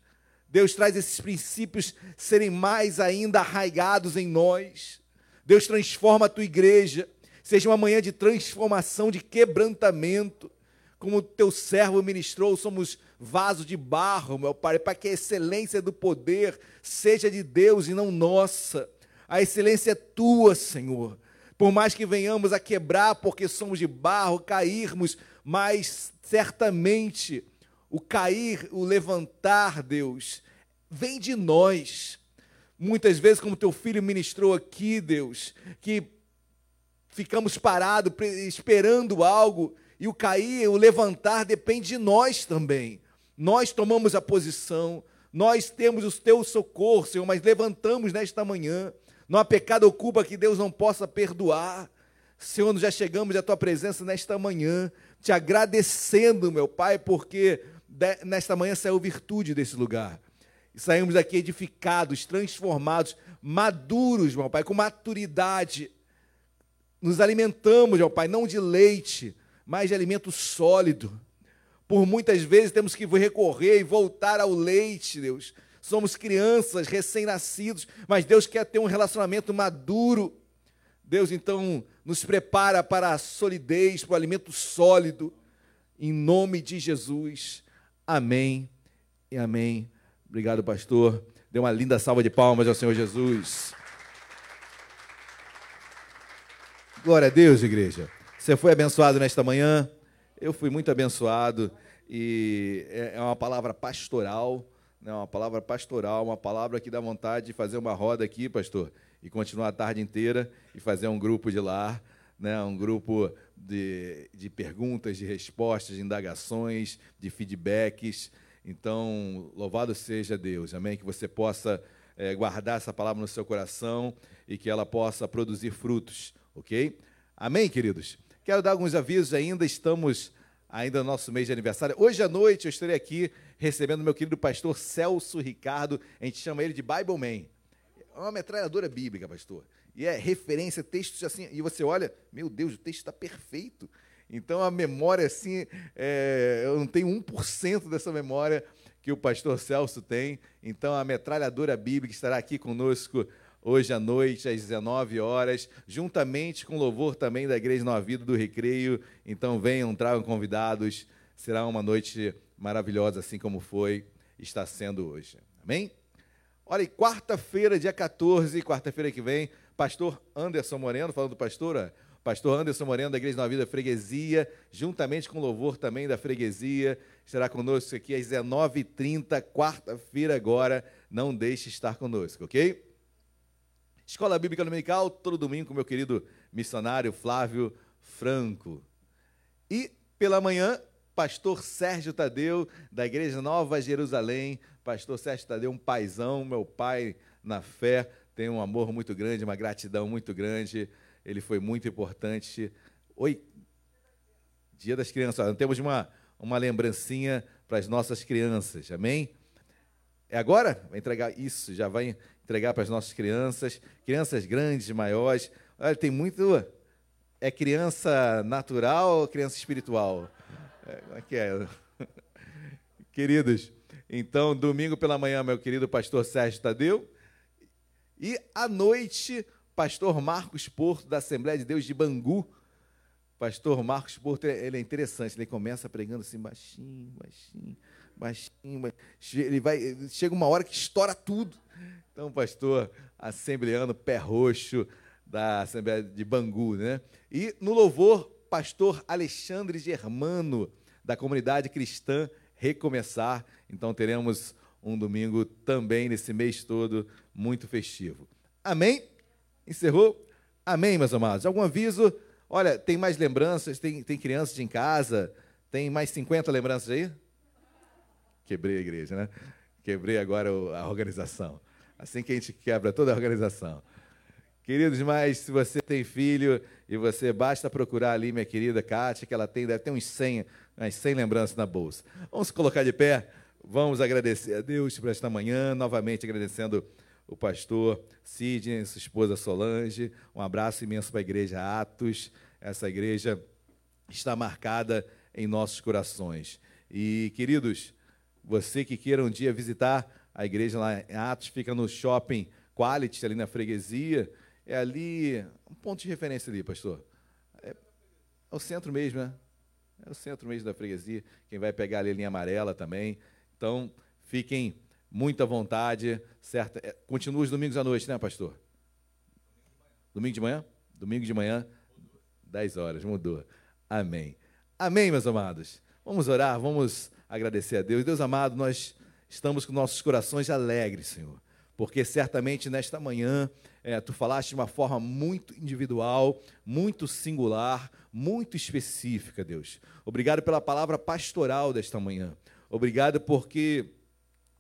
Deus traz esses princípios serem mais ainda arraigados em nós. Deus transforma a tua igreja. Seja uma manhã de transformação, de quebrantamento. Como teu servo ministrou, somos vaso de barro, meu Pai, para que a excelência do poder seja de Deus e não nossa. A excelência é tua, Senhor. Por mais que venhamos a quebrar porque somos de barro, cairmos, mas certamente o cair, o levantar, Deus, vem de nós. Muitas vezes, como teu filho ministrou aqui, Deus, que ficamos parados esperando algo, e o cair, o levantar depende de nós também. Nós tomamos a posição, nós temos o teu socorro, Senhor, mas levantamos nesta manhã. Não há pecado ou culpa que Deus não possa perdoar. Senhor, nós já chegamos à tua presença nesta manhã, te agradecendo, meu Pai, porque nesta manhã saiu virtude desse lugar. E saímos daqui edificados, transformados, maduros, meu Pai, com maturidade. Nos alimentamos, meu Pai, não de leite, mas de alimento sólido. Por muitas vezes temos que recorrer e voltar ao leite, Deus. Somos crianças, recém-nascidos, mas Deus quer ter um relacionamento maduro. Deus, então, nos prepara para a solidez, para o alimento sólido. Em nome de Jesus. Amém e amém. Obrigado, pastor. Dê uma linda salva de palmas ao Senhor Jesus. Glória a Deus, igreja. Você foi abençoado nesta manhã. Eu fui muito abençoado. E é, é uma palavra pastoral, né? uma palavra pastoral, uma palavra que dá vontade de fazer uma roda aqui, pastor, e continuar a tarde inteira e fazer um grupo de lar, né? um grupo de, de perguntas, de respostas, de indagações, de feedbacks. Então, louvado seja Deus, amém? Que você possa é, guardar essa palavra no seu coração e que ela possa produzir frutos, ok? Amém, queridos? Quero dar alguns avisos ainda, estamos ainda no nosso mês de aniversário. Hoje à noite eu estarei aqui recebendo meu querido pastor Celso Ricardo, a gente chama ele de Bible Man. É uma metralhadora bíblica, pastor. E é referência, textos assim, e você olha, meu Deus, o texto está perfeito. Então a memória, assim, é, eu não tenho 1% dessa memória que o pastor Celso tem. Então a metralhadora bíblica estará aqui conosco hoje à noite, às 19 horas, juntamente com louvor também da Igreja Nova Vida do Recreio. Então venham, tragam convidados. Será uma noite maravilhosa, assim como foi, está sendo hoje. Amém? Olha, quarta-feira, dia 14, quarta-feira que vem, pastor Anderson Moreno, falando do pastor, Pastor Anderson Moreno, da Igreja Nova Vida Freguesia, juntamente com louvor também da Freguesia, estará conosco aqui às 19h30, quarta-feira agora. Não deixe de estar conosco, ok? Escola Bíblica Dominical, todo domingo com meu querido missionário Flávio Franco. E pela manhã, pastor Sérgio Tadeu, da Igreja Nova Jerusalém. Pastor Sérgio Tadeu, um paizão, meu pai na fé, tem um amor muito grande, uma gratidão muito grande ele foi muito importante. Oi, Dia das Crianças. Temos uma, uma lembrancinha para as nossas crianças, amém? É agora? Vai entregar isso, já vai entregar para as nossas crianças, crianças grandes, maiores. Olha, tem muito. É criança natural ou criança espiritual? É, como é que é? Queridos, então, domingo pela manhã, meu querido pastor Sérgio Tadeu. E à noite, pastor Marcos Porto, da Assembleia de Deus de Bangu. Pastor Marcos Porto, ele é interessante, ele começa pregando assim, baixinho, baixinho, baixinho, baixinho. Ele vai, chega uma hora que estoura tudo. Então, pastor assembleano, pé roxo, da Assembleia de Bangu, né? E no louvor, pastor Alexandre Germano, da comunidade cristã Recomeçar. Então, teremos um domingo também, nesse mês todo, muito festivo. Amém? Encerrou? Amém, meus amados. Algum aviso? Olha, tem mais lembranças? Tem, tem crianças em casa? Tem mais 50 lembranças aí? Quebrei a igreja, né? Quebrei agora a organização. Assim que a gente quebra toda a organização. Queridos, mas se você tem filho e você basta procurar ali minha querida Kátia, que ela tem, deve ter uns 100, umas 100 lembranças na bolsa. Vamos colocar de pé, vamos agradecer a Deus por esta manhã, novamente agradecendo o pastor Sidney, sua esposa Solange. Um abraço imenso para a igreja Atos. Essa igreja está marcada em nossos corações. E, queridos, você que queira um dia visitar a igreja lá em Atos, fica no shopping Quality, ali na freguesia. É ali, um ponto de referência ali, pastor. É o centro mesmo, né? É o centro mesmo da freguesia. Quem vai pegar ali a linha amarela também. Então, fiquem muito à vontade, certo? É, continua os domingos à noite, né, pastor? Domingo de manhã? Domingo de manhã, 10 horas, mudou. Amém. Amém, meus amados. Vamos orar, vamos agradecer a Deus. Deus amado, nós estamos com nossos corações alegres, Senhor, porque certamente nesta manhã é, tu falaste de uma forma muito individual, muito singular, muito específica, Deus. Obrigado pela palavra pastoral desta manhã. Obrigado porque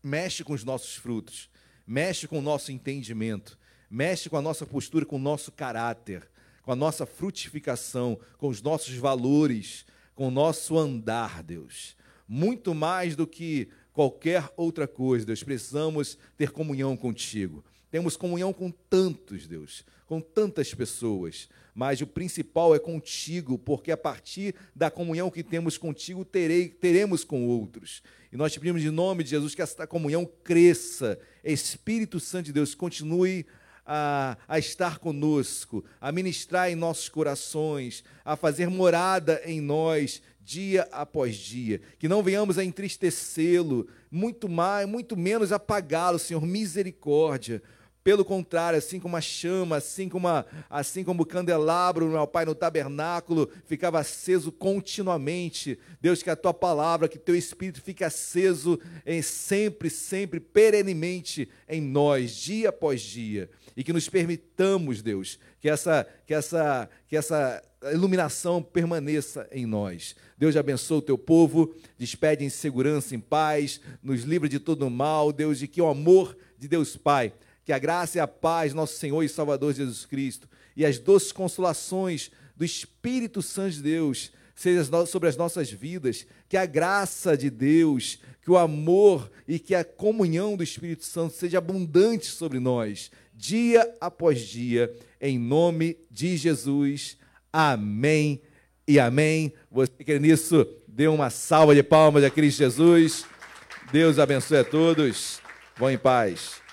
mexe com os nossos frutos, mexe com o nosso entendimento, mexe com a nossa postura, com o nosso caráter, com a nossa frutificação, com os nossos valores, com o nosso andar, Deus. Muito mais do que qualquer outra coisa, Deus, precisamos ter comunhão contigo. Temos comunhão com tantos, Deus, com tantas pessoas, mas o principal é contigo, porque a partir da comunhão que temos contigo, terei, teremos com outros. E nós te pedimos em nome de Jesus que essa comunhão cresça. Espírito Santo de Deus, continue a, a, estar conosco, a ministrar em nossos corações, a fazer morada em nós dia após dia, que não venhamos a entristecê-lo, muito mais, muito menos apagá-lo, Senhor, misericórdia. Pelo contrário, assim como a chama, assim como, a, assim como o candelabro, meu Pai, no tabernáculo, ficava aceso continuamente. Deus, que a tua palavra, que teu espírito fique aceso em sempre, sempre, perenemente em nós, dia após dia. E que nos permitamos, Deus, que essa, que essa, que essa iluminação permaneça em nós. Deus abençoe o teu povo, despede em segurança, em paz, nos livra de todo mal, Deus, e que o amor de Deus Pai que a graça e a paz, nosso Senhor e Salvador Jesus Cristo, e as doces consolações do Espírito Santo de Deus sejam sobre as nossas vidas, que a graça de Deus, que o amor e que a comunhão do Espírito Santo seja abundante sobre nós, dia após dia, em nome de Jesus. Amém e amém. Você que nisso, dê uma salva de palmas a Cristo Jesus. Deus abençoe a todos. Vão em paz.